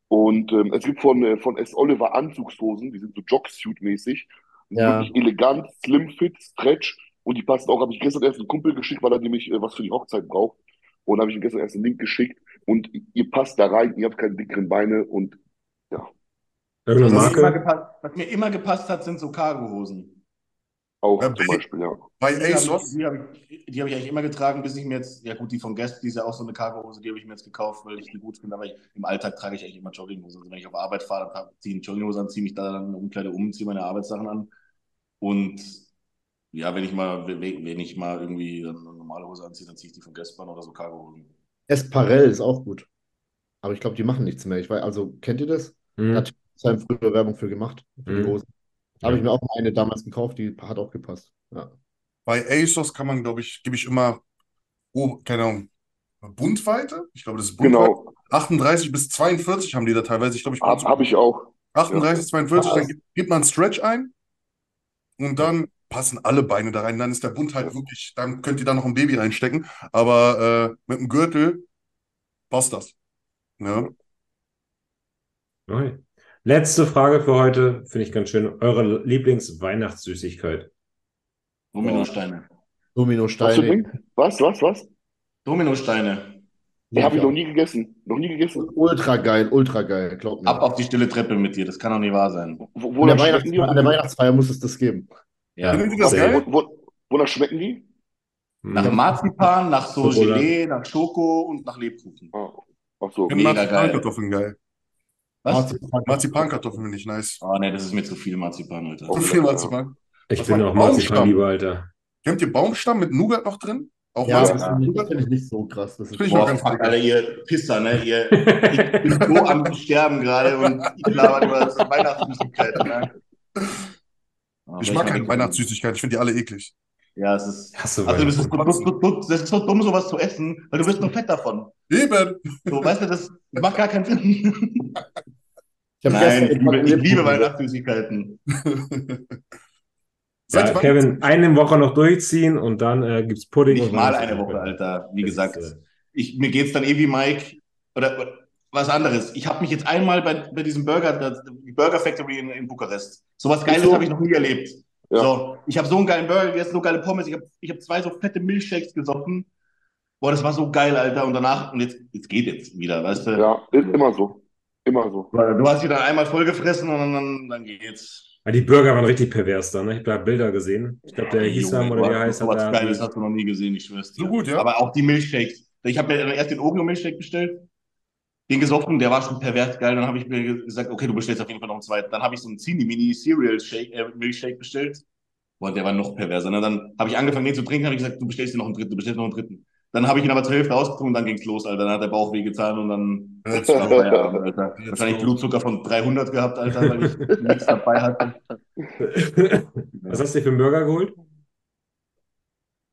Und ähm, es gibt von, äh, von S. Oliver Anzugshosen, die sind so Jogsuit-mäßig.
Ja.
Wirklich elegant, slim fit, stretch. Und die passen auch, habe ich gestern erst einen Kumpel geschickt, weil er nämlich äh, was für die Hochzeit braucht. Und habe ich ihm gestern erst einen Link geschickt und ihr passt da rein, ihr habt keine dickeren Beine und
Irgendeine
Was, mir gepasst, was mir immer gepasst hat, sind so Cargohosen.
auch
Ja,
zum
bei-
Beispiel, ja.
Bei
Die habe ich, die hab ich, hab ich eigentlich immer getragen, bis ich mir jetzt, ja gut, die von Guess, die ist ja auch so eine Cargohose, die habe ich mir jetzt gekauft, weil ich die gut finde, aber ich, im Alltag trage ich eigentlich immer Jogginghose. Also wenn ich auf Arbeit fahre, dann ziehe ich eine Jogginghose an, ziehe mich da dann eine Umkleide um, ziehe meine Arbeitssachen an und ja, wenn ich mal, wenn ich mal irgendwie eine normale Hose anziehe, dann ziehe ich die von an oder so Cargohosen.
Esparell ist auch gut. Aber ich glaube, die machen nichts mehr. Ich weiß, also, kennt ihr das? Da
Hm.
hat Time früher Werbung für gemacht, für die
Mhm.
Hosen. Da habe ich mir auch mal eine damals gekauft, die hat auch gepasst. Ja.
bei ASOS kann man, glaube ich, gebe ich immer, oh, keine Ahnung, Bundweite? Ich glaube, das ist Bundweite.
Genau,
38 bis 42 haben die da teilweise. Ich glaube, ich
habe hab ich auch.
38, 42,
Ja.
dann gibt, gibt man einen Stretch ein und dann passen alle Beine da rein. Dann ist der Bund halt wirklich, dann könnt ihr da noch ein Baby reinstecken. Aber äh, mit dem Gürtel passt das. Ja.
Okay. Letzte Frage für heute, finde ich ganz schön. Eure Lieblings-Weihnachtssüßigkeit?
Dominosteine.
Dominosteine.
Was, was, was?
Dominosteine.
Die habe ich noch nie gegessen. Noch nie gegessen.
Ultra geil, ultra geil, glaub mir.
Ab auf die stille Treppe mit dir, das kann doch nicht wahr sein.
Wo,
An
wonach
der,
die?
Weihnachts an der Weihnachtsfeier muss es das geben.
Ja.
Das geil?
Wo, wo, wonach schmecken die?
Nach Marzipan, nach so
Schokolade.
Gelee, nach Schoko und nach Lebkuchen.
Ah, ach so.
Mega geil.
Marzipankartoffeln geil.
Was?
Marzipan.
Marzipankartoffeln finde ich nice.
Oh ne, das ist mir zu viel Marzipan, Alter.
Oh.
Zu viel Marzipan.
Ich
Was
bin auch Marzipan
Baumstamm?
lieber, Alter.
Kennt ihr Baumstamm mit Nougat noch drin? Auch
Ja, das finde ich, das nicht so krass. Das ist,
Finde ich
Boah, fuck. Alter, ihr Pisser, ne? Ihr, ich bin so am Sterben gerade und ich laber über das Weihnachtssüßigkeiten, ne? Oh,
Ich mag keine Weihnachtssüßigkeiten, ich finde die alle eklig.
Ja, es ist.
Hast du
Also, das ist, du, du, du, das ist so dumm, sowas zu essen, weil du wirst nur fett davon.
Eben!
So, weißt du, das macht gar keinen Sinn.
ich habe
Nein, ich liebe, ich liebe Weihnachtssüßigkeiten.
Seit
Ja, Kevin, eine Woche noch durchziehen und dann äh, gibt's Pudding
Nicht
und
mal eine Woche, Alter. Wie
Das
gesagt,
ist, äh,
ich, mir geht's dann eh wie Mike oder, oder was anderes. Ich habe mich jetzt einmal bei, bei diesem Burger, die Burger Factory in, in Bukarest. Sowas Geiles
so?
habe ich noch nie erlebt.
Ja.
So, ich habe so einen geilen Burger gegessen, so geile Pommes. Ich habe ich hab zwei so fette Milchshakes gesoffen. Boah, das war so geil, Alter. Und danach, und jetzt, jetzt geht jetzt wieder, weißt du?
Ja, ist immer so. Immer so.
Du hast dich dann einmal vollgefressen und dann, dann geht's.
Ah, die Burger waren richtig pervers da, ne? Ich habe da Bilder gesehen. Ich glaube, der
Junge,
Hisam oder wie er heißt, hat
sowas
da
Geiles hast du noch nie gesehen, ich schwör's dir.
So gut, ja?
Aber auch die Milchshakes. Ich habe mir erst den Oreo-Milchshake bestellt, den gesoffen, der war schon pervers geil. Dann habe ich mir gesagt, okay, du bestellst auf jeden Fall noch einen zweiten. Dann habe ich so einen Zini Mini Cereal Shake, äh, Milchshake bestellt. Boah, der war noch perverser. Ne? Dann habe ich angefangen, den zu trinken, habe ich gesagt, du bestellst dir noch einen dritten, du bestellst noch einen dritten. Dann habe ich ihn aber zur Hälfte ausgetrunken und dann ging's los, Alter. Dann hat der Bauch wehgetan und dann. Feierabend, Alter. Wahrscheinlich. Blutzucker von 300 gehabt, Alter, weil ich nichts dabei hatte.
Was hast du dir für einen Burger geholt?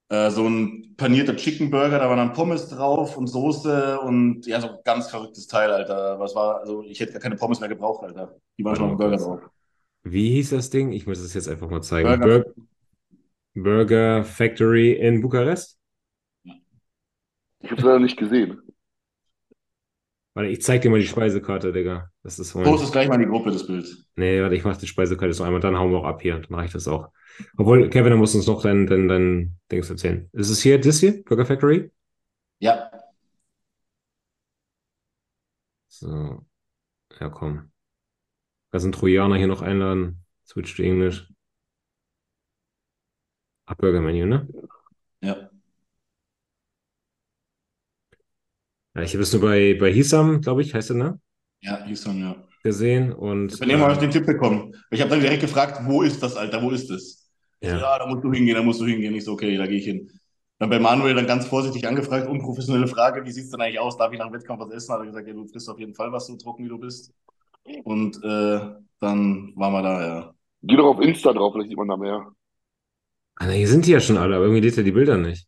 Äh, so ein panierter Chicken Burger, da waren dann Pommes drauf und Soße und ja, so ein ganz verrücktes Teil, Alter. Was war, also ich hätte gar keine Pommes mehr gebraucht, Alter. Die waren schon auf dem Burger drauf.
Wie hieß das Ding? Ich muss es jetzt einfach mal zeigen.
Burger-
Bur Burger Factory in Bukarest?
Ich habe es leider nicht gesehen.
Warte, ich zeig dir mal die Speisekarte, Digga. Das ist
Post es gleich mal in die Gruppe, das Bild.
Nee, warte, ich mach die Speisekarte jetzt noch einmal, dann hauen wir auch ab hier. Dann mache ich das auch. Obwohl, Kevin, dann musst du uns noch dein, dein, dein Dings erzählen. Ist es hier, das hier? Burger Factory?
Ja,
So. Ja, komm. Da sind Trojaner hier noch einladen. Switch to English. Ach, Burger-Menü, ne?
ja.
Ja, ich habe es nur bei, bei Hisam, glaube ich, heißt er, ne?
Ja, Houston, ja.
gesehen und
Ich bin irgendwann auf
äh,
den Tipp gekommen. Ich habe dann direkt gefragt, wo ist das, Alter, wo ist das? Ich so,
ja.
ja, da musst du hingehen, da musst du hingehen. Ich so, okay, da gehe ich hin. Dann bei Manuel dann ganz vorsichtig angefragt, unprofessionelle Frage, wie sieht's denn eigentlich aus? Darf ich nach dem Wettkampf was essen? Hat er gesagt, ja, du frisst auf jeden Fall was, so trocken wie du bist. Und äh, dann waren wir da, ja.
Geh doch auf Insta drauf, vielleicht sieht man da mehr.
Ah, na, hier sind die ja schon alle, aber irgendwie lädt er die Bilder nicht.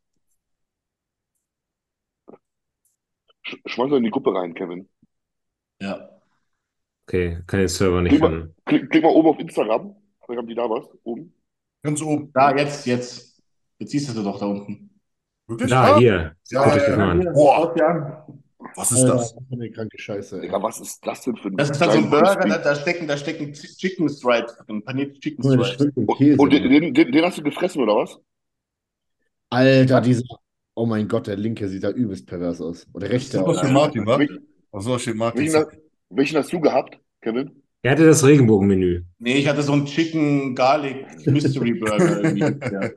Sch schmeiß in die Gruppe rein, Kevin.
Ja.
Okay, kann den Server nicht
Klick mal, klick, klick mal oben auf Instagram. Vielleicht haben die da was. Oben.
Ganz oben.
Da, jetzt, jetzt. Jetzt siehst du sie doch da unten.
Wirklich?
Da, hier.
Ja,
euch
ja,
das mal an.
Boah. Was ist das?
Alter, eine kranke Scheiße, ey.
Digga, was ist das denn für ein
Das ist dann so ein Burger, da, da stecken, da stecken Chicken Stripes drin, panierte Chicken
das
Stripes.
Und, und den, den, den hast du gefressen, oder was?
Alter, dieser. Oh mein Gott, der linke sieht da übelst pervers aus. Oder der rechte
Das für Martin, wa?
Wel-
Achso, steht Martin.
Welchen, welchen hast du gehabt, Kevin?
Er hatte das Regenbogenmenü.
Nee, ich hatte so einen Chicken Garlic Mystery Burger. irgendwie. Ja.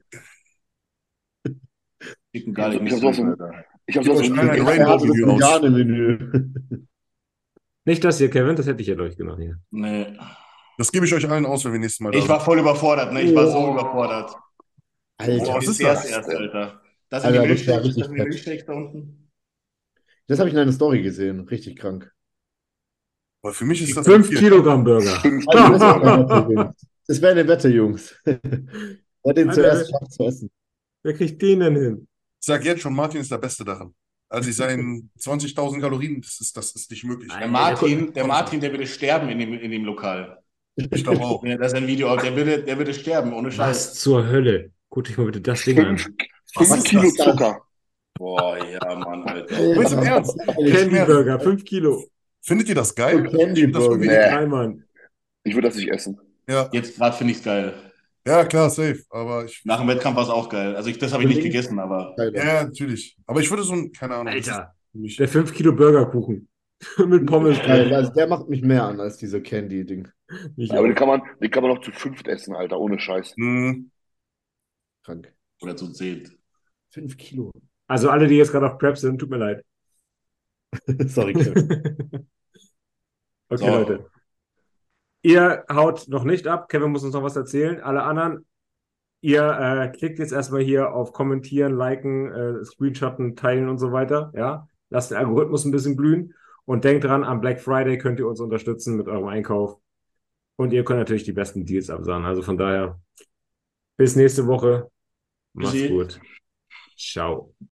Chicken Garlic
Ich hab
Mystery Burger.
Ich habe
allen ein
im
hatte das
Rainbow-Menü.
Nicht das hier, Kevin, das hätte ich ja durchgenommen hier.
Nee.
Das gebe ich euch allen aus, wenn wir nächstes Mal da
Ich war voll überfordert, ne? Ich war so
Oh.
überfordert.
Alter,
was ist das?
erst, Alter. Das
Alter,
sind die Milchshakes,
richtig
das sind die. Milchshakes da unten.
das habe ich in einer Story gesehen. Richtig krank.
Aber für mich ist das
5
viel.
Kilogramm Burger.
Also, das wäre eine Wette, Jungs. Wer den
Alter.
zuerst schafft zu essen.
Wer kriegt den denn hin?
Ich sag jetzt schon, Martin ist der Beste daran. Also ich seinen 20.000 Kalorien, das ist, das ist nicht möglich.
Der Martin, der Martin, der würde sterben in dem, in dem Lokal.
Ich glaube auch.
Wenn er das ein Video der würde, der würde sterben, ohne Scheiß.
Was zur Hölle? Guck dich mal bitte das Ding an.
Fünf,
Was
fünf
ist
Kilo
das?
Zucker.
Boah, ja, Mann, Alter.
Aber jetzt im Ernst.
Candy Burger, 5 Kilo.
Findet ihr das geil?
Und Candy
Burger.
Nein, Mann.
Ich würde das nicht essen.
Ja,
Jetzt gerade finde ich es geil.
ja, klar, safe. Aber ich,
Nach dem Wettkampf war es auch geil. Also ich, das habe ich nicht gegessen, aber
ja, natürlich. Aber ich würde so ein, keine Ahnung.
Alter, der 5 Kilo Burgerkuchen. Mit Pommes
Geil, also der macht mich mehr an als dieser Candy-Ding.
Ich
Aber den kann man, den kann man noch zu fünft essen, Alter, ohne Scheiß.
Hm,
Krank.
oder so zählt.
Fünf Kilo.
Also alle, die jetzt gerade auf Prep sind, tut mir leid.
Sorry, Kevin.
Okay,
So.
Leute. Ihr haut noch nicht ab. Kevin muss uns noch was erzählen. Alle anderen, ihr äh, klickt jetzt erstmal hier auf Kommentieren, Liken, äh, Screenshotten, Teilen und so weiter. Ja, lasst den Algorithmus ein bisschen glühen. Und denkt dran, am Black Friday könnt ihr uns unterstützen mit eurem Einkauf. Und ihr könnt natürlich die besten Deals absahen. Also von daher, bis nächste Woche. Macht's gut. 小。